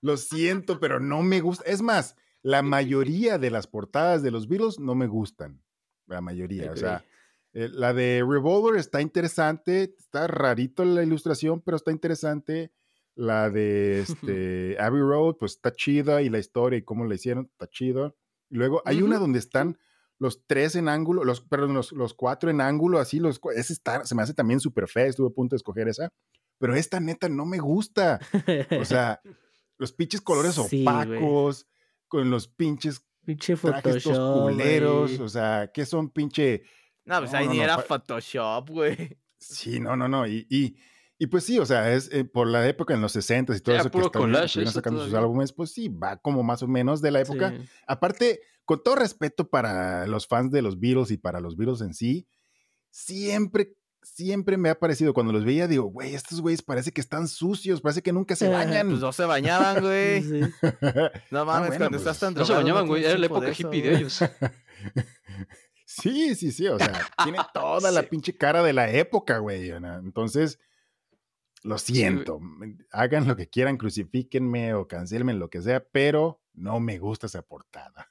Lo siento, pero no me gusta. Es más, la [LAUGHS] mayoría de las portadas de los Beatles no me gustan. La mayoría. O sea, eh, la de Revolver está interesante. Está rarito la ilustración, pero está interesante. La de [LAUGHS] este, Abbey Road, pues está chida. Y la historia y cómo la hicieron, está chido. Y luego hay una donde están los tres en ángulo, los, perdón, los, los cuatro en ángulo, así, los, esa está, se me hace también súper fea, estuve a punto de escoger esa, pero esta neta no me gusta. O sea, [LAUGHS] los pinches colores Sí, opacos, con los pinches Pinche trajes culeros, güey. o sea, que son pinche... No, pues No, ahí no, ni no, era pa- Photoshop, güey. Sí, no, no, no, y... y y pues sí, o sea, es eh, por la época en los 60 y todo Era eso que eso sacando sus álbumes, pues sí, va como más o menos de la época. Sí. Aparte, con todo respeto para los fans de los Beatles y para los Beatles en sí, siempre, siempre me ha parecido, cuando los veía, digo, güey, estos güeyes parece que están sucios, parece que nunca se bañan. Pues no se bañaban, [LAUGHS] güey. Sí. [LAUGHS] No mames, bueno, cuando pues, estás tan No se bañaban, güey. Era la época de eso, hippie de ellos. [LAUGHS] Sí, sí, sí, o sea, tiene toda la pinche cara de la época, güey. ¿no? Entonces, lo siento, hagan lo que quieran, crucifíquenme o cancelme, lo que sea, pero no me gusta esa portada.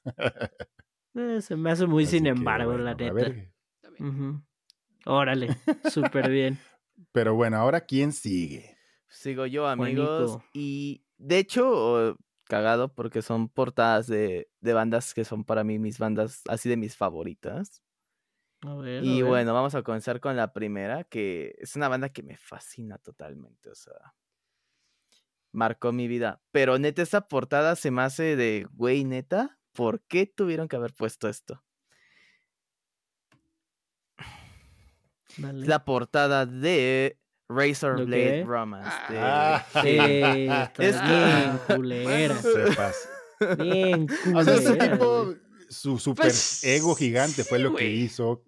Eh, se me hace muy Así sin que, embargo, la a neta. ver, bien. Órale, súper bien. [LAUGHS] pero bueno, ahora quién sigue. Sigo yo, amigos. Juanico. Y de hecho, cagado porque son portadas de, de bandas que son para mí mis bandas así de mis favoritas. A ver, a Y ver. bueno, vamos a comenzar con la primera, que es una banda que me fascina totalmente, o sea, marcó mi vida. Pero neta, esta portada se me hace de, güey, neta, ¿por qué tuvieron que haber puesto esto? Dale. Es la portada de Razor ¿Lo Blade qué? Romance. de Ah. Sí, está bien [LAUGHS] culera. Sepas. Bien [LAUGHS] O sea, ese tipo, su super Pues, ego gigante fue lo que hizo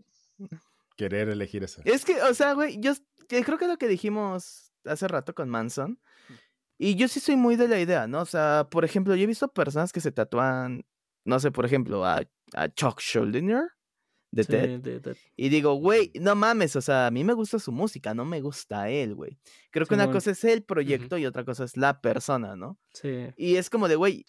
querer elegir esa. Es que, o sea, güey, yo creo que es lo que dijimos hace rato con Manson. Y yo sí soy muy de la idea, ¿no? O sea, por ejemplo, yo he visto personas que se tatúan, no sé, por ejemplo, a, a Chuck Schuldiner de Sí, Ted. de- de- Y digo, güey, no mames, o sea, a mí me gusta su música, no me gusta él, güey. Creo que una cosa es el proyecto y otra cosa es la persona, ¿no? sí. Y es como de, güey.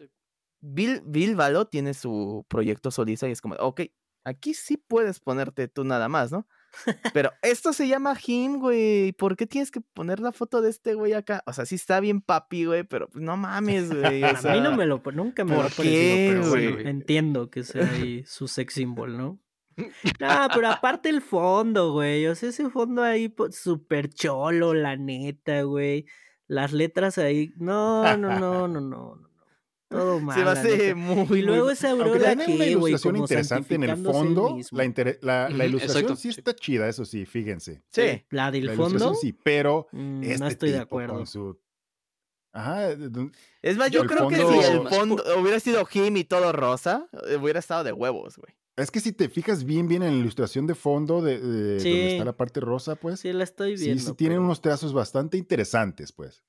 Bill, Bill Valo tiene su proyecto solista y es como, ok, aquí sí puedes ponerte tú nada más, ¿no? [LAUGHS] Pero esto se llama Him, güey. ¿Por qué tienes que poner la foto de este güey acá? O sea, sí está bien papi, güey, pero pues, no mames, güey. O A mí no me lo, nunca me lo ¿por ha parecido, qué, pero güey? entiendo que sea ahí su sex symbol, ¿no? No, pero aparte el fondo, güey. O sea, ese fondo ahí súper cholo, la neta, güey. Las letras ahí. No, no, no, no, no, no. no. Todo mal. [LAUGHS] se me la hace neta. muy, Y luego esa Aunque aurora tiene una que, güey, ilustración interesante en el fondo, la, inter- la, la Ujú, ilustración exacto, sí sí. está chida, eso sí, fíjense. Sí. La del La fondo. ilustración sí, pero mm, este no estoy de acuerdo. con su... Ajá, Es más, yo creo que si el fondo hubiera sido Him y todo rosa, eh, hubiera estado de huevos, güey. Es que si te fijas bien, bien en la ilustración de fondo, de, de Sí. donde está la parte rosa, pues, Sí, la estoy sí, viendo. sí tienen pero- unos trazos bastante interesantes, pues.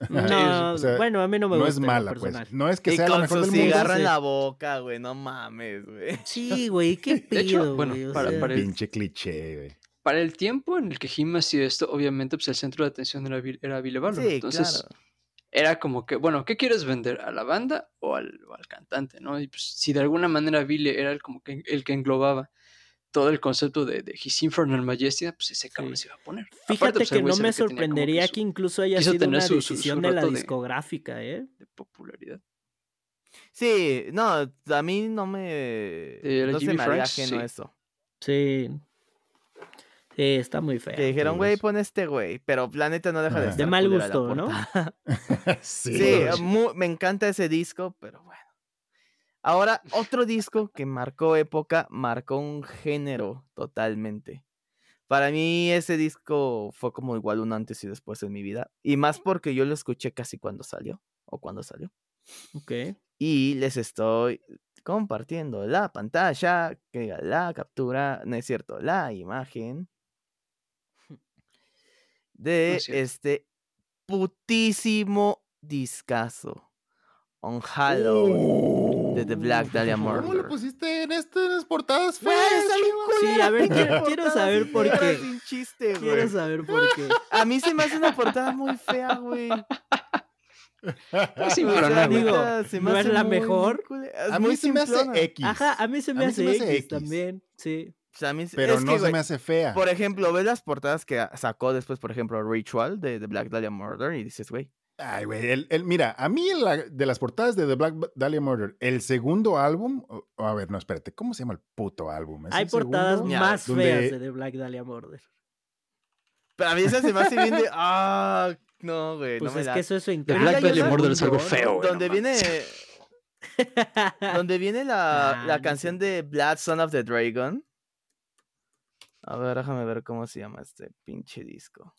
[LAUGHS] No, O sea, bueno, a mí no me no gusta es en lo mala, pues. personal. No es que y sea la mejor del mundo. cigarro en sí. la boca, güey. No mames, güey. Sí, [LAUGHS] güey, qué hecho, pido, bueno, güey. para- sea, para el- Pinche cliché, güey. Para el tiempo en el que Jim hacía esto, obviamente, pues el centro de atención era, era Valo. Sí, Entonces, claro. Era como que, bueno, ¿qué quieres vender? ¿A la banda o al, o al cantante? ¿no? Y pues, si de alguna manera Ville era el, como que el que englobaba todo el concepto de, de His Infernal Majesty, pues ese cabrón Sí. se iba a poner. Fíjate Aparte, pues, que no me ve que sorprendería su- que incluso haya sido tener una su- su- su decisión de la discográfica, ¿eh? de popularidad. Sí, no, a mí no me. No se me sí. eso. Sí. Sí, está muy fea. Que dijeron, güey, pon este güey. Pero la neta no deja de Ajá. estar De mal gusto, ¿no? [LAUGHS] sí. Sí, me encanta ese disco, pero bueno. Ahora, otro disco que marcó época, marcó un género totalmente. Para mí ese disco fue como igual un antes y después en mi vida. Y más porque yo lo escuché casi cuando salió. O cuando salió. Ok. Y les estoy compartiendo la pantalla, que diga la captura, no es cierto, la imagen de es este putísimo discazo. On Halloween de The Black Dahlia ¿Cómo lo Murder. pusiste en estas portadas feas? Sí, a ver, quiero- quiero saber por qué. Sin chiste, Quiero saber por qué. A mí se me hace una portada muy fea, güey. Sí, O pero sea, no, digo, se me no es hace la muy mejor. A mí se me hace. X. Ajá, a mí se me A mí hace se me X, hace X. también. Sí. O sea, a mí- Pero es no que, se me hace fea. Por ejemplo, ves las portadas que sacó después, por ejemplo, Ritual de The Black Dahlia Murder y dices, güey, Ay, güey. el- el- mira, a mí la- de las portadas de The Black Dahlia Murder, el segundo álbum. a ver, no, espérate. ¿Cómo se llama el puto álbum? ¿Es Hay portadas segundo? Más donde- feas de The Black Dahlia Murder. pero a mí esa se me hace bien de, [LAUGHS] ah, no, güey, Pues no me es da. que eso es su The. Black Ah, Dahlia. Murder es algo feo, güey. donde no viene, [LAUGHS] donde viene la, la no canción sé. de Blood Son of the Dragon. A ver, déjame ver cómo se llama este pinche disco.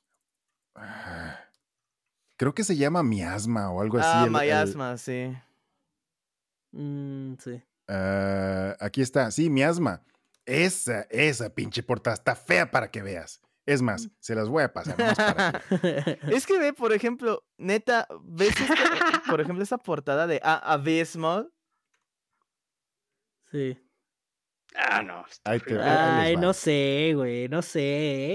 Ah, [SIGHS] Creo que se llama Miasma o algo así. ah, el- Mayasma, sí. Mm, sí. ah, aquí está, sí, Miasma. Esa, esa pinche portada está fea para que veas. Es más, se las voy a pasar. nomás para que- [LAUGHS] [LAUGHS] Es que ve, por ejemplo, neta, ves esta- por ejemplo esa portada de A- Abysmal. sí. Ah, no. Ahí te Ay, no sé, güey, no sé.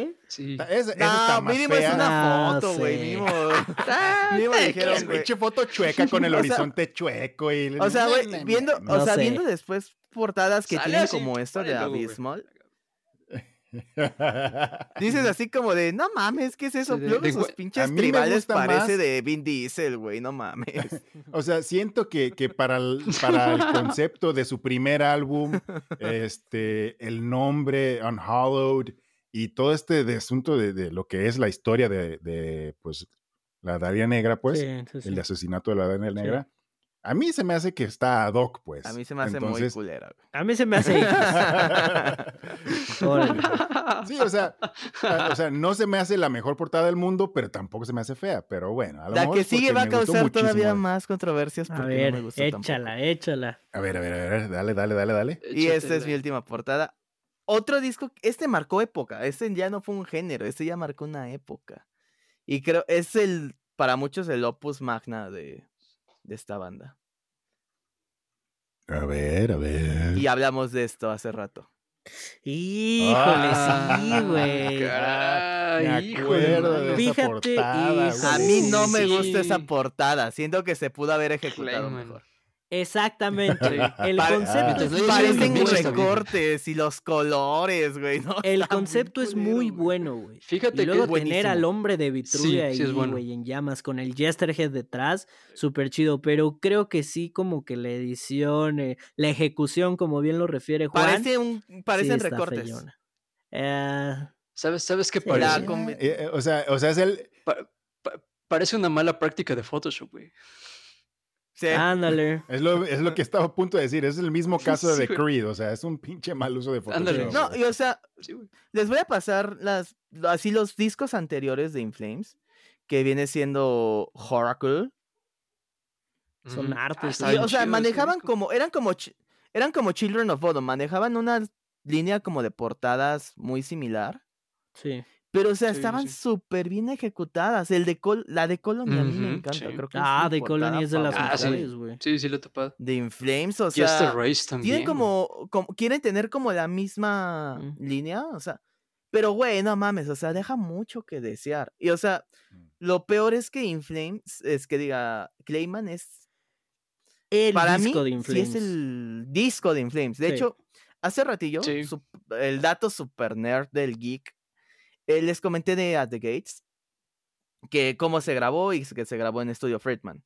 ¿eh? Sí. Esa No, más mínimo es una foto, güey. sé. Mínimo. [LAUGHS] mínimo dijeron, Es pinche foto chueca con el [LAUGHS] O sea- horizonte chueco y O sea, güey, viendo, No o sea, sé. viendo después portadas que Sale tienen así, como esto de. Abismal, [LAUGHS] dices así como de, no mames, ¿qué es eso? Luego a pinches tribales parece más- de Vin Diesel, güey, no mames. [LAUGHS] O sea, siento que, que para, el, para el concepto de su primer álbum, este, el nombre Unhallowed y todo este de asunto de, de lo que es la historia de, de, pues, la Daria Negra, pues, Sí, sí, sí. el asesinato de la Daria Negra, a mí se me hace que está ad hoc, pues. A mí se me hace muy culera, güey. A mí se me hace. [LAUGHS] Sí, o sea, a- o sea, no se me hace la mejor portada del mundo, pero tampoco se me hace fea. Pero bueno, a lo La mejor que sigue va a causar todavía más controversias A porque ver, no me gustó échala, tampoco. échala. A ver, a ver, a ver, dale, dale, dale, dale. Y esta es mi última portada. Otro disco, este marcó época, este ya no fue un género, este ya marcó una época. Y creo, es el, para muchos, el opus magna de, de esta banda. A ver, a ver. Y hablamos de esto hace rato. Híjole, Ah, sí, güey. Caray, Me acuerdo de esa Fíjate, portada, y. A mí no me Sí. gusta esa portada, siento que se pudo haber ejecutado Clayman. mejor. Exactamente. El concepto sido Parecen recortes y los colores, güey. ¿no? [LAUGHS] El muy concepto es culero, muy bueno, güey. Fíjate Y luego que tener al hombre de Vitruria Sí, sí es ahí, bueno. güey, en llamas, con el Jesterhead detrás, súper chido. Pero creo que sí, como que la edición, eh, la ejecución, como bien lo refiere Juan. Parece un, parecen recortes. Eh, ¿Sabes, ¿sabes qué parece? Eh, eh, o, sea, o sea, es el. Pa- pa- parece una mala práctica de Photoshop, güey. Sí. ándale. Es lo, es lo que estaba a punto de decir. Es el mismo caso Sí, de. Creed. O sea, es un pinche mal uso de Photoshop. Ándale. No, y o sea, les voy a pasar las así los discos anteriores de Inflames, que viene siendo Oracle. Son hartos, Ah, o sea, manejaban como, eran como, eran como Children of Bodom, manejaban una línea como de portadas muy similar, Sí. Pero o sea, Sí, estaban sí. súper bien ejecutadas. El de Col- la de Colony a mí me encanta, sí. creo que es Ah, de Colony es de las Ah, mejores, güey. Sí, sí lo he topado. de Inflames, o Y este sea, Race también. tienen como, como- quieren tener como la misma línea, o sea, pero güey, no mames, o sea, deja mucho que desear. Y o sea, Mm. lo peor es que Inflames, es que diga, Clayman es, El para disco mí, de sí es Inflames. el disco de Inflames. De Sí. hecho, hace ratillo, el dato super nerd del geek, eh, les comenté de At the Gates, que cómo se grabó y que se grabó en Studio Friedman.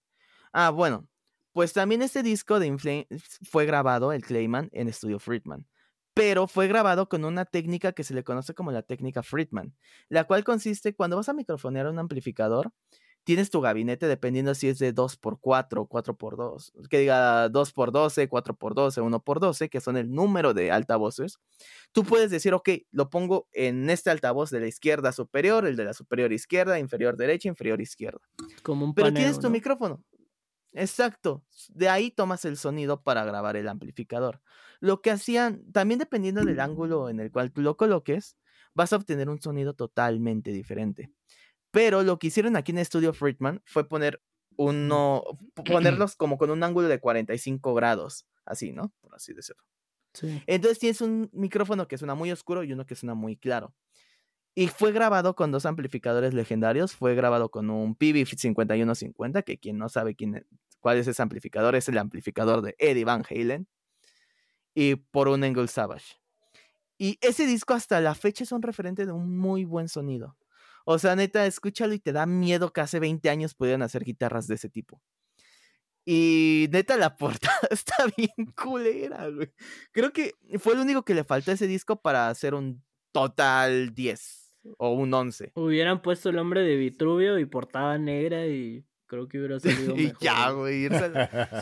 Ah, bueno, pues también este disco de Inflames fue grabado, el Clayman, en Studio Friedman. Pero fue grabado con una técnica que se le conoce como la técnica Friedman, la cual consiste cuando vas a microfonear un amplificador, tienes tu gabinete dependiendo si es de 2x4 o 4x2, que diga 2x12, 4x12, 1x12, que son el número de altavoces. Tú puedes decir, ok, lo pongo en este altavoz de la izquierda superior, el de la superior izquierda, inferior derecha, inferior izquierda. Como un Pero paneo, tienes tu ¿no? micrófono. Exacto. De ahí tomas el sonido para grabar el amplificador. Lo que hacían, también dependiendo del ángulo en el cual tú lo coloques, vas a obtener un sonido totalmente diferente. Pero lo que hicieron aquí en Studio Friedman fue poner uno, ponerlos como con un ángulo de 45 grados, así, ¿no? Por así decirlo. Sí. Entonces tienes un micrófono que suena muy oscuro y uno que suena muy claro. Y fue grabado con dos amplificadores legendarios. Fue grabado con un PB5150, que quien no sabe quién, cuál es ese amplificador, es el amplificador de Eddie Van Halen. Y por un Engel Savage. Y ese disco hasta la fecha es un referente de un muy buen sonido. O sea, neta, escúchalo y te da miedo que hace 20 años pudieran hacer guitarras de ese tipo. Y neta, la [LAUGHS] portada está bien culera, güey. Creo que fue el único que le faltó a ese disco para hacer un total 10 o un 11. Hubieran puesto el hombre de Vitruvio y portada negra y creo que hubiera salido [LAUGHS] y mejor. ya, güey.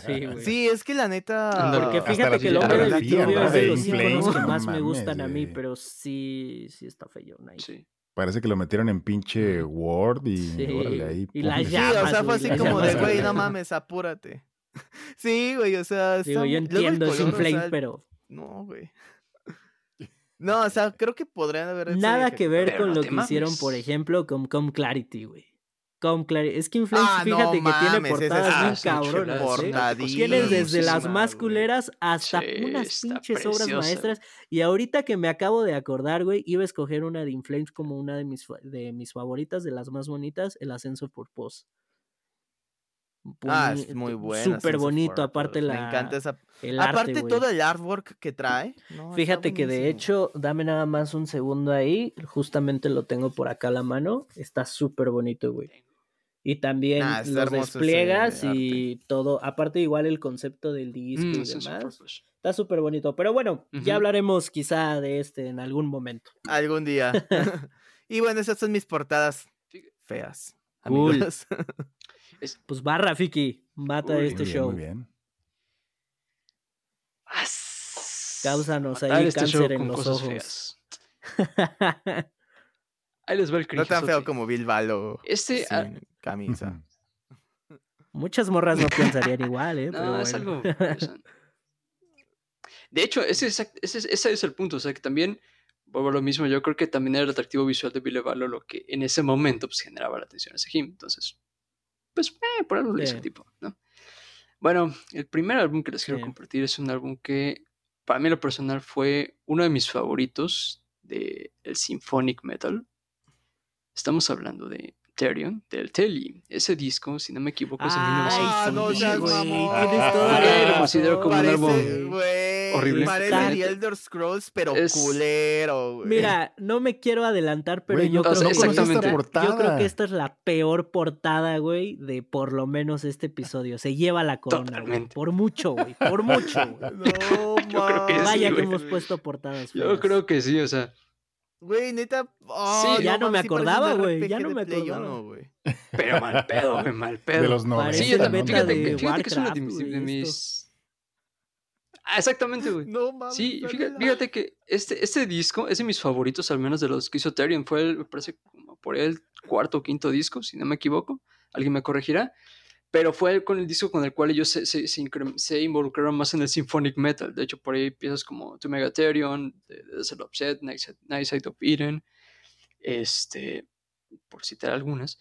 Sí, güey. Sí, es que la neta. Porque fíjate que el hombre de Vitruvio ¿no? es de los iconos que más me gustan a mí, pero sí, sí está feyón ahí. Sí. Parece que lo metieron en pinche Word y Sí, órale ahí. y las ponle. Sí, o llamas, sea, fue así como de, llamas. güey, no [LAUGHS] mames, apúrate. [LAUGHS] Sí, güey, o sea. Digo, está yo entiendo, es o Inflame, sea, pero No, güey. [LAUGHS] No, o sea, creo que podrían haber. hecho nada que ver Pero con no lo que hicieron, por ejemplo, con Com Clarity, güey. Con claridad. Skin Flames, Ah, no fíjate que tiene mames, portadas bien cabronas. ¿eh? portadísima, Tienes desde las más culeras hasta unas pinches obras maestras. Y ahorita que me acabo de acordar, güey, iba a escoger una de Inflames como una de mis, de mis favoritas, de las más bonitas, el Ascenso por Pos. Ah, es muy buena. Súper bonito, aparte la. Me encanta esa. el arte, Aparte todo el artwork que trae. no, Fíjate que de hecho, dame nada más un segundo ahí, justamente lo tengo por acá a la mano, está súper bonito, güey. Y también Ah, los despliegas y todo, aparte igual el concepto del disco Mm, y demás, está súper bonito. Pero bueno, ya hablaremos quizá de este en algún momento. Algún día. [LAUGHS] [LAUGHS] y bueno, esas son mis portadas feas. Cool. [LAUGHS] Pues barra, Fiki, mata Uy, este muy bien, show. muy bien. Matar ahí este cáncer show en los cosas ojos. Ahí les va el no tan feo como Bilbalo. Este, ah, sin camisa. Muchas morras no [LAUGHS] pensarían igual, ¿eh? No, Pero es bueno. algo. [LAUGHS] de hecho, ese, es exact- ese, es- ese es el punto. O sea, que también, vuelvo a lo mismo, yo creo que también era el atractivo visual de Billy Barlow lo que en ese momento pues, generaba la atención a ese him. Entonces, pues, eh, por algo Sí. el tipo, ¿no? Bueno, el primer álbum que les quiero Sí. compartir es un álbum que, para mí, en lo personal, fue uno de mis favoritos del el symphonic metal. Estamos hablando de Therion, del Telly. Ese disco, si no me equivoco, es de Ah, sí, no güey. seas güey, mamón. tienes toda Yo la lo considero como un razón, álbum Parece, güey. güey, horrible. Parece The Elder Scrolls, pero Es- culero, güey. Mira, no me quiero adelantar, pero Güey, yo, no, o sea, creo que exactamente. esta- yo creo que esta es la peor portada, güey, de por lo menos este episodio. Se lleva la corona, güey. Por mucho, güey. Por mucho. [LAUGHS] No, Yo creo que sí, Vaya que hemos puesto portadas. Yo creo que sí, o sea, Güey, neta. oh, Sí, ya no me acordaba, güey, ya no me acordaba. uno, güey. pero mal pedo, güey, mal pedo. De los 90. Parece Sí, yo también, fíjate, de que, fíjate que es una de mis... De Ah, exactamente, güey. No mames. Sí, fíjate, fíjate que este, este disco es de mis favoritos, al menos de los que hizo. Fue, el, me parece, como por el cuarto o quinto disco, si no me equivoco. Alguien me corregirá. Pero fue con el disco con el cual ellos se, se, se se involucraron más en el symphonic metal. De hecho, por ahí piezas como To Mega Therion, The Desert Upset, Night Side- Night Side of Eden, este, por citar algunas.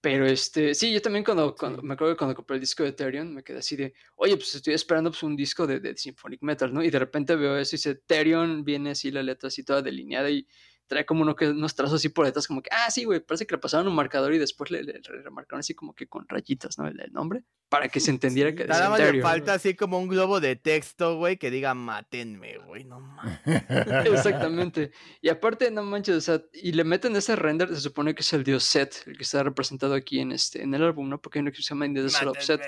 Pero este, sí, yo también cuando, cuando me acuerdo que cuando compré el disco de Therion, me quedé así de, oye, pues estoy esperando pues, un disco de, de Symphonic Metal, ¿no? Y de repente veo eso y dice, Therion viene así la letra así toda delineada y trae como uno que, unos trazos así por detrás, como que, ah, sí, güey, parece que le pasaron un marcador y después le, le- le remarcaron así como que con rayitas, ¿no? El, el nombre, para que se entendiera que Nada más le falta así como un globo de texto, güey, que diga mátenme, güey, no mames. [LAUGHS] Exactamente. Y aparte, no manches, o sea, y le meten ese render, se supone que es el dios Set, el que está representado aquí en este, en el álbum, ¿no? Porque hay uno que se llama In the Desert of Set.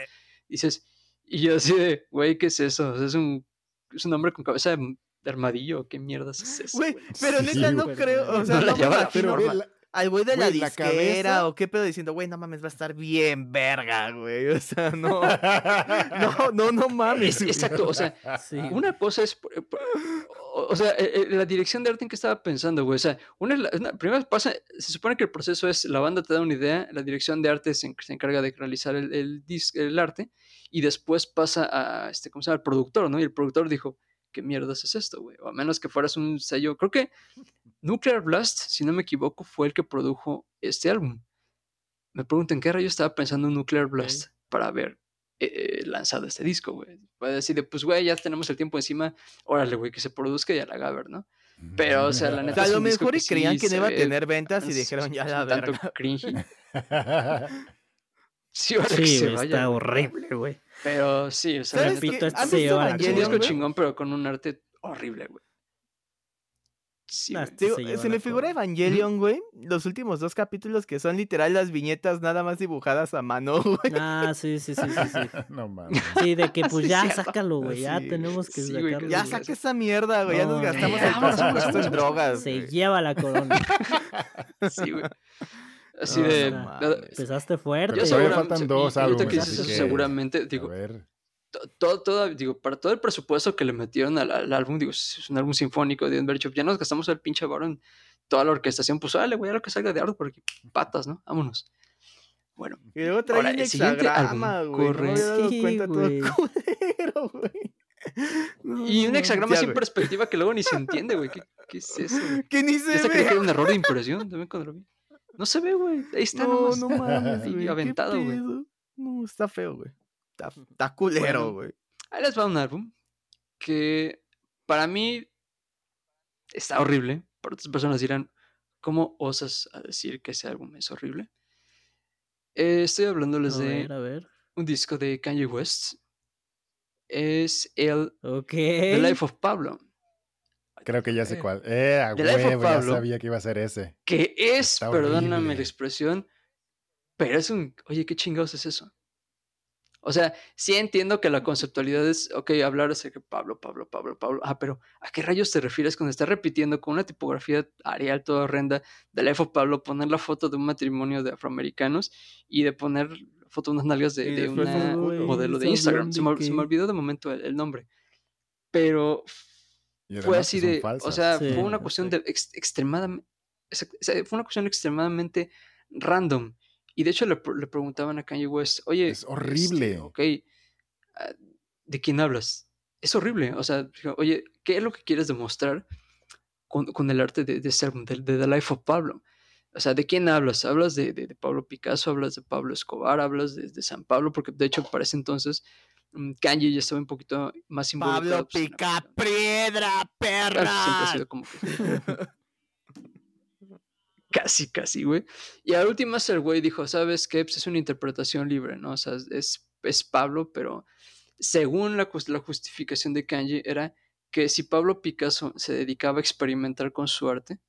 Dices, y yo así de, güey, ¿qué es eso? O sea, es un, es un hombre con cabeza de armadillo, ¿qué mierdas es eso? Güey, pero Sí, neta no creo, o sea, No no, la Pero la- al güey de la disquera cabeza- o qué pedo diciendo, güey, no mames, va a estar bien verga, güey, o sea, [LAUGHS] no, no, no, no mames. Es- exacto, o sea, Sí. una cosa es, o sea, eh, eh, la dirección de arte en que estaba pensando, güey, o sea, una, es la- una- primero pasa, se supone que el proceso es, la banda te da una idea, la dirección de arte se, se encarga de realizar el, el, dis- el arte, y después pasa a, este, ¿cómo se llama? Al productor, ¿no? Y el productor dijo, ¿qué mierdas es esto, güey? O a menos que fueras un sello, creo que Nuclear Blast, si no me equivoco, fue el que produjo este álbum. Me preguntan, ¿qué rayo estaba pensando Nuclear Blast para haber eh, lanzado este disco, güey? Puede decir, de, pues, güey, ya tenemos el tiempo encima, órale, güey, que se produzca y a la gaber, ¿no? Pero, o sea, la O neta sea, a lo mejor sí creían que no iba a tener ventas y dijeron ya la tanto verga. cringy. [LAUGHS] [LAUGHS] Sí, que Sí, se güey, vaya, está güey. horrible, güey. Pero sí, o sea, la ¿Sabes neta, repito, este ¿Han se visto lleva la es un Evangelion, disco chingón, pero con un arte horrible, güey. Sí, Ah, güey. este se me figura. Evangelion, güey. Los últimos dos capítulos que son literal las viñetas nada más dibujadas a mano, [LAUGHS] güey. Ah, sí, sí, sí, sí, sí. [LAUGHS] no mames. Sí, de que pues [LAUGHS] Sí, ya cierto. sácalo, güey. Ya Sí, tenemos que güey, sacarlo. Ya saca esa mierda, güey. Ya nos No, gastamos el presupuesto en drogas. Se güey. lleva la corona. Sí, güey. Así No, de. no. Empezaste fuerte. Yo todavía faltan dos álbumes, que dices así eso, que, seguramente, A digo, ver. to- todo, todo, digo, para todo el presupuesto que le metieron al, al álbum, digo, es un álbum sinfónico de Enver Shop, ya nos gastamos el pinche varón, toda la orquestación, pues dale, güey, a lo que salga de arte por aquí, patas, ¿no? Vámonos. Bueno, Y luego trae Ahora, un el siguiente álbum güey. No corre- dado Sí, cuenta todo güey. culero, güey. No, y un no, hexagrama ya, sin güey. perspectiva que luego ni se entiende, güey, ¿qué, qué es eso? güey? [LAUGHS] Que ni se hasta creí que ve. era un error de impresión también cuando lo vi. No se ve, güey. Ahí está No, nomás. no [LAUGHS] mames, güey. ¿qué aventado, güey. No, está feo, güey. Está, está culero, Bueno. güey. Ahí les va un álbum que para mí está horrible. Para otras personas dirán, ¿cómo osas a decir que ese álbum es horrible? Eh, estoy hablándoles A de ver, a ver. un disco de Kanye West. Es el. The Life of Pablo. Creo que ya sé Eh, cuál. Eh, a The Life of huevo, ya Pablo. sabía que iba a ser ese. Que es, Está perdóname horrible. la expresión, pero es un, oye, ¿qué chingados es eso? O sea, sí entiendo que la conceptualidad es, ok, hablar acerca de Pablo, Pablo, Pablo, Pablo. Ah, pero ¿a qué rayos te refieres cuando estás repitiendo con una tipografía Arial toda horrenda de Life of Pablo, poner la foto de un matrimonio de afroamericanos y de poner la foto de unas nalgas de, de un modelo de Instagram? Se me, se me olvidó de momento el, el nombre. Pero fue así que son de, o sea, Sí, fue una sí. cuestión de ex- extremadamente, fue una cuestión extremadamente random. Y de hecho le, le preguntaban a Kanye West, oye, Es horrible. este, ok, ah, ¿de quién hablas? Es horrible. O sea, oye, ¿qué es lo que quieres demostrar con, con el arte de, de, este álbum, de, de The Life of Pablo? O sea, ¿de quién hablas? ¿Hablas de, de- de Pablo Picasso? ¿Hablas de Pablo Escobar? ¿Hablas de, de San Pablo? Porque de hecho para ese entonces mm, Kanye ya estaba un poquito más involucrado. Pablo pues, pica piedra, Claro, siempre ha perra. sido como que. [LAUGHS] casi, casi, güey. Y al último el güey dijo: ¿Sabes qué? Pues es una interpretación libre, ¿no? O sea, es, es Pablo, pero según la, la justificación de Kanye, era que si Pablo Picasso se dedicaba a experimentar con su arte,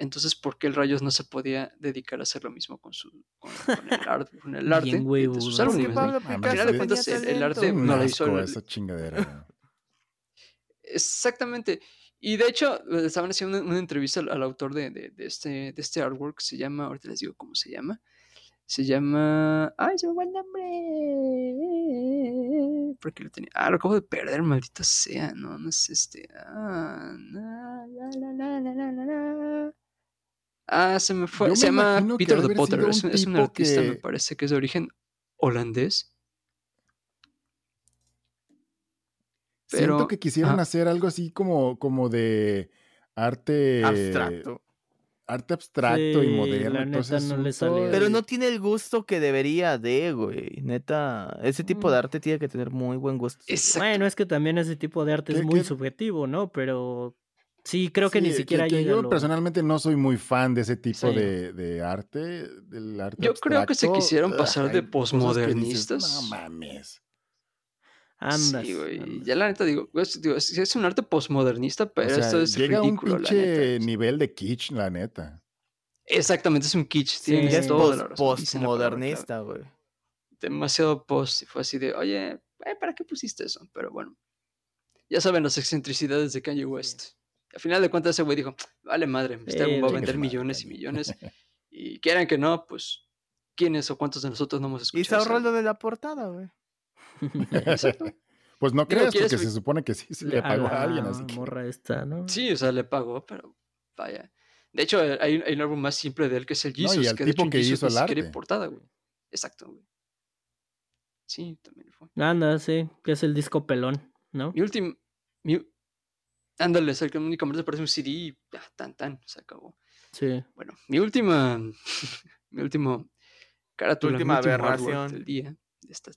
entonces, ¿por qué el Rayos no se podía dedicar a hacer lo mismo con, su, con, con el, [LAUGHS] arte, con el arte Bien de- de sus huevudo. álbumes? Al final de cuentas, el, arte no lo hizo. esa chingadera. [LAUGHS] Exactamente. Y de hecho, le estaban haciendo una, una entrevista al, al autor de, de- de este, de este artwork. Se llama, ahorita les digo cómo se llama. Se llama. ¡Ay, se me fue el nombre! Porque lo tenía. Ah, lo acabo de perder, maldita sea. No, no es este. Ah, na, la, la, la, la, la, la, la. Ah, se me fue. Yo se me llama Peter haber Potter. Es, un es artista, me parece que es de origen holandés. Siento Pero- que quisieron hacer algo así como, como de arte Abstracto. Arte abstracto y moderno. la entonces neta no le asunto salió. Pero no tiene el gusto que debería de, güey. Neta, ese tipo de Mm. arte tiene que tener muy buen gusto. Exacto. Bueno, es que también ese tipo de arte es ¿Qué- muy qué? subjetivo, ¿no? Pero sí, creo que Sí, ni siquiera que llega a Yo lo- personalmente no soy muy fan de ese tipo Sí. de, de arte, del arte Yo creo que se quisieron pasar de que posmodernistas. No mames. Andas. Sí, güey. Ya la neta digo, es, digo, es, es un arte postmodernista, O pero sea, esto es llega a un ridículo, la pinche neta. nivel de kitsch, la neta. Exactamente, es un kitsch. Sí, es razón. dicen la palabra clave. postmodernista, güey. Demasiado post. Y fue así de, oye, eh, ¿para qué pusiste eso? Pero bueno. Ya saben las excentricidades de Kanye West. Al final de cuentas, ese güey dijo, vale madre, este Sí, álbum va a vender madre, millones y Kanye". millones. [LAUGHS] Y quieran que no, pues, ¿quiénes o cuántos de nosotros no hemos Y escuchado? se ahorró lo de la portada, güey. Exacto. Pues no creas, ¿quieres porque se supone que sí se le pagó a, la alguien, así que... morra esta, ¿no? Sí, o sea, le pagó, pero vaya. De hecho, hay, hay un álbum más simple de él que es el No, y Jesus, al que de hecho tipo que Jesus hizo el hay arte. portada, güey. Exacto, güey. Sí, también fue. Anda, sí, que es el disco pelón, ¿no? Mi último. Mi... Ándale, que únicamente parece un CD y ah, tan tan, se acabó. Sí. Bueno, mi última. [LAUGHS] mi último. Carátula, última mi último aberración. del día. esta-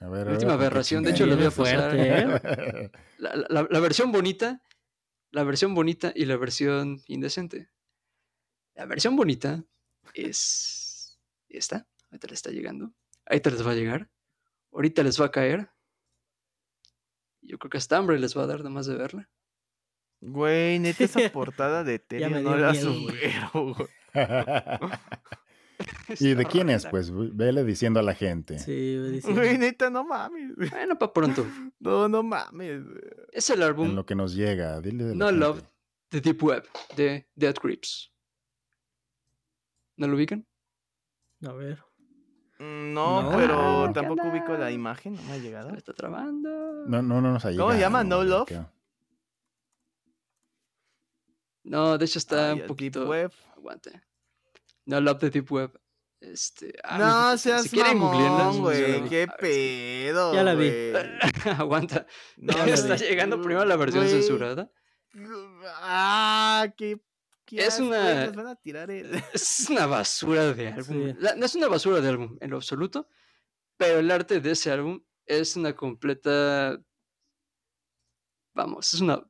A ver, Mi a última ver, ¿qué aberración, de hecho, les voy a pasar fuerte, ¿eh? [LAUGHS] la, la- la versión bonita, la versión bonita y la versión indecente. La versión bonita es esta. Ahorita les está llegando. Ahorita les va a llegar. Ahorita les va a caer. Yo creo que hasta hambre les va a dar nada más de verla. Güey, neta, esa portada de [LAUGHS] me no la supero, [LAUGHS] güey. [LAUGHS] ¿Y de quién es? Pues vele diciendo a la gente. Sí, güey, dice- Güey, neta, no mames. Bueno, para pronto. No, no mames. Es el En álbum lo que nos llega. Dile No gente. Love The Deep Web de Dead Grips. ¿No lo ubican? A ver. Mm, No, No. pero Ah, tampoco ¿qué ubico la imagen, no me ha Se llegado. me está trabando. No, no, no nos ha ¿Cómo se llegado, llama? ¿No Love? No, de hecho está Ay, un poquito. Deep Web. Aguante. No Love The Deep Web. Este. ah, No seas si quieren googlearla, mamón, sí, güey. Qué pedo, Ya la vi. güey. [LAUGHS] Aguanta. No, está llegando primero la versión censurada. Ah, qué, Qué Es una- nos van a tirar el- [LAUGHS] Es una basura de álbum. Sí. La- no es una basura de álbum en lo absoluto, pero el arte de ese álbum es una completa. Vamos, es una.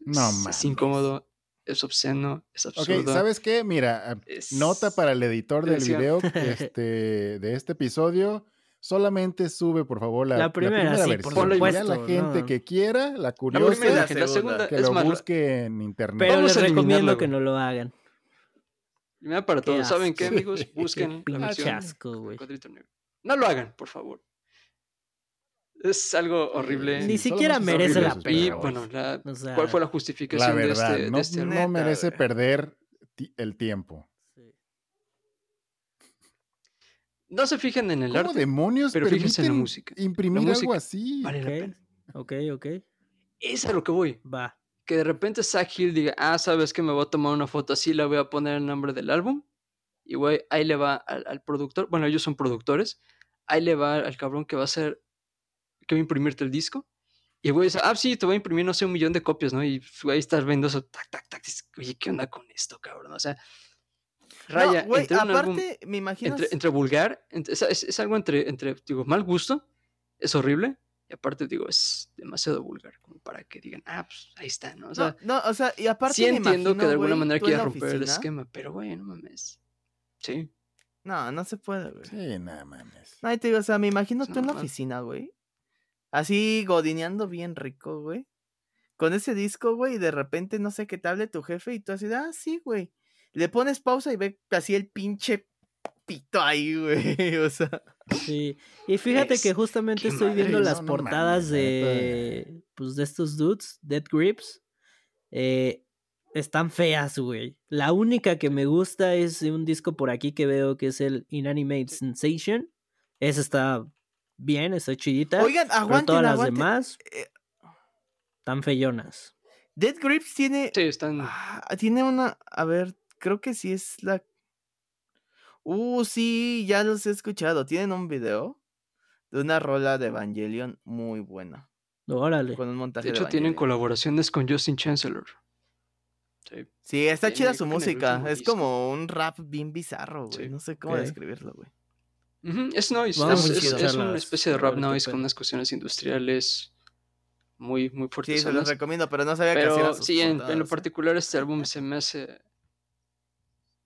No es, es incómodo, es obsceno, es Ok, absurdo. ¿sabes qué? Mira, es- nota para el editor del Decía- video [LAUGHS] este, de este episodio. Solamente sube, por favor, la, La primera, sí, por versión. La supuesto, gente no. que quiera, la La curiosa, primera, la que la segunda. segunda que es lo más. busque en internet. Pero Vamos les recomiendo que no lo hagan. Mira para Qué todos. ¿Saben qué, amigos? [LAUGHS] Busquen la versión. No lo hagan, por favor. Es algo horrible. Ni Sí, siquiera merece la pena. Y bueno, la- O sea, ¿cuál fue la La justificación de este, no, de este no? Neta, merece perder el tiempo. sí. No se fijen en el ¿Cómo arte. demonios pero fíjense en la música. La imprimir algo así? Vale la Ok, pena. ok, ok. Es a lo que voy. Va. Que de repente Zach Hill diga, ah, sabes que me voy a tomar una foto así, la voy a poner el nombre del álbum. Y güey, ahí le va al, al productor. Bueno, ellos son productores. Ahí le va al cabrón que va a hacer, que va a imprimirte el disco. Y el güey dice, ah, sí, te voy a imprimir, no sé, un millón de copias, ¿no? Y güey, estás viendo eso, tac, tac, tac. Oye, ¿qué onda con esto, cabrón? O sea, raya No, güey, entre un álbum aparte, me imagino. entre, entre vulgar, entre- es, es- algo entre, entre, digo, mal gusto, es horrible, y aparte, digo, es demasiado vulgar, como para que digan, ah, pues ahí está, ¿no? O sea, no, no, o sea, y aparte sí me entiendo que imagino, de alguna güey, manera quieras romper el oficina- esquema, pero güey, no mames. Sí. No, no se puede, güey. Sí, nada mames. No, y te digo, o sea, me imagino Es tú en la oficina, güey. Así godineando bien rico, güey. Con ese disco, güey, y de repente no sé qué te hable tu jefe y tú así, ah, sí, güey. Le pones pausa y ve así el pinche pito ahí, [LAUGHS] güey. O sea, Sí. Y fíjate Es- que justamente estoy viendo las no, portadas mames, de. Pues de estos dudes, Dead Grips. eh, están feas, güey. La única que me gusta es un disco por aquí que veo que es el Inanimate Sensation. Esa está bien, está chidita. oigan, pero aguanten, todas las aguanten. demás Eh, están feyonas. Dead Grips tiene. Sí, están. Ah, tiene una. A ver, creo que sí es la. Uh, sí, ya los he escuchado. Tienen un video de una rola de Evangelion muy buena. Órale. Con un montaje De de hecho, tienen colaboraciones con Justin Chancellor. Sí. Sí, está tiene, chida su música. Es disco. como un rap bien bizarro, güey. Sí. No sé cómo describirlo, güey. Ujú, Es noise, es, a es- es una especie de rap noise con unas cuestiones industriales muy, muy Sí, fuertes. se los recomiendo, pero no sabía que Pero hacían sus sí, en, en lo ¿eh? particular este álbum se me hace...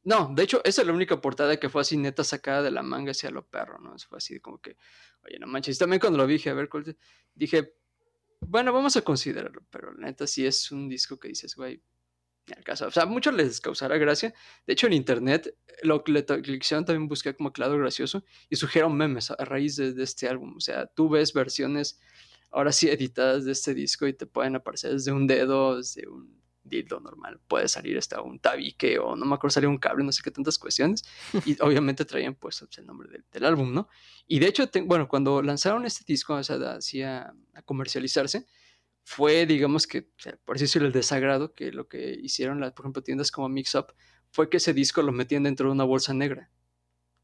No, de hecho, esa es la única portada que fue así neta sacada de la manga hacia lo perro, ¿no? Fue así como que, oye, no manches. Y también cuando lo dije, a ver, ¿cuál te- dije, bueno, vamos a considerarlo, pero la neta sí es un disco que dices, güey, al caso. O sea, a muchos les causará gracia. De hecho, en internet, lo que le, le hicieron también busqué como claro gracioso y surgieron memes a, raíz de, de este álbum. O sea, tú ves versiones ahora sí editadas de este disco y te pueden aparecer desde un dedo, desde un dildo normal, puede salir hasta un tabique o no me acuerdo, salir un cable, no sé qué tantas cuestiones. [LAUGHS] Y obviamente traían pues el nombre del, del álbum, ¿no? Y de hecho, te- bueno, cuando lanzaron este disco, o sea, así a, comercializarse, fue, digamos que, por así decirlo, el desagrado que lo que hicieron, las, por ejemplo, tiendas como Mix Up, fue que ese disco lo metían dentro de una bolsa negra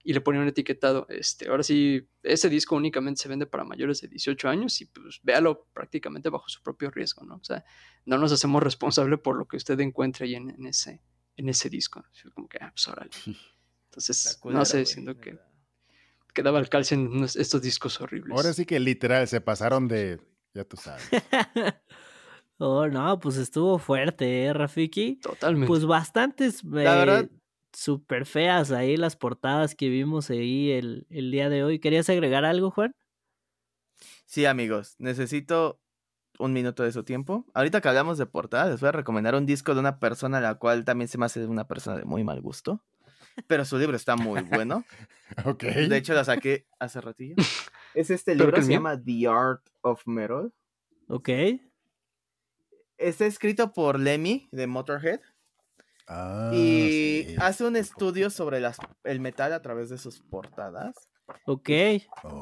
y le ponían un etiquetado. Este, ahora sí, ese disco únicamente se vende para mayores de 18 años y pues véalo prácticamente bajo su propio riesgo, ¿no? O sea, no nos hacemos responsables por lo que usted encuentre ahí en, en ese, en ese disco. Como que, ah, pues órale. [LAUGHS] Entonces, no sé, siento que quedaba el calce en unos- estos discos horribles. Ahora sí que literal se pasaron de. Ya tú sabes. [LAUGHS] oh, no, pues estuvo fuerte, ¿eh, Rafiki? Totalmente. Pues bastantes. La verdad- eh, Súper feas ahí las portadas que vimos ahí el, el día de hoy. ¿Querías agregar algo, Juan? Sí, amigos, necesito un minuto de su tiempo. Ahorita que hablamos de portada, les voy a recomendar un disco de una persona a la cual también se me hace una persona de muy mal gusto. Pero su libro está muy bueno. [LAUGHS] Ok. De hecho, la saqué hace ratillo. [LAUGHS] Es este ¿Peor libro, que se mío? llama The Art of Metal. Ok. Está escrito por Lemmy de Motorhead. Ah, y sí. hace un estudio sobre las, el metal a través de sus portadas. Ok.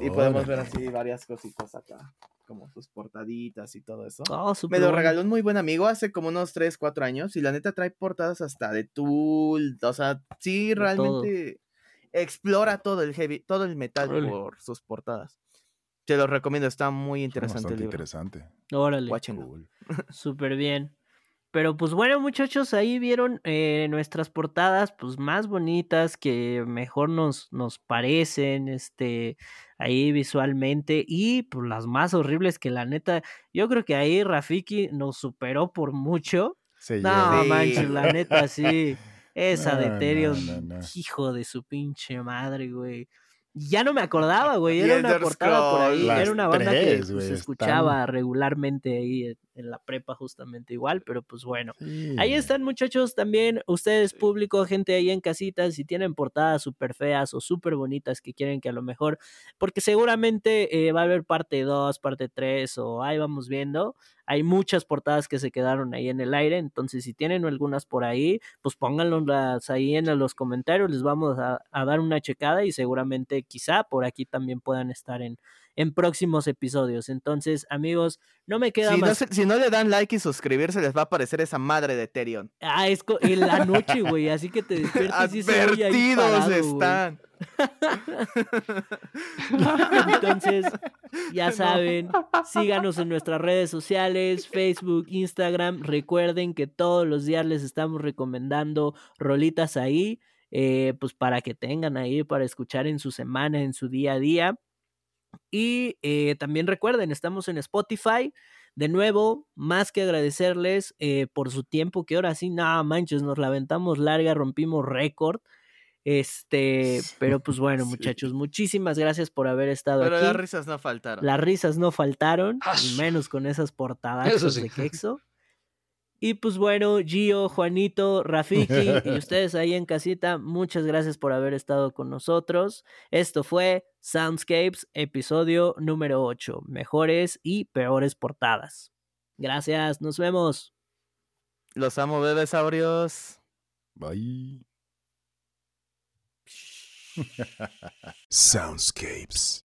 Y podemos ver así varias cositas acá. Como sus portaditas y todo eso. Oh, Me lo regaló un muy buen amigo hace como unos 3, 4 años y la neta trae portadas hasta de Tool, o sea, sí realmente explora todo el heavy, todo el metal Órale. por sus portadas. Te lo recomiendo, está muy interesante el bastante libro. interesante. Órale. Cool. Súper bien. Pero pues bueno, muchachos, ahí vieron eh, nuestras portadas, pues más bonitas, que mejor nos, nos parecen, este, ahí visualmente, y pues las más horribles que la neta, yo creo que ahí Rafiki nos superó por mucho. no, manches, la neta, sí. [LAUGHS] Esa de Ethereum, hijo de su pinche madre, güey. Ya no me acordaba, güey. Era una portada por ahí. Era una banda que se escuchaba regularmente ahí en la prepa, justamente igual. Pero pues bueno. Ahí están, muchachos. También ustedes, público, gente ahí en casitas, si tienen portadas súper feas o súper bonitas que quieren que a lo mejor. Porque seguramente eh, va a haber parte 2, parte 3 o ahí vamos viendo hay muchas portadas que se quedaron ahí en el aire, entonces si tienen algunas por ahí, pues pónganlas ahí en los comentarios, les vamos a, dar una checada y seguramente quizá por aquí también puedan estar en, en próximos episodios. Entonces, amigos, no me queda más. si no le dan like y suscribirse, les va a aparecer esa madre de Terion. Ah, es en la noche, güey, así que te despiertas y se están. Entonces, ya saben, síganos en nuestras redes sociales, Facebook, Instagram. Recuerden que todos los días les estamos recomendando rolitas ahí, eh, pues para que tengan ahí para escuchar en su semana, en su día a día. Y eh, también recuerden, estamos en Spotify. De nuevo, más que agradecerles eh, por su tiempo, que ahora sí, nada manches, nos la aventamos larga, rompimos récord. Este, pero pues [LAUGHS] bueno, muchachos, muchísimas gracias por haber estado aquí. Pero las risas no faltaron. Las risas no faltaron, y menos con esas portadas de Quexo. Y pues bueno, Gio, Juanito, Rafiki y [LAUGHS] ustedes ahí en casita, muchas gracias por haber estado con nosotros. Esto fue Soundscapes, episodio número 8, mejores y peores portadas. Gracias, nos vemos. Los amo, bebesaurios. Bye. [LAUGHS] Soundscapes